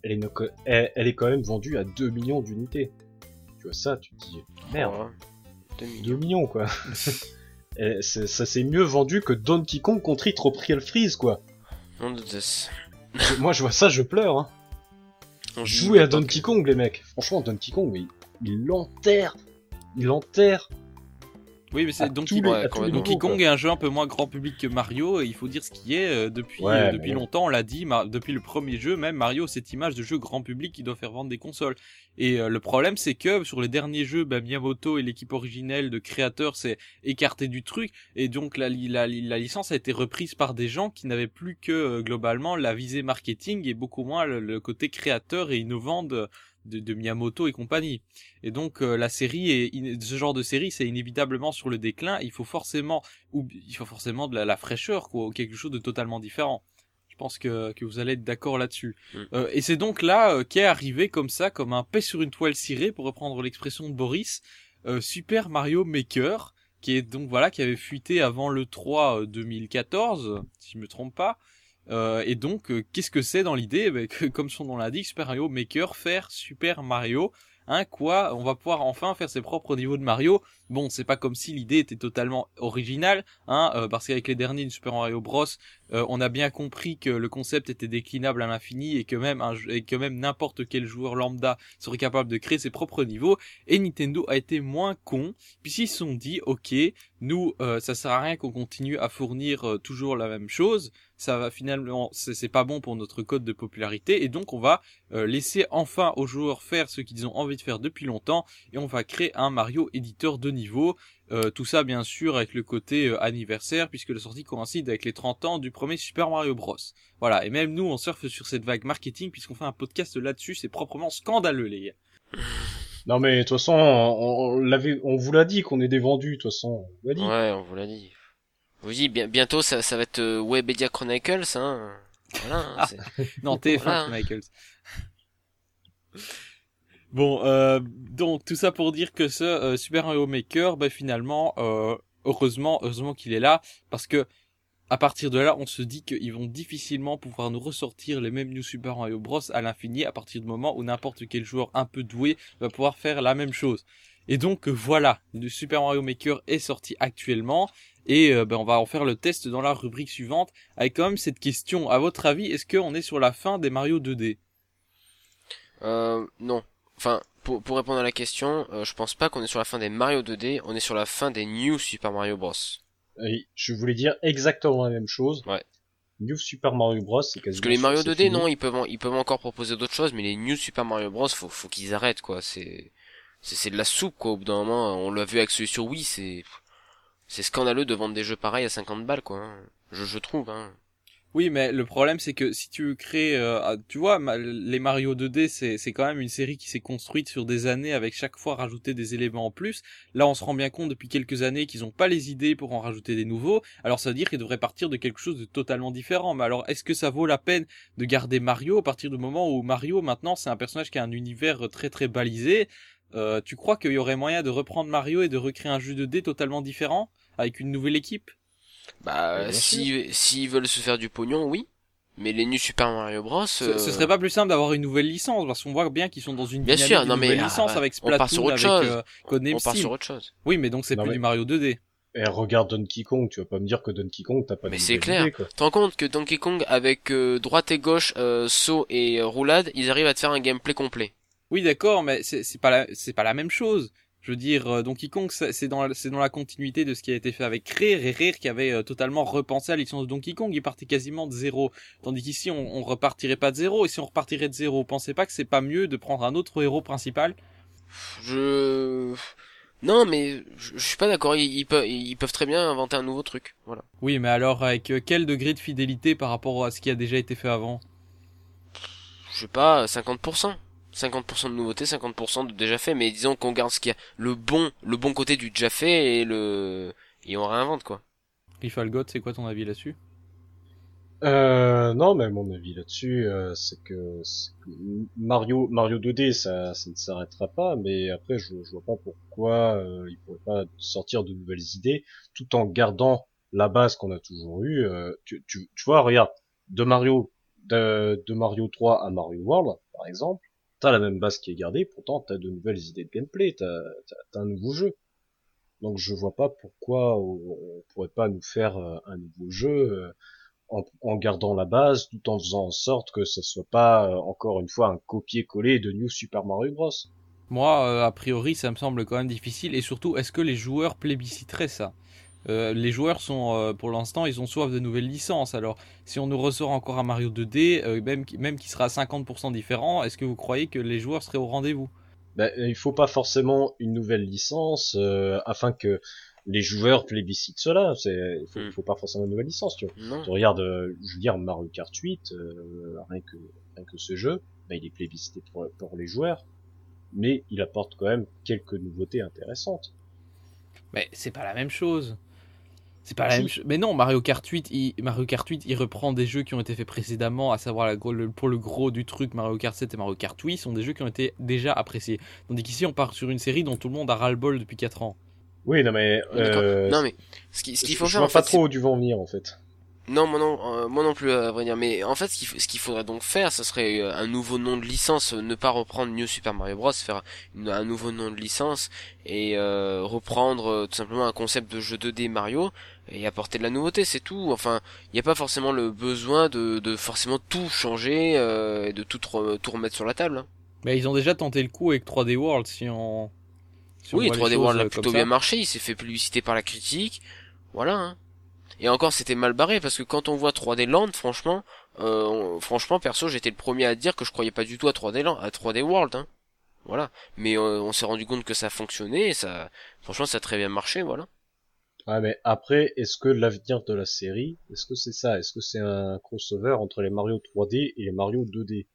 elle est, no- elle, elle est quand même vendue à 2 millions d'unités. Tu vois ça, tu te dis, merde, millions. 2 millions quoi. Et ça s'est mieux vendu que Donkey Kong contre Tropical Freeze quoi. De. Je- moi je vois ça, je pleure. Hein. On Jouez joue à Donkey Kong les mecs. Franchement, Donkey Kong, mais il il l'enterre. Il l'enterre. Oui, mais c'est Donkey ouais, complètement. Donkey. Kong est un jeu un peu moins grand public que Mario, et il faut dire ce qui est, euh, depuis, Ouais, euh, depuis longtemps, on l'a dit, depuis le premier jeu, même Mario, cette image de jeu grand public qui doit faire vendre des consoles. Et euh, le problème, c'est que sur les derniers jeux, bah, Miyamoto et l'équipe originelle de créateurs s'est écarté du truc, et donc la, li- la, li- la licence a été reprise par des gens qui n'avaient plus que, euh, globalement, la visée marketing et beaucoup moins le, le côté créateur et innovant de, de, de Miyamoto et compagnie. Et donc euh, la série est ce genre de série c'est inévitablement sur le déclin. Il faut forcément ou il faut forcément de la, la fraîcheur quoi, ou quelque chose de totalement différent. Je pense que, que vous allez être d'accord là-dessus. Mm. Euh, et c'est donc là euh, qu'est arrivé comme ça, comme un paix sur une toile cirée, pour reprendre l'expression de Boris, Super Mario Maker, qui est donc voilà qui avait fuité avant le 3 euh, 2014, si je me trompe pas. Euh, et donc, euh, qu'est-ce que c'est dans l'idée? Eh ben, Comme son nom l'indique, Super Mario Maker, faire Super Mario. Hein, quoi? On va pouvoir enfin faire ses propres niveaux de Mario. Bon, c'est pas comme si l'idée était totalement originale, hein, euh, parce qu'avec les derniers Super Mario Bros, euh, on a bien compris que le concept était déclinable à l'infini et que même un, et n'importe quel joueur lambda serait capable de créer ses propres niveaux. Et Nintendo a été moins con puisqu'ils se sont dit ok, nous euh, ça sert à rien qu'on continue à fournir toujours la même chose. Ça va finalement c'est pas bon pour notre code de popularité et donc on va laisser enfin aux joueurs faire ce qu'ils ont envie de faire depuis longtemps et on va créer un Mario éditeur de niveau euh, tout ça bien sûr avec le côté euh, anniversaire puisque la sortie coïncide avec les 30 ans du premier Super Mario Bros. Voilà, et même nous on surfe sur cette vague marketing puisqu'on fait un podcast là-dessus, c'est proprement scandaleux les gars. Non mais de toute façon, on, l'avait, on vous l'a dit qu'on est des vendus, de toute façon. On dit. Ouais, on vous l'a dit. Dit bientôt ça, ça va être euh, Webedia Chronicles, hein. Voilà. Hein, non, TF1 Chronicles. Bon, euh, donc tout ça pour dire que ce euh, Super Mario Maker, bah, finalement, euh, heureusement, heureusement qu'il est là, parce que à partir de là, on se dit qu'ils vont difficilement pouvoir nous ressortir les mêmes New Super Mario Bros à l'infini à partir du moment où n'importe quel joueur un peu doué va pouvoir faire la même chose. Et donc voilà, le Super Mario Maker est sorti actuellement et ben, on va en faire le test dans la rubrique suivante avec quand même cette question. À votre avis, est-ce qu'on est sur la fin des Mario 2D Euh, non. Enfin, pour, pour répondre à la question, euh, je pense pas qu'on est sur la fin des Mario 2D, on est sur la fin des New Super Mario Bros. Oui, je voulais dire exactement la même chose. Ouais. New Super Mario Bros, c'est quasiment. Parce que les Mario 2D, non, ils peuvent, ils peuvent encore proposer d'autres choses, mais les New Super Mario Bros, faut, faut qu'ils arrêtent, quoi. C'est, c'est, de la soupe, quoi. Au bout d'un moment, on l'a vu avec celui sur Wii, c'est, c'est scandaleux de vendre des jeux pareils à 50 balles, quoi. Hein. Je, trouve, hein. Oui, mais le problème c'est que si tu crées, euh, ah, tu vois, les Mario 2D, c'est c'est quand même une série qui s'est construite sur des années avec chaque fois rajouter des éléments en plus. Là, on se rend bien compte depuis quelques années qu'ils n'ont pas les idées pour en rajouter des nouveaux. Alors ça veut dire qu'ils devraient partir de quelque chose de totalement différent. Mais alors, est-ce que ça vaut la peine de garder Mario à partir du moment où Mario maintenant c'est un personnage qui a un univers très très balisé? Euh, Tu crois qu'il y aurait moyen de reprendre Mario et de recréer un jeu 2D totalement différent avec une nouvelle équipe? Bah, s'ils si, veulent se faire du pognon, oui. Mais les New Super Mario Bros. Ce, euh, serait pas plus simple d'avoir une nouvelle licence parce qu'on voit bien qu'ils sont dans une bien sûr, non, mais, licence ah, avec Splatoon, avec euh, On part sur autre chose. Oui, mais donc c'est plus du Mario 2D. Et regarde Donkey Kong, tu vas pas me dire que Donkey Kong t'as pas Mais c'est clair. Tu te rends compte que Donkey Kong avec euh, droite et gauche, saut et roulade, ils arrivent à te faire un gameplay complet. Oui, d'accord, mais c'est pas c'est pas la même chose. Je veux dire, euh, Donkey Kong, c'est dans, c'est dans la continuité de ce qui a été fait avec Rare, et Rare qui avait euh, totalement repensé la licence de Donkey Kong, il partait quasiment de zéro. Tandis qu'ici, on, on repartirait pas de zéro, et si on repartirait de zéro, pensez pas que c'est pas mieux de prendre un autre héros principal? Je... Non, mais je, suis pas d'accord. Ils, peuvent, ils peuvent très bien inventer un nouveau truc. Voilà. Oui, mais alors avec euh, quel degré de fidélité par rapport à ce qui a déjà été fait avant? Je sais pas, 50%. 50% de nouveautés, 50% de déjà fait, mais disons qu'on garde ce qu'il y a, le bon, le bon côté du déjà fait et le, et on réinvente quoi. Rifalgot, c'est quoi ton avis là-dessus? Euh, non, mais mon avis là-dessus, euh, c'est que, Mario, Mario 2D, ça, ça ne s'arrêtera pas, mais après, je, je vois pas pourquoi euh, il pourrait pas sortir de nouvelles idées, tout en gardant la base qu'on a toujours eue. Euh, tu, tu, tu vois, regarde, de Mario, de, de Mario 3 à Mario World, par exemple, t'as la même base qui est gardée, pourtant t'as de nouvelles idées de gameplay, t'as as, un nouveau jeu. Donc je vois pas pourquoi on, pourrait pas nous faire euh, un nouveau jeu euh, en, en, gardant la base, tout en faisant en sorte que ce soit pas euh, encore une fois un copier-coller de New Super Mario Bros. Moi, a priori, ça me semble quand même difficile. Et surtout, est-ce que les joueurs plébisciteraient ça? Euh, les joueurs sont, euh, pour l'instant, ils ont soif de nouvelles licences. Alors, si on nous ressort encore un Mario 2D, euh, même, même qui sera à 50% différent, est-ce que vous croyez que les joueurs seraient au rendez-vous? Ben, Il faut pas forcément une nouvelle licence afin que les joueurs plébiscitent cela. Il faut, hmm. faut pas forcément une nouvelle licence. Tu, vois. tu regardes, je veux dire, Mario Kart 8, rien, que, rien que ce jeu, ben, il est plébiscité pour, pour les joueurs, mais il apporte quand même quelques nouveautés intéressantes. Mais c'est pas la même chose. C'est pas la même chose. Mais non, Mario Kart 8, il, Mario Kart 8, il reprend des jeux qui ont été faits précédemment, à savoir la, pour le gros du truc, Mario Kart 7 et Mario Kart 8 sont des jeux qui ont été déjà appréciés. Tandis qu'ici, on part sur une série dont tout le monde a ras-le-bol depuis 4 ans. Oui, non mais. Euh, non mais ce qu'il faut je, faire. Je vois pas trop où du vent venir en fait. Non, moi non, euh, moi non plus à vrai dire. Mais en fait, ce qu'il faudrait donc faire, ça serait euh, un nouveau nom de licence, ne pas reprendre New Super Mario Bros, faire un nouveau nom de licence et reprendre tout simplement un concept de jeu 2D Mario et apporter de la nouveauté, c'est tout. Enfin, il n'y a pas forcément le besoin de, de forcément tout changer et de tout, tout remettre sur la table. Hein. Mais ils ont déjà tenté le coup avec 3D World, si on. oui, 3D World a plutôt bien marché, il s'est fait publicité par la critique. Voilà. Hein. Et encore, c'était mal barré parce que quand on voit 3D Land, franchement, euh, franchement, perso, j'étais le premier à dire que je croyais pas du tout à 3D Land, à 3D World. Hein. Voilà. Mais euh, on s'est rendu compte que ça fonctionnait, et ça, franchement, ça a très bien marché, voilà. Ouais, mais après, est-ce que l'avenir de la série, est-ce que c'est ça? Est-ce que c'est un crossover entre les Mario 3D et les Mario 2D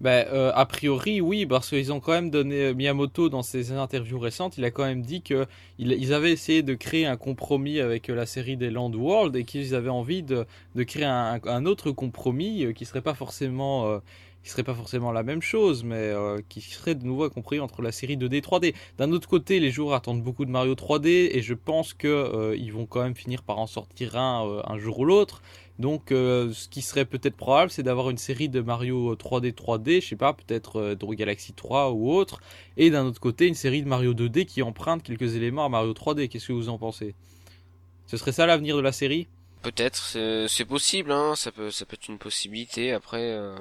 ben, euh, a priori, oui, parce qu'ils ont quand même donné euh, Miyamoto dans ses interviews récentes, il a quand même dit que ils avaient essayé de créer un compromis avec euh, la série des Land World et qu'ils avaient envie de, créer un, autre compromis qui serait pas forcément qui serait pas forcément la même chose, mais qui serait de nouveau compris entre la série 2D et 3D. D'un autre côté, les joueurs attendent beaucoup de Mario 3D et je pense que ils vont quand même finir par en sortir un un jour ou l'autre. Donc, euh, ce qui serait peut-être probable, c'est d'avoir une série de Mario 3D 3D, je sais pas, peut-être euh, Galaxy 3 ou autre, et d'un autre côté, une série de Mario 2D qui emprunte quelques éléments à Mario 3D. Qu'est-ce que vous en pensez? Ce serait ça l'avenir de la série? Peut-être, c'est possible, hein, ça peut, ça peut être une possibilité. Après, euh,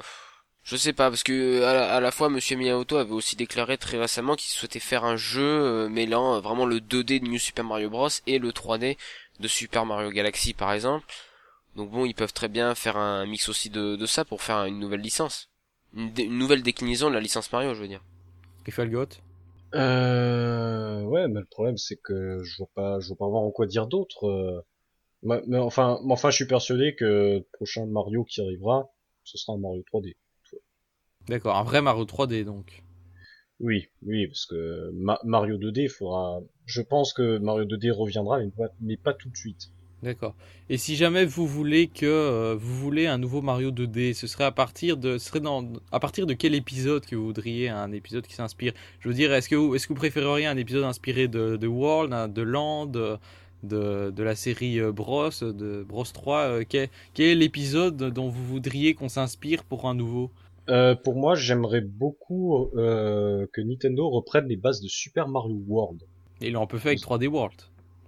je sais pas, parce que à la, fois, Monsieur Miyamoto avait aussi déclaré très récemment qu'il souhaitait faire un jeu euh, mêlant vraiment le 2D de New Super Mario Bros et le 3D de Super Mario Galaxy, par exemple. Donc bon, ils peuvent très bien faire un mix aussi de, de ça pour faire une nouvelle licence. Une, nouvelle déclinaison de la licence Mario, je veux dire. Rifalgot Euh... Ouais, mais le problème c'est que je vois pas, je vois pas voir en quoi dire d'autre. Euh. Mais, enfin, enfin, je suis persuadé que le prochain Mario qui arrivera, ce sera un Mario 3D. D'accord, un vrai Mario 3D donc. Oui, oui, parce que Mario 2D, il faudra. Je pense que Mario 2D reviendra, mais pas tout de suite. D'accord. Et si jamais vous voulez que euh, vous voulez un nouveau Mario 2D, ce serait à partir de ce serait dans à partir de quel épisode que vous voudriez un épisode qui s'inspire? Je veux dire, est-ce que vous est-ce que vous préféreriez un épisode inspiré de, de World, de Land, de, de la série euh, Bros, de Bros 3 euh, quel, quel, est l'épisode dont vous voudriez qu'on s'inspire pour un nouveau? Pour moi, j'aimerais beaucoup que Nintendo reprenne les bases de Super Mario World. Et là, on peut faire avec 3D World.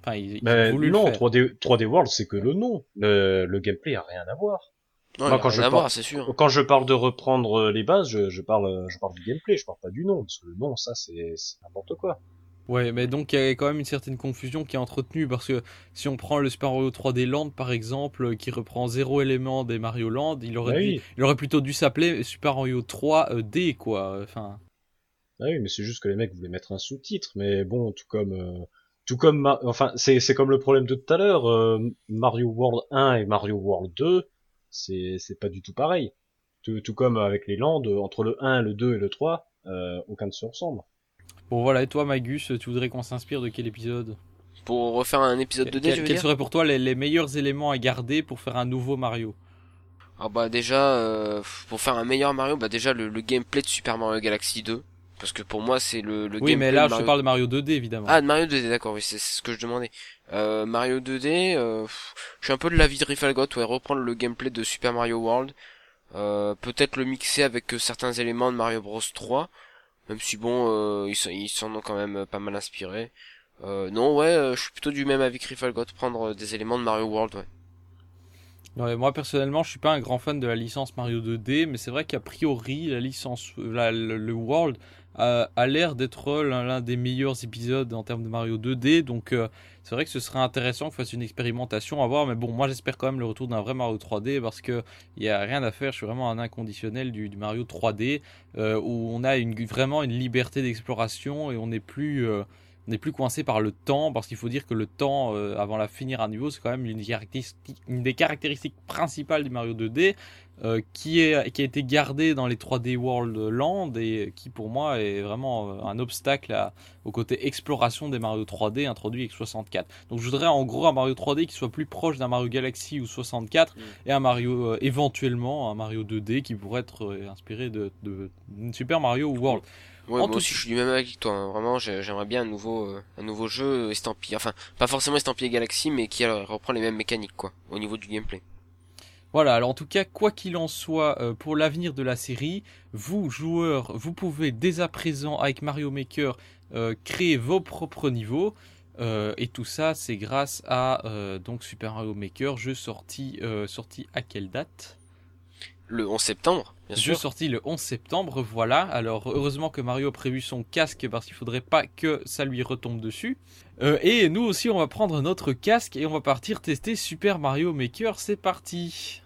Enfin, non, 3D, 3D World, c'est que le nom. Le, le gameplay a rien à voir. Non, quand, je parle, sûr. quand je parle de reprendre les bases, je, je, parle, je parle du gameplay, je parle pas du nom, parce que le nom, ça, c'est n'importe quoi. Ouais, mais donc il y a quand même une certaine confusion qui est entretenue parce que si on prend le Super Mario 3D Land par exemple, qui reprend zéro élément des Mario Land, il aurait, bah il aurait plutôt dû s'appeler Super Mario 3D quoi. Enfin. Ah oui, mais c'est juste que les mecs voulaient mettre un sous-titre, mais bon, tout comme euh, tout comme, enfin, c'est, c'est comme le problème de tout à l'heure, euh, Mario World 1 et Mario World 2, c'est, c'est pas du tout pareil. Tout, tout comme avec les landes, entre le 1, le 2 et le 3, euh, aucun ne se ressemble. Bon voilà, et toi Magus, tu voudrais qu'on s'inspire de quel épisode? Pour refaire un épisode 2D, Quels seraient pour toi les, meilleurs éléments à garder pour faire un nouveau Mario? Ah bah déjà, euh, pour faire un meilleur Mario, bah déjà le, le gameplay de Super Mario Galaxy 2, parce que pour moi c'est le, le oui mais là je parle de Mario 2D évidemment. Ah de Mario 2D d'accord oui c'est ce que je demandais. Euh, Mario 2D euh, je suis un peu de l'avis de Rifalgot ouais reprendre le gameplay de Super Mario World. Euh, peut-être le mixer avec certains éléments de Mario Bros 3 même si bon euh, ils s'en ont quand même pas mal inspiré. Non ouais je suis plutôt du même avis que Rifalgot prendre des éléments de Mario World ouais. Non, moi personnellement, je suis pas un grand fan de la licence Mario 2D, mais c'est vrai qu'a priori, la licence, la, le World a, l'air d'être l'un des meilleurs épisodes en termes de Mario 2D. Donc euh, c'est vrai que ce serait intéressant qu'on fasse une expérimentation à voir. Mais bon, moi j'espère quand même le retour d'un vrai Mario 3D parce que il y a rien à faire. Je suis vraiment un inconditionnel du, Mario 3D euh, où on a vraiment une liberté d'exploration et on n'est plus euh, on n'est plus coincé par le temps, parce qu'il faut dire que le temps avant la finir un niveau, c'est quand même une, une, des caractéristiques principales du Mario 2D. Euh, qui, est, qui a été gardé dans les 3D World Land et qui pour moi est vraiment euh, un obstacle au côté exploration des Mario 3D introduits avec 64. Donc je voudrais en gros un Mario 3D qui soit plus proche d'un Mario Galaxy ou 64 mm. et un Mario euh, éventuellement un Mario 2D qui pourrait être inspiré de, de, Super Mario World. Ouais, En moi tout- aussi je suis du même avec toi. hein. Vraiment, j'ai- j'aimerais bien un nouveau, euh, un nouveau jeu estampillé. Enfin, pas forcément estampillé Galaxy, mais qui euh, reprend les mêmes mécaniques, quoi, au niveau du gameplay. Voilà, alors en tout cas, quoi qu'il en soit, euh, pour l'avenir de la série, vous, joueurs, vous pouvez dès à présent, avec Mario Maker, euh, créer vos propres niveaux. Euh, et tout ça, c'est grâce à euh, donc Super Mario Maker, jeu sorti, euh, sorti à quelle date? Le 11 septembre, bien Jeu sûr. sorti le 11 septembre, voilà. Alors heureusement que Mario a prévu son casque parce qu'il faudrait pas que ça lui retombe dessus. Euh, et nous aussi, on va prendre notre casque et on va partir tester Super Mario Maker. C'est parti.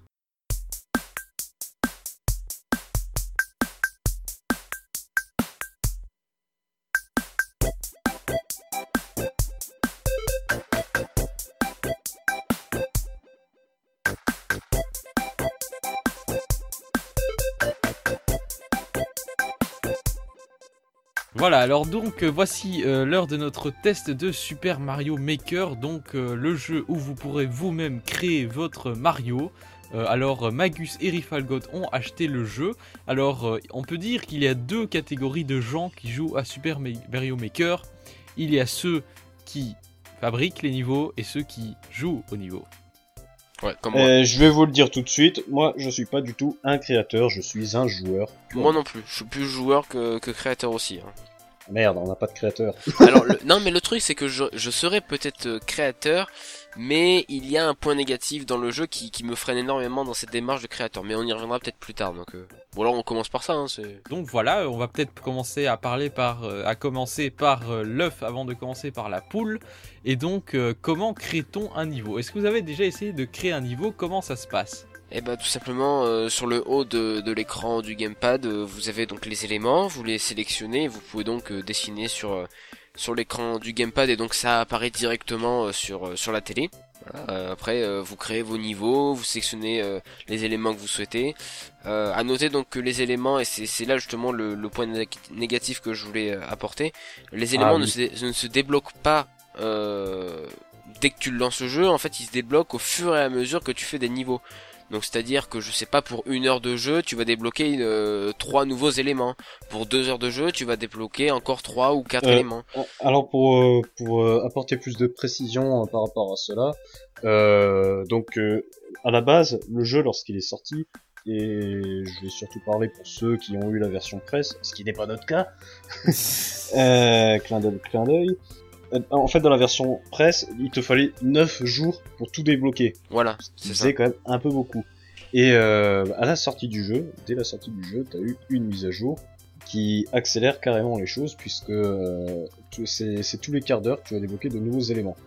Voilà, alors donc euh, voici euh, l'heure de notre test de Super Mario Maker, donc euh, le jeu où vous pourrez vous-même créer votre Mario. Alors Magus et Rifalgot ont acheté le jeu. Alors on peut dire qu'il y a deux catégories de gens qui jouent à Super Ma- Mario Maker. Il y a ceux qui fabriquent les niveaux et ceux qui jouent au niveau. Ouais, comme moi. Euh, je vais vous le dire tout de suite, moi je suis pas du tout un créateur, je suis un joueur. Moi non plus. Je suis plus joueur que, que créateur aussi. hein. Merde, on n'a pas de créateur. Alors, le- non, mais le truc, c'est que je, je serais peut-être euh, créateur, mais il y a un point négatif dans le jeu qui, qui me freine énormément dans cette démarche de créateur. Mais on y reviendra peut-être plus tard. Donc, euh, bon, alors on commence par ça. Hein. Donc voilà, on va peut-être commencer à parler par, euh, à commencer par euh, l'œuf avant de commencer par la poule. Et donc, euh, comment crée-t-on un niveau? Est-ce que vous avez déjà essayé de créer un niveau? Comment ça se passe? Eh ben tout simplement euh, sur le haut de, de l'écran du gamepad, euh, vous avez donc les éléments, vous les sélectionnez, et vous pouvez donc euh, dessiner sur euh, sur l'écran du gamepad et donc ça apparaît directement euh, sur euh, sur la télé. Voilà, euh, après euh, vous créez vos niveaux, vous sélectionnez euh, les éléments que vous souhaitez. Euh, à noter donc que les éléments et c'est c'est là justement le, le point né- négatif que je voulais apporter. Les éléments oui. ne, se, ne se débloquent pas euh, dès que tu lances le jeu. En fait, ils se débloquent au fur et à mesure que tu fais des niveaux. Donc c'est-à-dire que je sais pas pour une heure de jeu tu vas débloquer euh, trois nouveaux éléments. Pour deux heures de jeu tu vas débloquer encore trois ou quatre Euh, éléments. Alors pour, euh, pour euh, apporter plus de précision par rapport à cela, euh, donc euh, à la base, le jeu lorsqu'il est sorti, et je vais surtout parler pour ceux qui ont eu la version presse, ce qui n'est pas notre cas, euh, clin d'œil, clin d'œil. Euh, En fait, dans la version presse, il te fallait 9 jours pour tout débloquer. Voilà, c'est ça. quand même un peu beaucoup. Et euh, à la sortie du jeu, dès la sortie du jeu, t'as eu une mise à jour qui accélère carrément les choses puisque euh, c'est tous les quarts d'heure que tu vas débloquer de nouveaux éléments.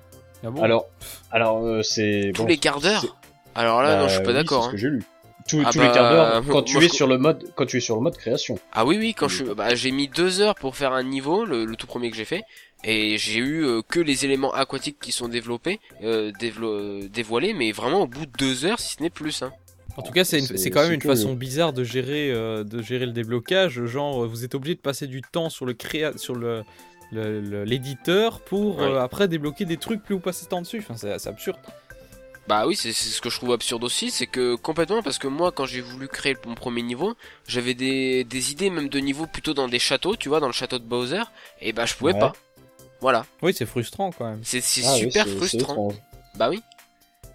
Ah bon? Alors, alors euh, c'est Tous bon, les quarts d'heure? Alors là, bah, non, je suis pas oui, d'accord. C'est ce hein. que j'ai lu. Tous, Ah tous les bah, quarts d'heure quand tu moi, es je- sur le mode quand tu es sur le mode création. Ah oui, oui, quand Oui. je, bah, j'ai mis deux heures pour faire un niveau, le, le tout premier que j'ai fait, et j'ai eu euh, que les éléments aquatiques qui sont développés, euh, dévelo- euh, dévoilés, mais vraiment au bout de deux heures, si ce n'est plus. Hein. En tout cas, c'est quand même une façon bizarre de gérer, euh, de gérer le déblocage. Genre, vous êtes obligé de passer du temps sur le créa sur le l'éditeur pour Ouais. euh, après débloquer des trucs plus vous passez ce temps dessus. Enfin, c'est absurde. Bah oui, c'est c'est ce que je trouve absurde aussi, c'est que complètement, parce que moi, quand j'ai voulu créer mon premier niveau, j'avais des, des idées même de niveau plutôt dans des châteaux, tu vois, dans le château de Bowser, et bah je pouvais Ouais. pas. Voilà, Oui, c'est frustrant quand même. c'est Ah super frustrant. Bah oui.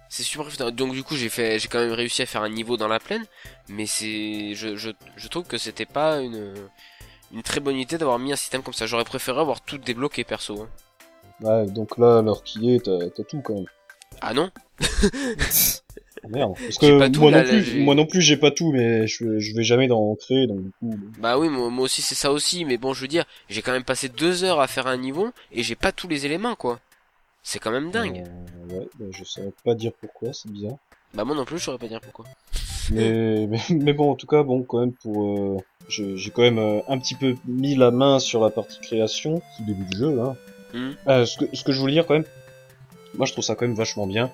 C'est super frustrant. Donc du coup, j'ai fait, j'ai quand même réussi à faire un niveau dans la plaine, mais c'est, je, je, je trouve que c'était pas une, une très bonne idée d'avoir mis un système comme ça. J'aurais préféré avoir tout débloqué perso. hein. Ouais, donc là, l'heure qui est, t'as t'as tout quand même. Ah non merde. Parce que tout, moi, là, non là, plus, j'ai- moi non plus, j'ai pas tout, mais je, je vais jamais dans créer, donc du coup. Bah oui, moi, moi aussi c'est ça aussi, mais bon, je veux dire, j'ai quand même passé deux heures à faire un niveau et j'ai pas tous les éléments quoi. C'est quand même dingue. Euh, ouais, bah, je saurais pas dire pourquoi, c'est bizarre. Bah moi non plus, je saurais pas dire pourquoi. mais, mais, mais bon, en tout cas, bon, quand même, pour. euh, j'ai quand même euh, un petit peu mis la main sur la partie création, au début du jeu, hein. Mhm. Euh, ce, que, ce que je voulais dire quand même, moi je trouve ça quand même vachement bien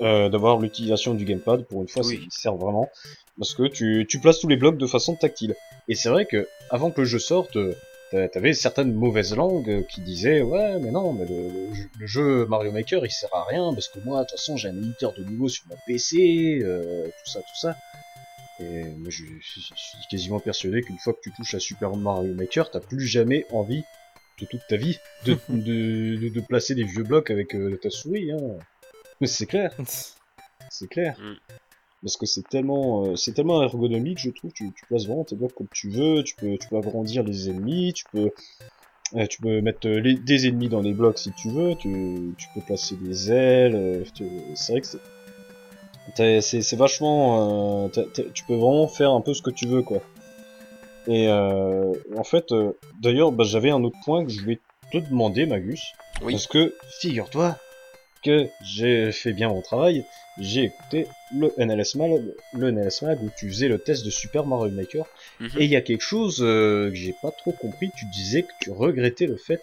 euh, d'avoir l'utilisation du gamepad, pour une fois, Oui. c'est- il sert vraiment. Parce que tu, tu places tous les blocs de façon tactile. Et c'est vrai que avant que le jeu sorte, euh, t'a- t'avais certaines mauvaises langues euh, qui disaient ouais mais non mais le, le jeu- le jeu Mario Maker il sert à rien parce que moi de toute façon j'ai un éditeur de niveau sur mon PC, euh, tout ça tout ça. Et moi, je, je suis quasiment persuadé qu'une fois que tu touches à Super Mario Maker, t'as plus jamais envie de toute ta vie de, de, de, de placer des vieux blocs avec euh, ta souris. Hein. Mais c'est clair, c'est clair. Mm. Parce que c'est tellement, euh, c'est tellement ergonomique, je trouve. Tu, tu places vraiment tes blocs comme tu veux. Tu peux, tu peux agrandir les ennemis. Tu peux, euh, tu peux mettre euh, les, des ennemis dans les blocs si tu veux. Tu, tu peux placer des ailes. euh, tu- c'est vrai que c'est, t'as- c'est, c'est vachement. euh, tu peux vraiment faire un peu ce que tu veux, quoi. Et euh, en fait, euh, d'ailleurs, bah, j'avais un autre point que je voulais te demander, Magus. Oui. Parce que, figure-toi que j'ai fait bien mon travail, j'ai écouté le NLS Mag, le NLS Mag où tu faisais le test de Super Mario Maker, Mhm. et il y a quelque chose euh, que j'ai pas trop compris, tu disais que tu regrettais le fait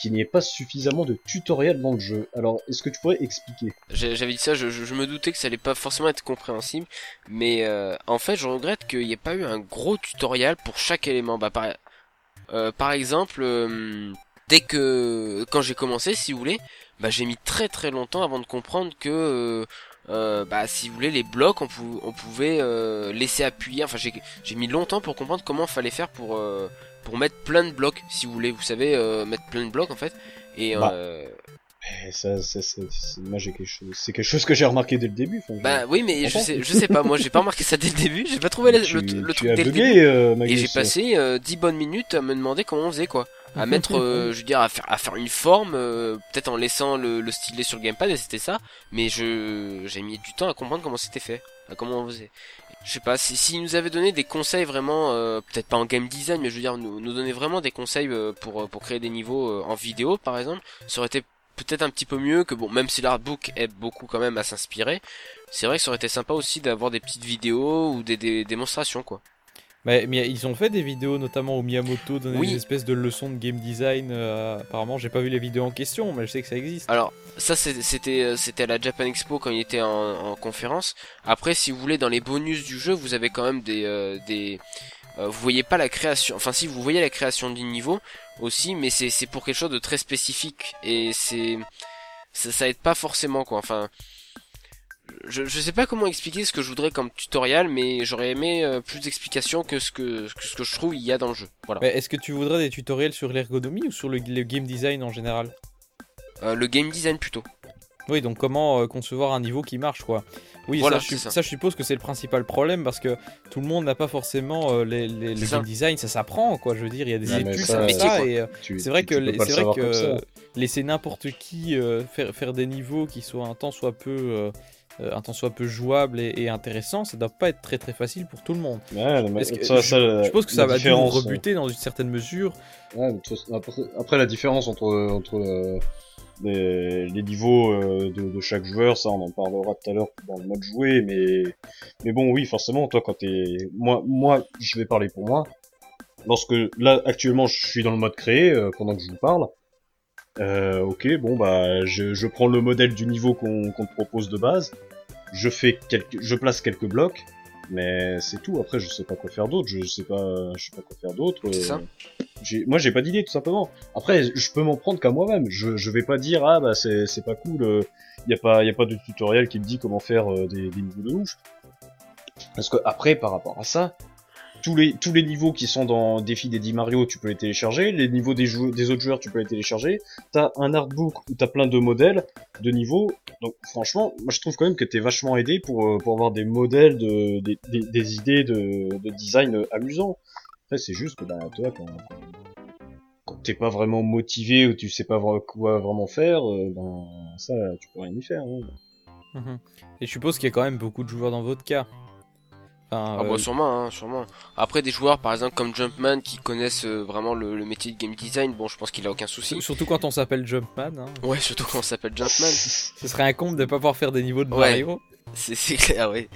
qu'il n'y ait pas suffisamment de tutoriels dans le jeu. Alors, est-ce que tu pourrais expliquer? J'avais dit ça, je, je- je me doutais que ça allait pas forcément être compréhensible, mais euh, en fait, je regrette qu'il n'y ait pas eu un gros tutoriel pour chaque élément. Bah, par, euh, par exemple, dès que quand j'ai commencé, si vous voulez, bah, j'ai mis très très longtemps avant de comprendre que, euh, euh, bah, si vous voulez, les blocs, on, pou- on pouvait euh, laisser appuyer. Enfin, j'ai j'ai mis longtemps pour comprendre comment fallait faire pour euh, pour mettre plein de blocs, si vous voulez. Vous savez, euh, mettre plein de blocs en fait. Et Bah. Euh, Eh, ça, ça, ça- c'est- moi, j'ai quelque chose, c'est quelque chose que j'ai remarqué dès le début. enfin, Bah oui, mais je sais, je sais pas, moi j'ai pas remarqué ça dès le début, j'ai pas trouvé le, tu, le, le tu truc as dès le début. euh, Magus. Et j'ai passé euh, 10 bonnes minutes à me demander comment on faisait quoi. À mettre, euh, je veux dire, à faire, à faire une forme, euh, peut-être en laissant le, le stylet sur le gamepad et c'était ça. Mais je, j'ai mis du temps à comprendre comment c'était fait, à comment on faisait. Je sais pas, si, s'ils nous avaient donné des conseils vraiment, euh, peut-être pas en game design, mais je veux dire, nous, nous donner vraiment des conseils euh, pour, pour créer des niveaux euh, en vidéo par exemple, ça aurait été peut-être un petit peu mieux que bon, même si l'artbook aide beaucoup quand même à s'inspirer, c'est vrai que ça aurait été sympa aussi d'avoir des petites vidéos ou des, des démonstrations quoi. Mais, mais ils ont fait des vidéos, notamment au Miyamoto, donner Oui. des espèces de leçons de game design. euh, apparemment, j'ai pas vu les vidéos en question, mais je sais que ça existe. Alors ça c'était euh, c'était à la Japan Expo quand il était en, en conférence. Après si vous voulez dans les bonus du jeu vous avez quand même des euh, des euh, vous voyez pas la création enfin si vous voyez la création du niveau aussi mais c'est pour quelque chose de très spécifique. Et c'est ça, ça aide pas forcément quoi. Enfin je, je sais pas comment expliquer ce que je voudrais comme tutoriel mais j'aurais aimé euh, plus d'explications que ce que, que ce que je trouve il y a dans le jeu. Voilà. Est-ce que tu voudrais des tutoriels sur l'ergonomie ou sur le, le game design en général? Euh, le game design plutôt Oui, donc comment euh, concevoir un niveau qui marche, quoi. Oui, Voilà, ça, je, c'est ça. ça, je suppose que c'est le principal problème parce que tout le monde n'a pas forcément euh, les, les- le C'est game design, ça s'apprend, quoi. Je veux dire, il y a des études ça, c'est ça, et euh, c'est vrai tu- que, les- c'est vrai que laisser n'importe qui euh, faire, faire des niveaux qui soient un tant soit peu, un tant soit peu jouables et, et intéressants, ça doit pas être très très facile pour tout le monde. Ouais, mais que- ça, je, la- je suppose que ça va rebuter dans une certaine mesure. Ouais, mais après, après, la différence entre, entre euh, les, les niveaux euh, de, chaque joueur, ça on en parlera tout à l'heure dans le mode joué, mais mais bon oui forcément toi quand t'es moi moi je vais parler pour moi. Lorsque là actuellement je suis dans le mode créé euh, pendant que je vous parle. Euh, ok bon bah je, je prends le modèle du niveau qu'on qu'on te propose de base, je fais quelques je place quelques blocs. Mais c'est tout. Après, je sais pas quoi faire d'autre. Je sais pas, je sais pas quoi faire d'autre. Ça. j'ai- moi j'ai pas d'idée tout simplement. Après je peux m'en prendre qu'à moi-même. Je, je vais pas dire ah bah c'est c'est pas cool. euh, y a pas y a pas de tutoriel qui me dit comment faire euh, des, des niveaux de ouf. Parce que après par rapport à ça, tous les tous les niveaux qui sont dans Défi des 10 Mario, tu peux les télécharger. Les niveaux des des autres joueurs, tu peux les télécharger. T'as un artbook où t'as plein de modèles de niveaux. Donc franchement, moi je trouve quand même que t'es vachement aidé pour euh, pour avoir des modèles de des, des, idées de, de design amusants. Après, c'est juste que, bah, toi, quand, t'es pas vraiment motivé ou tu sais pas quoi vraiment faire, euh, ben, ça, tu peux rien y faire. Hein. Mhm. Et je suppose qu'il y a quand même beaucoup de joueurs dans votre cas. Enfin, Ah euh, bah sûrement, hein, sûrement. Après des joueurs par exemple comme Jumpman qui connaissent euh, vraiment le, le métier de game design, bon je pense qu'il a aucun souci. surtout quand on s'appelle Jumpman. hein. Ouais, surtout quand on s'appelle Jumpman. Ce serait un compte de pas pouvoir faire des niveaux de. Mario. C'est c'est clair, oui.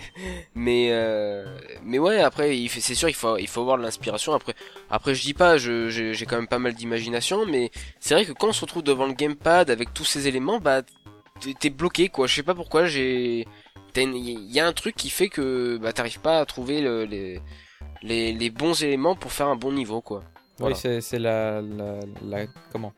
Mais euh, mais ouais, après il c'est sûr il faut il faut avoir de l'inspiration. Après après je dis pas, je j'ai j'ai quand même pas mal d'imagination, mais c'est vrai que quand on se retrouve devant le gamepad avec tous ces éléments, bah t'es- bloqué quoi. Je sais pas pourquoi j'ai il y a un truc qui fait que bah t'arrives pas à trouver le- les les les bons éléments pour faire un bon niveau quoi. Voilà. Oui, c'est la, la, la- comment?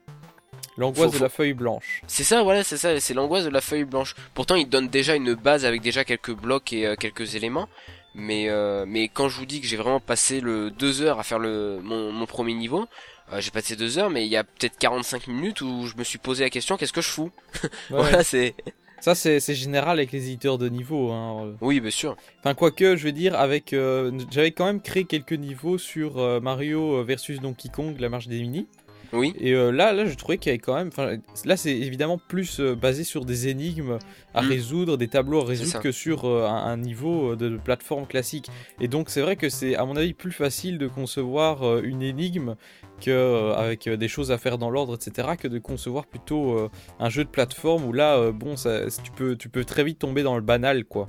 L'angoisse de la feuille blanche. C'est ça, voilà, c'est ça, c'est l'angoisse de la feuille blanche. Pourtant, il donne déjà une base avec déjà quelques blocs et euh, quelques éléments, Mais euh, mais quand je vous dis que j'ai vraiment passé le deux heures à faire le mon, mon premier niveau, euh, j'ai passé deux heures, mais il y a peut-être 45 minutes où je me suis posé la question qu'est-ce que je fous? Ouais, Voilà, c'est. Ça, c'est général avec les éditeurs de niveau. Hein. Oui, bien sûr. Enfin, quoique, je veux dire, avec, euh, j'avais quand même créé quelques niveaux sur euh, Mario versus Donkey Kong, la marche des mini. Oui. Et euh, là, là, je trouvais qu'il y avait quand même. Enfin, là, c'est évidemment plus euh, basé sur des énigmes à Mm. résoudre, des tableaux à résoudre que sur euh, un, un niveau de, de plateforme classique. Et donc, c'est vrai que c'est, à mon avis, plus facile de concevoir euh, une énigme que euh, avec euh, des choses à faire dans l'ordre, etc., que de concevoir plutôt euh, un jeu de plateforme où là, euh, bon, ça, tu peux, tu peux très vite tomber dans le banal, quoi.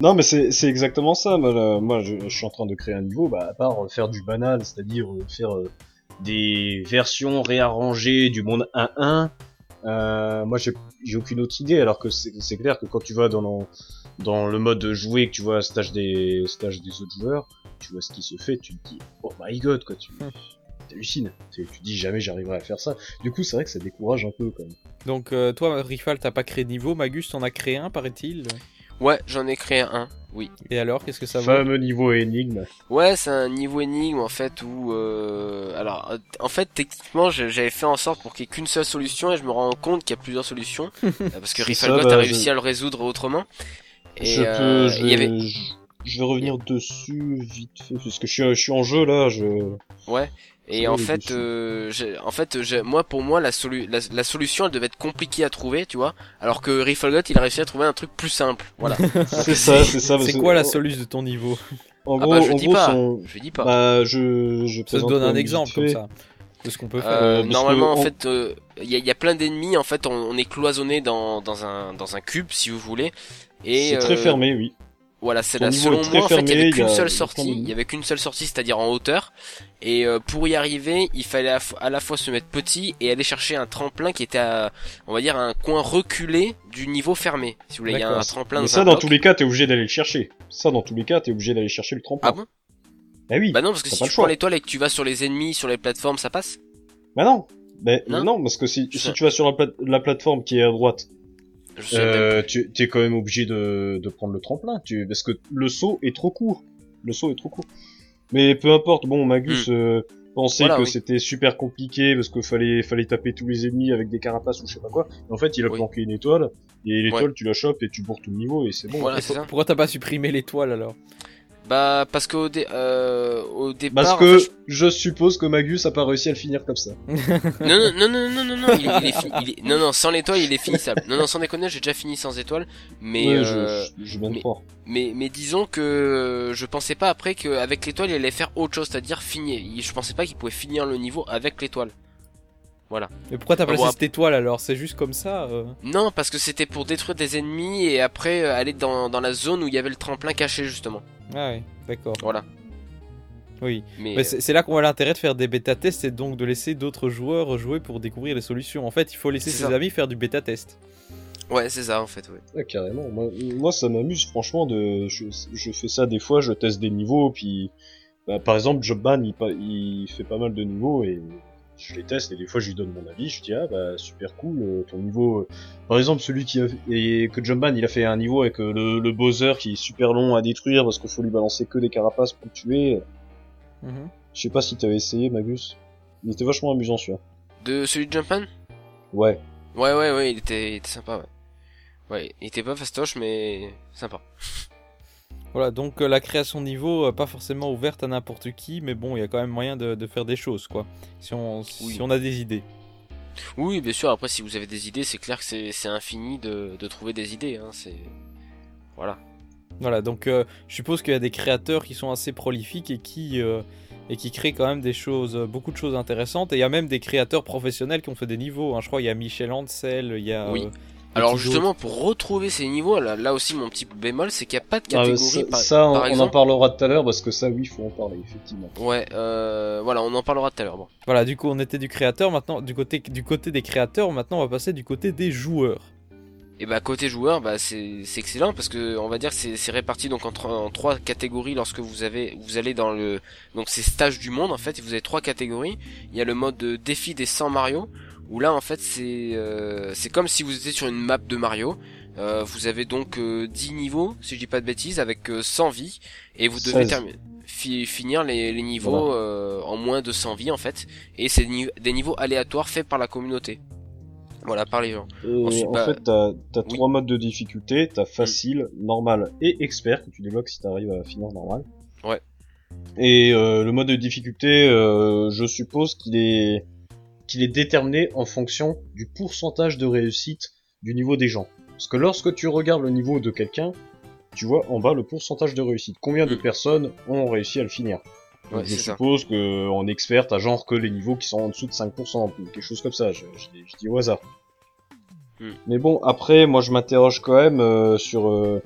Non, mais c'est c'est exactement ça. Moi, là, moi je, je suis en train de créer un niveau, bah, à part faire du banal, c'est-à-dire faire euh, des versions réarrangées du monde 1-1, euh, moi j'ai aucune autre idée. Alors que c'est clair que quand tu vas dans le, dans le mode jouer, que tu vois stage des stage des autres joueurs, tu vois ce qui se fait, tu te dis oh my god quoi, tu Hmm. t'hallucines. Tu tu dis jamais j'arriverai à faire ça. Du coup, c'est vrai que ça décourage un peu quand même. Donc, euh, toi, Rifal, t'as pas créé de niveau. Magus, t'en as créé un, paraît-il. Ouais, j'en ai créé un. Oui. Et alors, qu'est-ce que ça vaut Fameux niveau énigme. Ouais, c'est un niveau énigme en fait où, euh, alors, euh, en fait, techniquement, je- j'avais fait en sorte pour qu'il n'y ait qu'une seule solution et je me rends compte qu'il y a plusieurs solutions euh, parce que Rifalgot bah, a réussi je- à le résoudre autrement. Et je euh, peux, je il y vais, avait, je, je vais revenir dessus vite fait parce que je suis, je suis en jeu là. Je ouais. Et Ouais, en fait, euh, j'ai- en fait, j'ai- moi, pour moi, la, solu la, la solution, elle devait être compliquée à trouver, tu vois, alors que Rifalgot, il a réussi à trouver un truc plus simple. Voilà. c'est ça, c'est ça. parce C'est quoi la en- solution de ton niveau? En Ah gros, bah, je en dis gros, pas. son- Je dis pas. Bah, je, je Ça te donne un exemple comme ça de ce qu'on peut faire. Euh, Euh, parce normalement, que en on- fait, euh, il y, a, y a plein d'ennemis. En fait, on, on est cloisonné dans, dans un dans un cube, si vous voulez. Et C'est très euh, fermé, oui. Voilà, c'est la selon moi en fait, il y avait qu'une seule sortie, il y avait qu'une seule sortie, c'est-à-dire en hauteur. Et euh, pour y arriver, il fallait à, la fois se mettre petit et aller chercher un tremplin qui était à, on va dire, à un coin reculé du niveau fermé. Si vous voulez, il y a un tremplin Mais ça, un dans bloc. tous les cas, t'es obligé d'aller le chercher. Ça, dans tous les cas, t'es obligé d'aller chercher le tremplin. Ah bon? Ah oui. Bah non, parce que si tu prends l'étoile et que tu vas sur les ennemis, sur les plateformes, ça passe? Bah non. Bah, Non? non, parce que si, tu vas sur la, plate- la plateforme qui est à droite, euh, tu es quand même obligé de, de prendre le tremplin, tu, parce que le saut est trop court. Le saut est trop court. Mais peu importe, bon, Magus euh, pensait Hmm. Voilà, que oui. c'était super compliqué parce qu'il fallait, fallait taper tous les ennemis avec des carapaces ou je sais pas quoi. En fait, il a Oui. planqué une étoile, et l'étoile, tu la chopes et tu bourres tout le niveau, et c'est bon. Voilà. Pourquoi t'as pas supprimé l'étoile alors? Bah parce qu'au dé- euh, au départ. Parce en que fait, je suppose que Magus a pas réussi à le finir comme ça. Non, non, non, non, non, non, non, il, il est il est- non, non, sans l'étoile, il est finissable. Non, non, sans déconner, j'ai déjà fini sans étoile, mais, Ouais, euh, je, je, je viens de mais- mais, mais disons que je pensais pas après qu'avec l'étoile, il allait faire autre chose, c'est-à-dire finir. Je pensais pas qu'il pouvait finir le niveau avec l'étoile. Mais pourquoi t'as placé bon, cette étoile alors C'est juste comme ça euh Non, parce que c'était pour détruire des ennemis et après euh, aller dans, dans la zone où il y avait le tremplin caché justement. Ah ouais, d'accord. Voilà. Oui. Mais, Mais c'est là qu'on voit l'intérêt de faire des bêta-tests et donc de laisser d'autres joueurs jouer pour découvrir les solutions. En fait, il faut laisser ses ça. amis faire du bêta-test. euh, ouais, c'est ça en fait. Ouais. Ouais, carrément. Moi, moi ça m'amuse, franchement, de, je, je fais ça des fois, je teste des niveaux, puis, bah, par exemple, Jobban, il, pa- il fait pas mal de niveaux, et je les teste, et des fois, je lui donne mon avis, je dis, ah, bah, super cool, euh, ton niveau, euh, par exemple, celui qui a, et que Jobban, il a fait un niveau avec euh, le, le Bowser qui est super long à détruire, parce qu'il faut lui balancer que des carapaces pour le tuer. Mhm. Je sais pas si t'avais essayé, Magus. Il était vachement amusant, celui-là. De celui de Jumpman? Ouais. Ouais, ouais, ouais, il était, il était sympa. Ouais. Ouais, il était pas fastoche, mais sympa. Voilà, donc euh, la création de niveau, euh, pas forcément ouverte à n'importe qui, mais bon, il y a quand même moyen de, de faire des choses, quoi. Si on, si Oui. on a des idées. Oui, bien sûr. Après, si vous avez des idées, c'est clair que c'est infini de, de trouver des idées. Hein, c'est voilà. Voilà, donc euh, je suppose qu'il y a des créateurs qui sont assez prolifiques et qui, euh, et qui créent quand même des choses, beaucoup de choses intéressantes. Et il y a même des créateurs professionnels qui ont fait des niveaux. hein. Je crois qu'il y a Michel Ansel, il y a. Oui. euh, Alors justement, pour retrouver ces niveaux, là, là aussi mon petit bémol, c'est qu'il n'y a pas de Ah, catégorie. ça, par, ça, on, par on en exemple. parlera tout à l'heure, parce que ça, oui, faut en parler, effectivement. Ouais, euh, voilà, on en parlera tout à l'heure. Bon. Voilà, du coup, on était du créateur. Maintenant, du côté, du côté des créateurs, maintenant, on va passer du côté des joueurs. Et bah côté joueur, bah c'est c'est excellent parce que on va dire que c'est c'est réparti donc en, trois- en trois catégories lorsque vous avez vous allez dans le donc c'est stage du monde en fait. Vous avez trois catégories. Il y a le mode de défi des 100 Mario où là en fait c'est euh, c'est comme si vous étiez sur une map de Mario. Euh, vous avez donc euh, 10 niveaux, si je dis pas de bêtises, avec euh, 100 vies, et vous devez 16. termi- fi- finir les, les niveaux Voilà. euh, en moins de 100 vies en fait, et c'est ni- des niveaux aléatoires faits par la communauté. Voilà, par les gens. Et Ensuite, en bah, fait, t'as as oui. trois modes de difficulté. T'as facile, normal et expert que tu débloques si t'arrives à finir normal. Ouais. Et euh, le mode de difficulté, euh, je suppose qu'il est qu'il est déterminé en fonction du pourcentage de réussite du niveau des gens. Parce que lorsque tu regardes le niveau de quelqu'un, tu vois en bas le pourcentage de réussite. Combien de Mm. personnes ont réussi à le finir? Ouais, je suppose que en expert, t'as genre que les niveaux qui sont en dessous de 5%, ou quelque chose comme ça. Je, je dis- je dis au hasard. Hmm. Mais bon, après, moi, je m'interroge quand même euh, sur euh,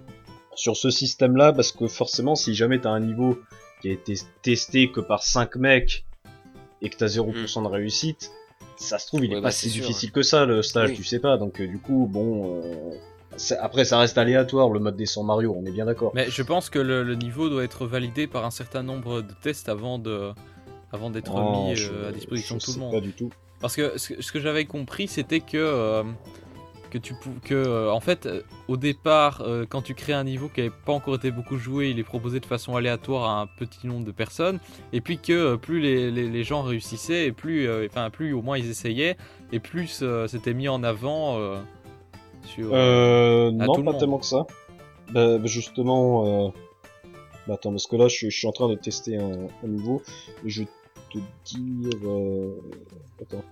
sur ce système-là parce que forcément, si jamais t'as un niveau qui a été testé que par 5 mecs et que t'as 0% de réussite, ça se trouve, il. Ouais, est bah, pas c'est si sûr, difficile que ça le stage, Oui. tu sais pas. Donc euh, du coup, bon. euh, après, ça reste aléatoire le mode des 100 Mario, on est bien d'accord. Mais je pense que le, le niveau doit être validé par un certain nombre de tests avant de avant d'être Oh, mis je- euh, à disposition de tout le monde. Pas du tout. Parce que ce que, ce que j'avais compris, c'était que euh, que tu pou- que euh, en fait euh, au départ, euh, quand tu crées un niveau qui n'avait pas encore été beaucoup joué, il est proposé de façon aléatoire à un petit nombre de personnes, et puis que plus les, les- les gens réussissaient, et plus enfin plus au moins ils essayaient, et plus c'était mis en avant sur. Non, pas tellement que ça. Bah, bah, justement, bah, attends, parce que là, je, suis- je suis en train de tester un, un niveau. Et je vais te dire. Attends.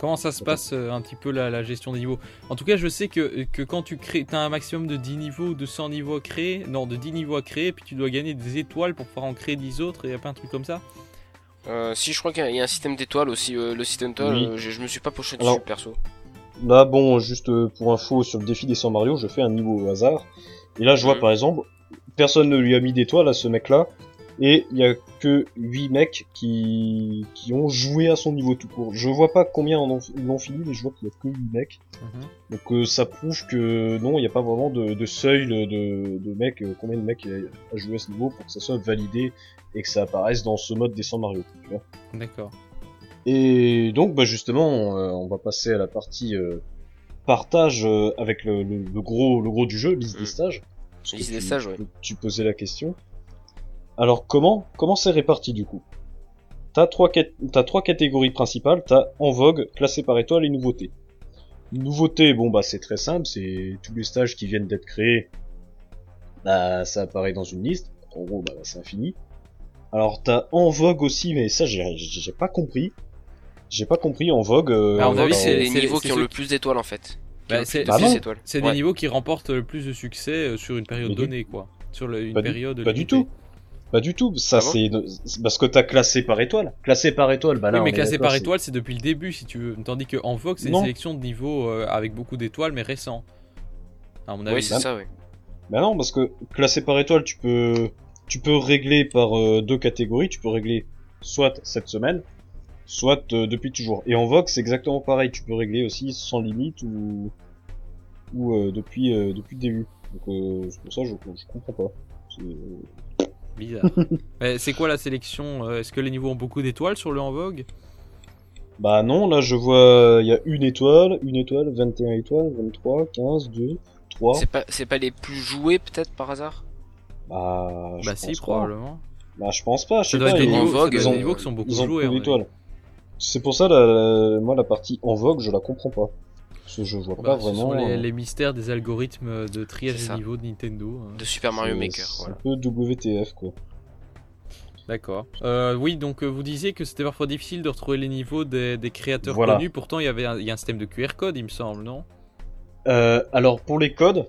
Comment ça se passe euh, un petit peu la, la gestion des niveaux? En tout cas, je sais que, que quand tu crées, as un maximum de 10 niveaux ou de 100 niveaux à créer, non, de 10 niveaux à créer, puis tu dois gagner des étoiles pour pouvoir en créer 10 autres, et y a pas un truc comme ça? Euh, si je crois qu'il y a- il y a un système d'étoiles aussi, euh, le système d'étoiles, Oui. euh, je, je me suis pas Alors- dessus perso. Là, bon, juste pour info, sur le défi des 100 Mario, je fais un niveau au hasard. Et là, je vois Mhm. par exemple, personne ne lui a mis d'étoile à ce mec-là. Et il y a que 8 mecs qui, qui ont joué à son niveau tout court. Je vois pas combien en ont, l'ont fini, mais je vois qu'il y a que 8 mecs. Donc euh, ça prouve que non, il n'y a pas vraiment de, de seuil de, de mecs, euh, combien de mecs a, a joué à ce niveau pour que ça soit validé et que ça apparaisse dans ce mode des 100 Mario. Tu vois. D'accord. Et donc bah justement, euh, on va passer à la partie euh, partage euh, avec le, le- le gros le gros du jeu, liste des stages. Liste des stages, ouais. tu- Tu posais la question. Alors comment comment c'est réparti du coup? T'as trois trois catégories principales. T'as en vogue, classé par étoile et nouveauté. Nouveauté, bon bah c'est très simple, c'est tous les stages qui viennent d'être créés. Bah ça apparaît dans une liste. En gros bah c'est infini. Alors t'as en vogue aussi, mais ça j'ai j'ai j'ai pas compris. J'ai pas compris en vogue. euh, Bah, à mon avis, alors, c'est les niveaux qui ont le plus d'étoiles en fait. Bah, le c'est- Bah Ouais. des niveaux qui remportent le plus de succès euh, sur une période du- donnée, quoi. Sur le- une Pas du- période. pas du tout. Pas du tout. Ça Ah c'est parce que t'as classé par étoile. Classé par étoile, bah là. oui, mais classé par étoile, c'est depuis le début, si tu veux. Tandis que en Vogue, c'est une sélection de niveaux euh, avec beaucoup d'étoiles, mais récents. À mon avis. Oui, c'est ça, oui. Bah non, parce que classé par étoile, tu peux, tu peux régler par euh, deux catégories. Tu peux régler soit cette semaine, soit euh, depuis toujours. Et en Vogue, c'est exactement pareil. Tu peux régler aussi sans limite ou, ou euh, depuis, euh, depuis le début. Donc euh, c'est pour ça que je, je comprends pas. C'est- Bizarre. C'est quoi la sélection euh, Est-ce que les niveaux ont beaucoup d'étoiles sur le en Vogue? Bah non, là je vois, il y a une étoile, une étoile, 21 étoiles, 23, 15, 2, 3. C'est pas, c'est pas les plus joués peut-être par hasard? Bah, je Bah pense si, pas. probablement. Bah je pense pas, je sais pas. être des niveaux, Vogue, ils des ont- niveaux qui sont beaucoup ils ont joués. C'est pour ça, la, la- moi, la partie en vogue, je la comprends pas. Parce que je vois avis. pas Bah, ce vraiment. sont les, euh, les mystères des algorithmes de triage des niveaux de Nintendo. hein. De Super Mario Maker, C'est voilà. un peu WTF, quoi. D'accord. Euh, oui, donc euh, vous disiez que c'était parfois difficile de retrouver les niveaux des, des créateurs Voilà. connus. Pourtant, il y avait un, il y a un système de QR code, il me semble, non? Euh, alors, pour les codes,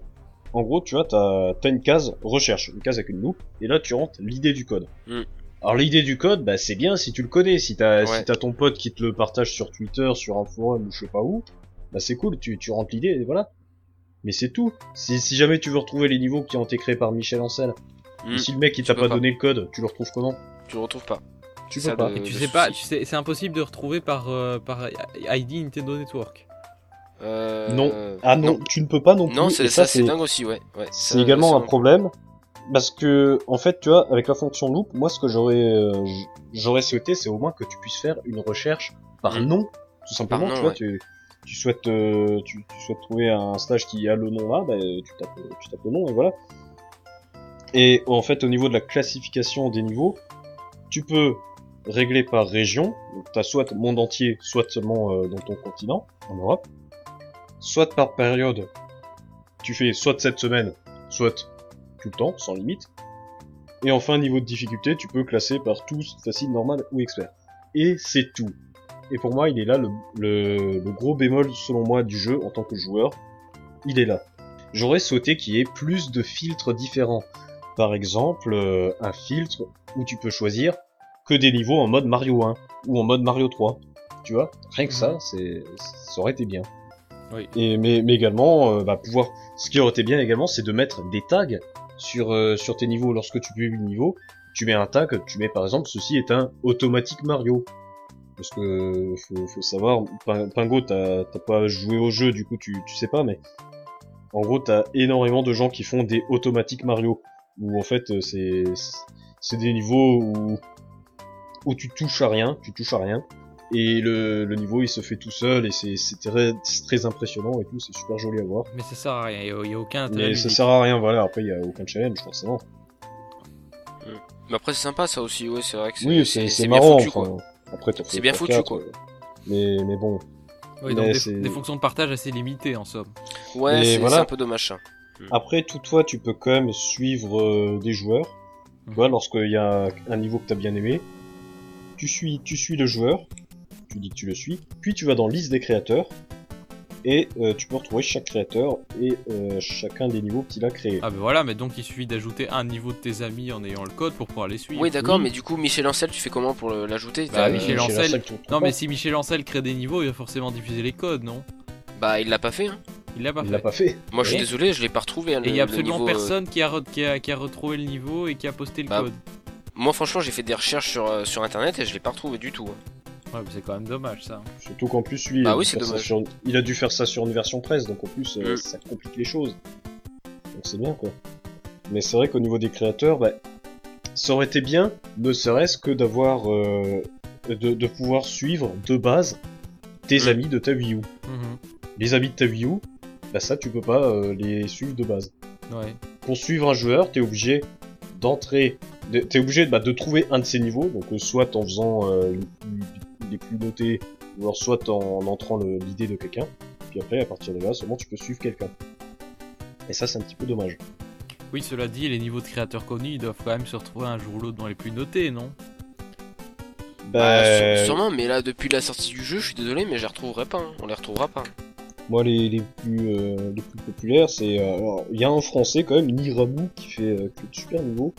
en gros, tu vois, t'as as une case recherche, une case avec une loupe, et là, tu rentres l'idée du code. Mm. Alors, l'idée du code, bah, c'est bien si tu le connais. Si t'as Ouais. si t'as ton pote qui te le partage sur Twitter, sur un forum ou je sais pas où, bah, c'est cool, tu, tu rentres l'idée, et voilà. Mais c'est tout. Si, si jamais tu veux retrouver les niveaux qui ont été créés par Michel Ancel, Hmm, et si le mec il t'a pas, pas. donné le code, tu le retrouves comment Tu le retrouves pas. Tu peux pas. Et tu sais pas, tu sais, c'est impossible de retrouver par, euh, par ID Nintendo Network. Euh, Non. Ah non, tu ne peux pas non plus. Non, c'est ça, c'est dingue aussi, ouais. ouais C'est également un problème parce que en fait, tu vois, avec la fonction loop, moi ce que j'aurais euh, j'aurais souhaité, c'est au moins que tu puisses faire une recherche par Mm. nom, tout simplement. nom, tu vois, ouais. tu tu souhaites, euh, tu, tu souhaites trouver un stage qui a le nom là, bah, tu, tapes, tu tapes le nom et voilà. Et en fait, au niveau de la classification des niveaux, tu peux régler par région. Donc, t'as soit monde entier, soit seulement euh, dans ton continent, en Europe. Soit par période. Tu fais soit 7 semaines, soit tout le temps, sans limite. Et enfin, niveau de difficulté, tu peux classer par tous, facile, normal ou expert. Et c'est tout. Et pour moi, il est là le, le, le gros bémol, selon moi, du jeu en tant que joueur. Il est là. J'aurais souhaité qu'il y ait plus de filtres différents. Par exemple, euh, un filtre où tu peux choisir que des niveaux en mode Mario 1 ou en mode Mario 3. Tu vois? Rien que ça, c'est ça aurait été bien. Oui. Et mais, mais également, euh, bah, pouvoir. Ce qui aurait été bien également, c'est de mettre des tags sur euh, sur tes niveaux. Lorsque tu publies le niveau, tu mets un tag. Tu mets par exemple, ceci est un automatique Mario. Parce que faut, faut savoir, Pin- Pingo, t'as t'as pas joué au jeu, du coup tu, tu sais pas, mais en gros t'as énormément de gens qui font des automatiques Mario, où en fait euh, c'est c'est des niveaux où où tu touches à rien, tu touches à rien, et le, le niveau il se fait tout seul et c'est c'est très, c'est très impressionnant et tout, c'est super joli à voir. Mais ça sert à rien, il n'y a, aucun intérêt. Mais ça sert à rien, voilà. Après il y a aucun challenge forcément. Mais après, c'est sympa ça aussi, ouais, c'est vrai que c'est Oui, c'est bien marrant. foutu, quoi. Enfin, après t'as C'est bien foutu, quoi. euh, Mais mais bon, Oui, donc des, fonctions de partage assez limitées en somme. Ouais, c'est voilà. un peu dommage ça. Après, toutefois, tu peux quand même suivre euh, des joueurs. Tu vois, lorsqu'il y a un niveau que t'as bien aimé, tu suis, tu suis le joueur, tu dis que tu le suis, puis tu vas dans liste des créateurs, et euh, tu peux retrouver chaque créateur et euh, chacun des niveaux qu'il a créé. Ah ben voilà, mais donc il suffit d'ajouter un niveau de tes amis en ayant le code pour pouvoir les suivre. Oui, d'accord, Oui. mais du coup, Michel Ancel, tu fais comment pour l'ajouter Bah, T'as- Michel Ancel- Non mais si Michel Ancel crée des niveaux, il va forcément diffuser les codes, non? Bah, il l'a pas fait. Hein. Il l'a pas il fait. l'a pas fait. Moi, je suis désolé, je l'ai pas retrouvé. hein, Et il y a absolument niveau, euh, personne qui, a re- qui, a, qui a retrouvé le niveau et qui a posté le Bah, code. Moi, franchement, j'ai fait des recherches sur, euh, sur internet et je l'ai pas retrouvé du tout. hein. Ouais, mais c'est quand même dommage ça. Surtout qu'en plus, lui, il, Bah a oui, dû c'est faire ça dommage. sur- il a dû faire ça sur une version presse, donc en plus, euh, Mm. ça complique les choses. Donc c'est bien, quoi. Mais c'est vrai qu'au niveau des créateurs, bah, ça aurait été bien, ne serait-ce que d'avoir, euh, de, de pouvoir suivre de base tes Mm. amis de ta Wii U. Mhm. Les amis de ta Wii U, bah ça, tu peux pas euh, les suivre de base. Ouais. Pour suivre un joueur, t'es obligé d'entrer, de- t'es obligé bah, de trouver un de ses niveaux, donc euh, soit en faisant euh, les- les plus notés, ou alors soit en entrant l'idée de quelqu'un, puis après à partir de là seulement tu peux suivre quelqu'un. Et ça c'est un petit peu dommage. Oui, cela dit, les niveaux de créateurs connus, ils doivent quand même se retrouver un jour ou l'autre dans les plus notés, non? Bah, Bah, sû- sûrement, mais là, depuis la sortie du jeu, je suis désolé, mais je les retrouverai pas. hein. On les retrouvera pas. moi les, les plus euh, les plus populaires c'est euh, alors, il y a un français quand même Niramu qui fait euh, qui fait de super niveau.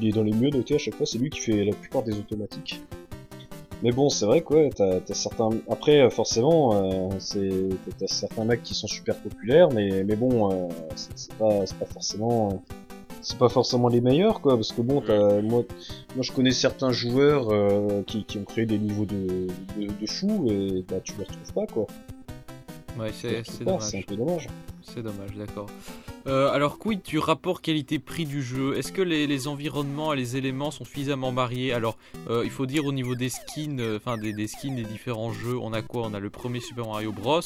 Il est dans les mieux notés à chaque fois, c'est lui qui fait la plupart des automatiques. Mais bon, c'est vrai quoi, t'as t'as certains. Après, euh, forcément, euh, c'est t'as certains mecs qui sont super populaires, mais mais bon, euh, c'est c'est pas c'est pas forcément c'est pas forcément les meilleurs quoi, parce que bon, t'as moi moi je connais certains joueurs euh, qui qui ont créé des niveaux de de, de fou et bah tu les retrouves pas quoi. Ouais, c'est dommage. C'est un peu dommage. C'est dommage, d'accord. Euh, alors, quid du rapport qualité-prix du jeu? Est-ce que les, les environnements et les éléments sont suffisamment variés Alors, euh, il faut dire au niveau des skins, euh, enfin des, des skins des différents jeux, on a quoi? On a le premier Super Mario Bros.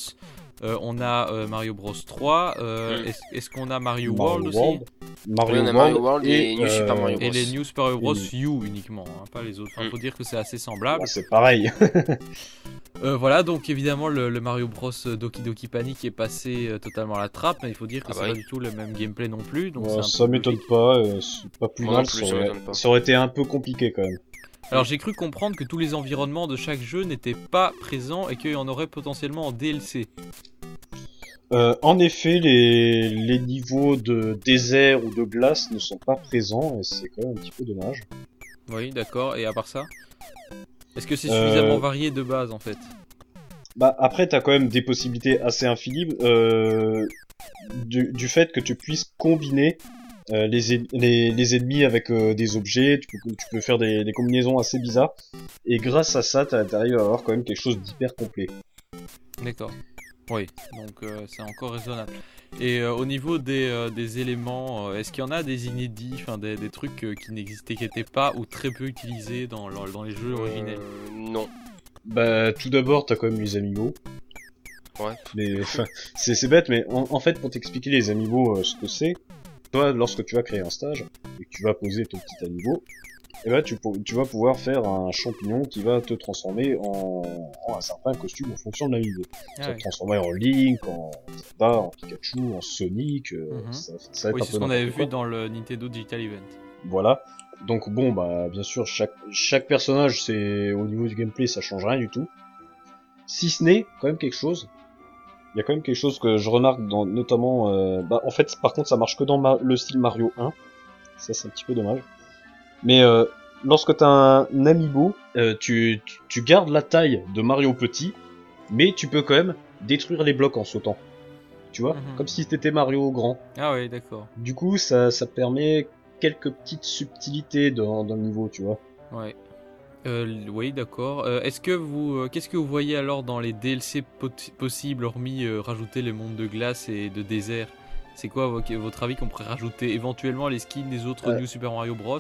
euh, on a euh, Mario Bros 3. euh, Mm. est-ce, qu'on a Mario, Mario World aussi? World, Mario, Oui, on a Mario World et New Super Mario Et Bros. les New Super Mario Bros Mm. U uniquement, hein, pas les autres. Il Mm. faut dire que c'est assez semblable. Ouais, c'est pareil. Euh, voilà, donc évidemment le, le Mario Bros Doki Doki Panic est passé euh, totalement à la trappe, mais il faut dire que Ah c'est bah pas oui. du tout le même gameplay non plus. Donc Ouais, c'est ça m'étonne pas, euh, c'est pas plus mal, ça, ça aurait, m'étonne pas. ça aurait été un peu compliqué quand même. Alors j'ai cru comprendre que tous les environnements de chaque jeu n'étaient pas présents et qu'il y en aurait potentiellement en DLC. Euh, en effet, les, les niveaux de désert ou de glace ne sont pas présents et c'est quand même un petit peu dommage. Oui, d'accord. Et à part ça? Est-ce que c'est Euh, suffisamment varié de base en fait Bah après, t'as quand même des possibilités assez infinies euh, du, du fait que tu puisses combiner euh, les, en- les, les ennemis avec euh, des objets, tu peux, tu peux faire des, des combinaisons assez bizarres et grâce à ça, t'a- t'arrives à avoir quand même quelque chose d'hyper complet. D'accord. Oui, donc c'est encore raisonnable. Et euh, au niveau des, euh, des éléments, euh, est-ce qu'il y en a des inédits, enfin des, des trucs euh, qui n'existaient, qui n'étaient pas ou très peu utilisés dans, dans, les jeux originels? Euh, non. Bah tout d'abord, t'as quand même les amiibo. Ouais. Mais c'est c'est bête, mais en, en fait, pour t'expliquer les amiibo euh, ce que c'est, toi, lorsque tu vas créer un stage et que tu vas poser ton petit amiibo, et ben tu, vas pouvoir faire un champignon qui va te transformer en, en un certain costume en fonction de l'amiibo. Ah Ça va ouais. te transformer en Link, en Zelda, en Pikachu, en Sonic. euh, Mhm. ça, ça va être Oui, c'est ce qu'on avait vu dans le Nintendo Digital Event. Voilà. Donc bon, bah bien sûr, chaque, chaque personnage, c'est au niveau du gameplay, ça change rien du tout. Si ce n'est quand même quelque chose. Il y a quand même quelque chose que je remarque dans, notamment, euh, bah en fait, par contre, ça marche que dans ma- le style Mario 1. Ça, c'est un petit peu dommage. Mais euh, lorsque t'as un amiibo, euh, tu, tu, tu gardes la taille de Mario petit, mais tu peux quand même détruire les blocs en sautant. Tu vois, Mhm. comme si t'étais Mario grand. Ah ouais, d'accord. Du coup, ça, ça permet quelques petites subtilités dans, dans le niveau, tu vois. Ouais. Euh, oui, d'accord. Euh, Est-ce que vous, euh, qu'est-ce que vous voyez alors dans les DLC pot- possibles, hormis euh, rajouter les mondes de glace et de désert? C'est quoi vo- votre avis qu'on pourrait rajouter éventuellement les skins des autres Euh. New Super Mario Bros?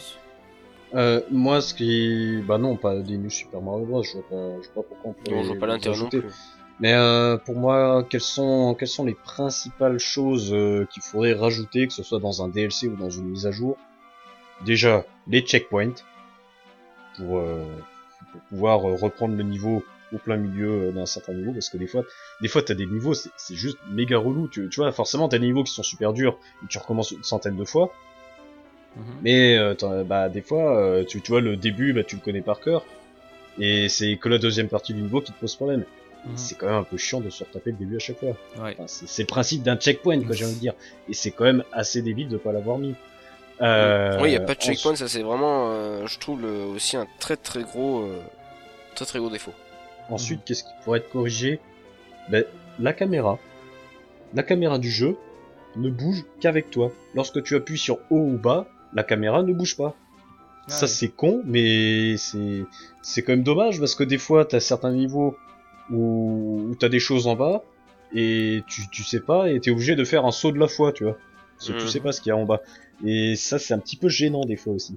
Euh, moi, ce qui... Bah non, pas des New Super Mario Bros, je vois pas, je vois pas pourquoi on pourrait Non, je vois pas l'intérêt non ajouter. plus. Mais euh, pour moi, quelles sont, quelles sont les principales choses euh, qu'il faudrait rajouter, que ce soit dans un DLC ou dans une mise à jour? Déjà, les checkpoints, pour, euh, pour pouvoir euh, reprendre le niveau au plein milieu euh, d'un certain niveau, parce que des fois, des fois t'as des niveaux, c'est c'est juste méga relou. Tu, tu vois, forcément, t'as des niveaux qui sont super durs, et tu recommences une centaine de fois. Mhm. Mais euh, bah des fois, euh, tu, tu vois le début, bah tu le connais par cœur, et c'est que la deuxième partie du niveau qui te pose problème. Mhm. C'est quand même un peu chiant de se retaper le début à chaque fois. Ouais. Enfin, c'est le principe d'un checkpoint, quoi, j'ai envie de dire. Et c'est quand même assez débile de pas l'avoir mis. Euh, oui, il y a pas de checkpoint, ça c'est vraiment, euh, je trouve le- aussi un très très gros, euh, très très gros défaut. Ensuite, qu'est-ce qui pourrait être corrigé? Ben, La caméra. La caméra du jeu ne bouge qu'avec toi. Lorsque tu appuies sur haut ou bas, la caméra ne bouge pas. Ah Ça c'est con, mais c'est c'est quand même dommage parce que des fois t'as certains niveaux où, où t'as des choses en bas et tu tu sais pas et t'es obligé de faire un saut de la foi, tu vois. Parce que tu Mhm. sais pas ce qu'il y a en bas. Et ça c'est un petit peu gênant des fois aussi.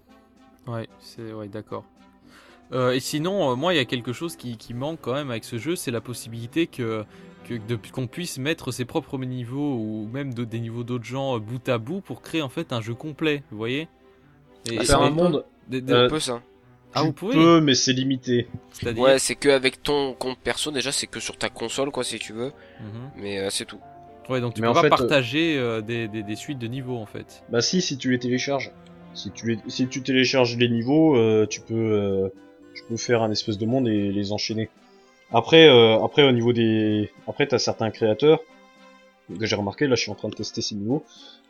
Ouais, c'est ouais, d'accord. Euh, et sinon, euh, moi, il y a quelque chose qui, qui manque quand même avec ce jeu, c'est la possibilité que que de- qu'on puisse mettre ses propres niveaux ou même de- des niveaux d'autres gens euh, bout à bout pour créer en fait un jeu complet, vous voyez? Et- Ah, faire un monde, des- des- Euh, Un peu ça. ah, vous pouvez peux, mais c'est limité. C'est-à-dire Ouais, c'est que avec ton compte perso déjà, c'est que sur ta console quoi si tu veux, Mhm. mais euh, c'est tout. Ouais, donc tu Mais peux pas fait, partager euh, des, des, des suites de niveaux en fait. Bah si, si tu les télécharges. Si tu, les, si tu télécharges les niveaux, euh, tu peux euh, tu peux faire un espèce de monde et les enchaîner. Après, euh, après au niveau des, après t'as certains créateurs que j'ai remarqué. Là, je suis en train de tester ces niveaux.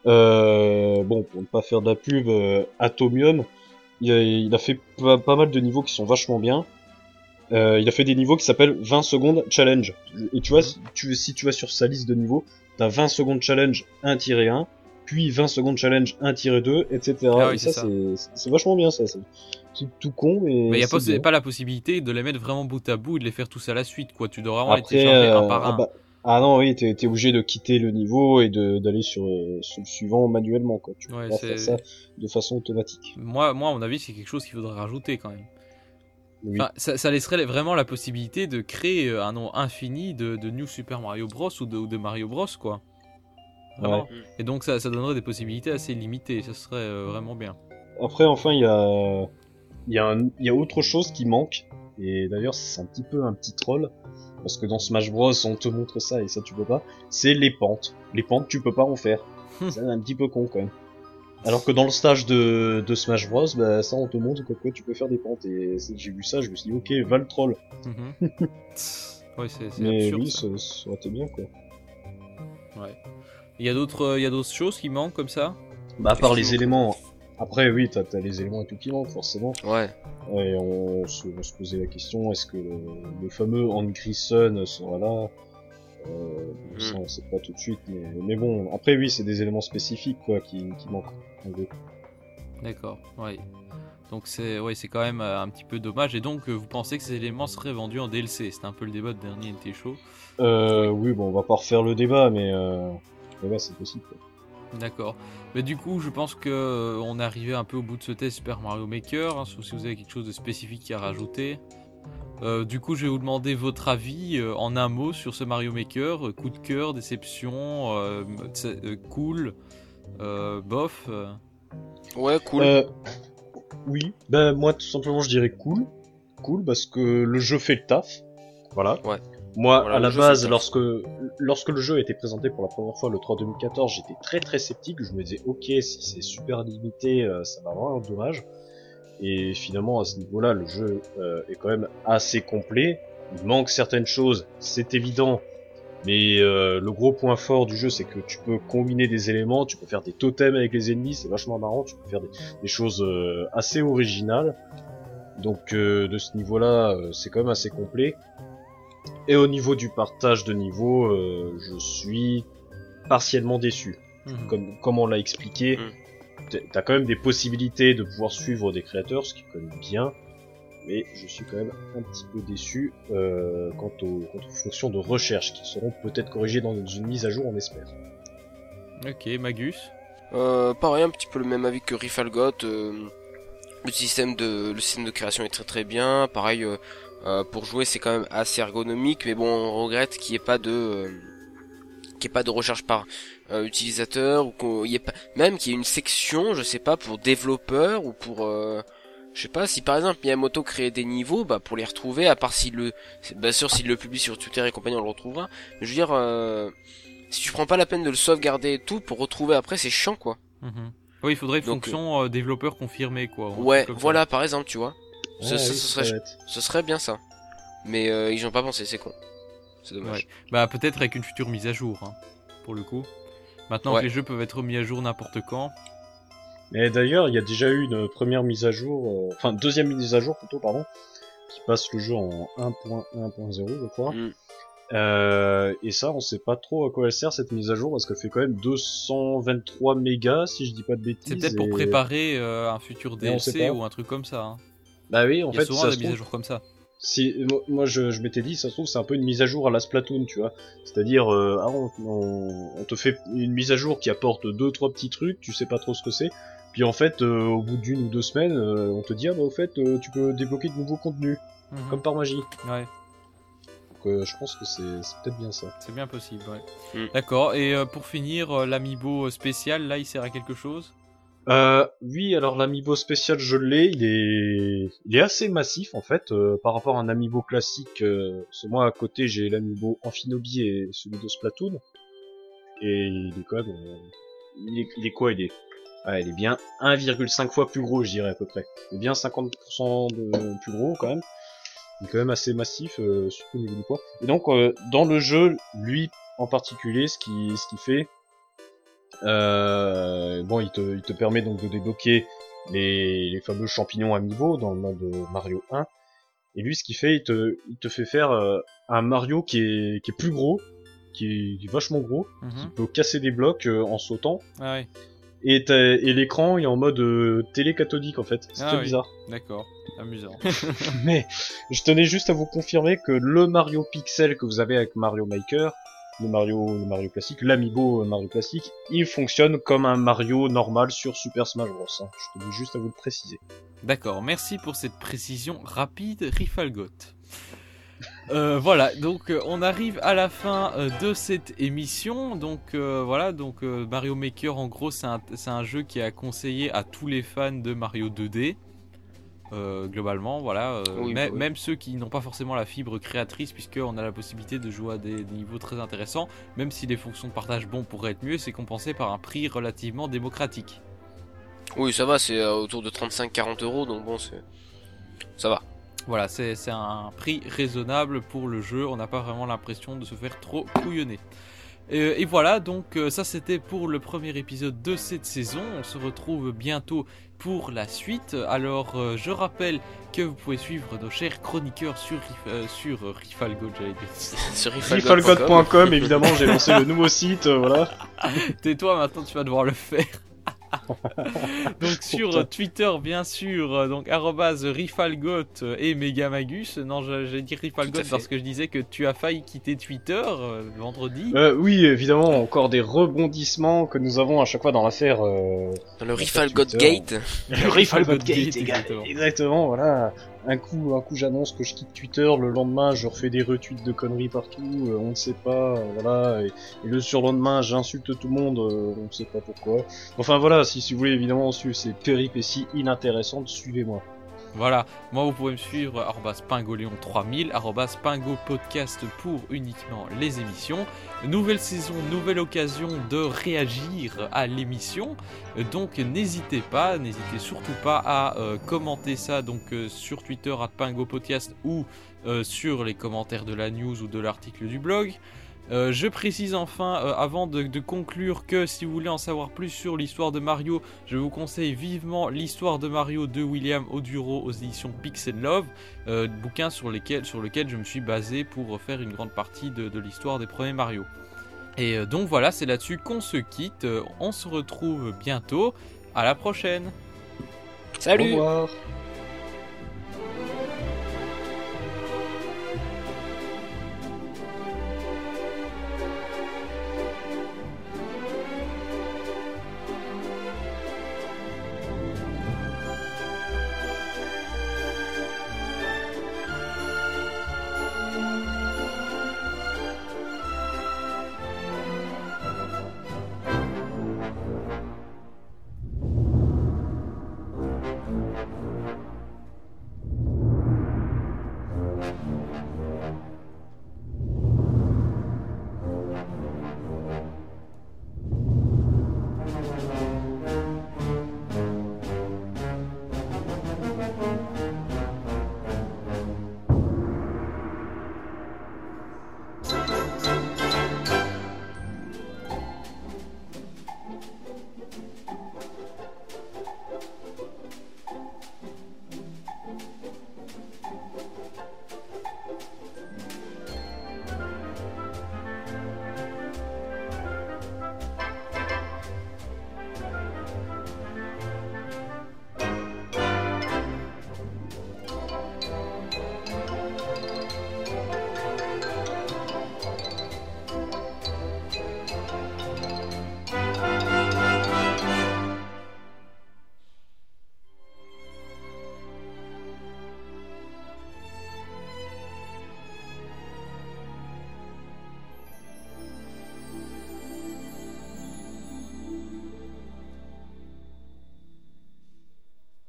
Euh, bon, pour ne pas faire de la pub, euh, Atomium, il a, il a fait pas, pas mal de niveaux qui sont vachement bien. Euh, il a fait des niveaux qui s'appellent 20 secondes challenge. Et tu vois, si tu, si tu vas sur sa liste de niveaux, t'as 20 secondes challenge 1-1, puis 20 secondes challenge 1-2, etc. Ah oui, et c'est ça, ça. c'est vachement bien, ça. C'est tout, tout con, mais. Il n'y a pas, la possibilité de les mettre vraiment bout à bout et de les faire tous à la suite, quoi. Tu dois vraiment les Après, télécharger un euh, par ah, un. bah- ah non, oui, t'es t'es obligé de quitter le niveau et d'aller sur, euh, sur le suivant manuellement, quoi. Tu peux pas faire ça de façon automatique. Moi, moi, à mon avis, c'est quelque chose qu'il faudrait rajouter quand même. Oui. Enfin, ça, ça laisserait vraiment la possibilité de créer euh, un nombre infini de, de New Super Mario Bros ou de, ou de Mario Bros, quoi. Vraiment. Ouais. Et donc, ça, ça donnerait des possibilités assez limitées. Ça serait euh, vraiment bien. Après, enfin, il y a, il y, a un- il y a autre chose qui manque. Et d'ailleurs, c'est un petit peu un petit troll. Parce que dans Smash Bros, on te montre ça et ça, tu peux pas. C'est les pentes. Les pentes, tu peux pas en faire. c'est un petit peu con, quand même. Alors que dans le stage de, de Smash Bros, bah, ça, on te montre que quoi, tu peux faire des pentes. Et j'ai vu ça, je me suis dit, ok, va le troll. Ouais, c'est c'est Mais absurde. oui, ça. ça, ça aurait été bien, quoi. Ouais. Il y a d'autres, euh, il y a d'autres choses qui manquent comme ça. Bah, à part les éléments. Après, oui, t'as as les éléments et tout qui manquent, forcément. Ouais. Et on se, on se posait la question, est-ce que le, le fameux Angry Sun sera là? Euh, Mm. Ça, on sait pas tout de suite, mais, mais bon, après oui, c'est des éléments spécifiques quoi qui, qui manquent. D'accord. Ouais. Donc c'est, ouais, c'est quand même euh, un petit peu dommage. Et donc, vous pensez que ces éléments seraient vendus en DLC C'était un peu le débat de dernier NT Show. Euh, oui, bon, on va pas refaire le débat, mais euh, mais c'est possible. D'accord. Mais du coup, je pense que euh, on est arrivé un peu au bout de ce test Super Mario Maker. hein, sauf si vous avez quelque chose de spécifique à rajouter. Euh, du coup, je vais vous demander votre avis euh, en un mot sur ce Mario Maker. Euh, coup de cœur, déception, euh, euh, cool, euh, bof. euh. Ouais, cool. Euh, oui, ben moi tout simplement je dirais cool, cool parce que le jeu fait le taf, voilà. Ouais. Moi Voilà, à la base lorsque lorsque le jeu a été présenté pour la première fois le 3 2014, j'étais très très sceptique, je me disais ok si c'est super limité euh, ça va vraiment être dommage. Et finalement à ce niveau-là le jeu euh, est quand même assez complet. Il manque certaines choses, c'est évident. Mais euh, le gros point fort du jeu, c'est que tu peux combiner des éléments, tu peux faire des totems avec les ennemis, c'est vachement marrant, tu peux faire des, des choses euh, assez originales. Donc euh, de ce niveau-là, euh, c'est quand même assez complet. Et au niveau du partage de niveau, euh, je suis partiellement déçu. Mhm. Comme, comme on l'a expliqué, t- t'as quand même des possibilités de pouvoir suivre des créateurs, ce qui est quand même bien. Mais je suis quand même un petit peu déçu euh, quant, aux, quant aux fonctions de recherche qui seront peut-être corrigées dans une mise à jour, on espère. Ok, Magus. Euh, pareil, un petit peu le même avis que Rifalgot. euh, le système de le système de création est très très bien. Pareil, euh, pour jouer c'est quand même assez ergonomique, mais bon, on regrette qu'il n'y ait pas de euh, qu'il y ait pas de recherche par euh, utilisateur ou qu'il y ait pas même qu'il y ait une section, je sais pas, pour développeurs ou pour euh, je sais pas si par exemple Miyamoto crée des niveaux, bah pour les retrouver, à part s'il le, bien sûr s'il le publie sur Twitter et compagnie, on le retrouvera. Mais je veux dire, euh, si tu prends pas la peine de le sauvegarder et tout pour retrouver après, c'est chiant quoi. Mhm. Oui, il faudrait une Donc, fonction euh, développeur confirmé, quoi. Ouais, ça. voilà, par exemple, tu vois. Ce, Ouais, ce- oui, ce ça serait, ce bien ça. Mais euh, ils y ont pas pensé, c'est con. C'est dommage. Ouais. Bah, peut-être avec une future mise à jour, hein, pour le coup. Maintenant Ouais. que les jeux peuvent être mis à jour n'importe quand. Mais d'ailleurs, il y a déjà eu une première mise à jour, euh, enfin deuxième mise à jour plutôt, pardon, qui passe le jeu en 1.1.0 je crois. Mm. Euh, et ça, on sait pas trop à quoi elle sert cette mise à jour parce qu'elle fait quand même 223 mégas si je dis pas de bêtises. C'est peut-être pour préparer euh, un futur DLC ou un truc comme ça. hein. Bah oui, en Il y a fait, souvent ça des se mises à trouve, jour comme ça. si moi- moi je, je m'étais dit, ça se trouve c'est un peu une mise à jour à la Splatoon, tu vois. C'est-à-dire, euh, ah, on, on- on te fait une mise à jour qui apporte deux trois petits trucs, tu sais pas trop ce que c'est. Puis en fait, euh, au bout d'une ou deux semaines, euh, on te dit ah bah au fait, euh, tu peux débloquer de nouveaux contenus, Mhm. comme par magie. Ouais, Donc euh, je pense que c'est c'est peut-être bien ça. c'est bien possible, ouais. Mm. D'accord, et euh, pour finir, euh, l'amiibo spécial, là, il sert à quelque chose? Euh, oui, alors l'amiibo spécial je l'ai, il est, il est assez massif en fait euh, par rapport à un amiibo classique. Euh, moi à côté j'ai l'amiibo Amphinobi et celui de Splatoon, et il est même, euh, il, est, il est quoi Il est, ah, il est bien 1,5 fois plus gros, je dirais à peu près. Il est bien 50% de plus gros quand même. Il est quand même assez massif, euh, surtout au niveau du poids. Et donc euh, dans le jeu, lui en particulier, ce qui, ce qui fait, euh, bon, il te, il te permet donc de débloquer les, les fameux champignons à niveau dans le mode Mario 1. Et lui, ce qu'il fait, il te, il te fait faire euh, un Mario qui est, qui est plus gros, qui est, qui vachement gros, qui Mhm. peut casser des blocs euh, en sautant. Ah ouais, Et, et l'écran est en mode euh, télé cathodique en fait. C'est Ah très oui. bizarre. d'accord, amusant. Mais je tenais juste à vous confirmer que le Mario Pixel que vous avez avec Mario Maker, le Mario, le Mario classique, l'Amiibo Mario classique, il fonctionne comme un Mario normal sur Super Smash Bros. hein. Je tenais juste à vous le préciser. D'accord, merci pour cette précision rapide, Rifalgot. Euh, voilà, donc euh, on arrive à la fin euh, de cette émission. Donc voilà, donc Mario Maker, en gros, c'est un, un jeu qui est à conseiller à tous les fans de Mario 2D. Euh, globalement, voilà, euh, Oui, mê- bah oui. même ceux qui n'ont pas forcément la fibre créatrice, puisqu'on a la possibilité de jouer à des, des niveaux très intéressants, même si les fonctions de partage bon pourraient être mieux, c'est compensé par un prix relativement démocratique. Oui, ça va, c'est euh, autour de 35-40 euros, donc bon, c'est. Ça va. Voilà, c'est c'est un prix raisonnable pour le jeu. On n'a pas vraiment l'impression de se faire trop couillonner. Euh, et voilà, donc euh, ça c'était pour le premier épisode de cette saison. On se retrouve bientôt pour la suite. Alors euh, je rappelle que vous pouvez suivre nos chers chroniqueurs sur, euh, sur euh, Rifalgo, j'allais dire. Sur rifalgod.com. Rifalgod.com, évidemment, j'ai lancé le nouveau site, euh, voilà. Tais-toi maintenant, tu vas devoir le faire. donc sur. Twitter bien sûr, euh, donc Rifalgot et Megamagus. Non, je- j'ai dit Rifalgot parce que je disais que tu as failli quitter Twitter euh, vendredi. Euh, oui, évidemment, encore des rebondissements que nous avons à chaque fois dans l'affaire. Euh... Dans le Twitter. Gate. Le Rifalgod Gate, exactement. exactement, voilà. Un coup, un coup j'annonce que je quitte Twitter, le lendemain je refais des retweets de conneries partout, euh, on ne sait pas, euh, voilà, et, le surlendemain j'insulte tout le monde, on ne sait pas pourquoi. Enfin voilà, si, si vous voulez évidemment suivre ces péripéties inintéressantes, suivez-moi. Voilà, moi vous pouvez me suivre pingoléon3000, podcast pour uniquement les émissions. Nouvelle saison, nouvelle occasion de réagir à l'émission. Donc n'hésitez pas, n'hésitez surtout pas à euh, commenter ça donc euh, sur Twitter à Podcast ou euh, sur les commentaires de la news ou de l'article du blog. Euh, je précise enfin, euh, avant de, conclure, que si vous voulez en savoir plus sur l'histoire de Mario, je vous conseille vivement l'histoire de Mario de William Oduro aux éditions Pixel Love, euh, bouquin sur, sur lequel je me suis basé pour faire une grande partie de, de l'histoire des premiers Mario. Et donc voilà, c'est là-dessus qu'on se quitte. on se retrouve bientôt. À la prochaine. Salut. Au revoir.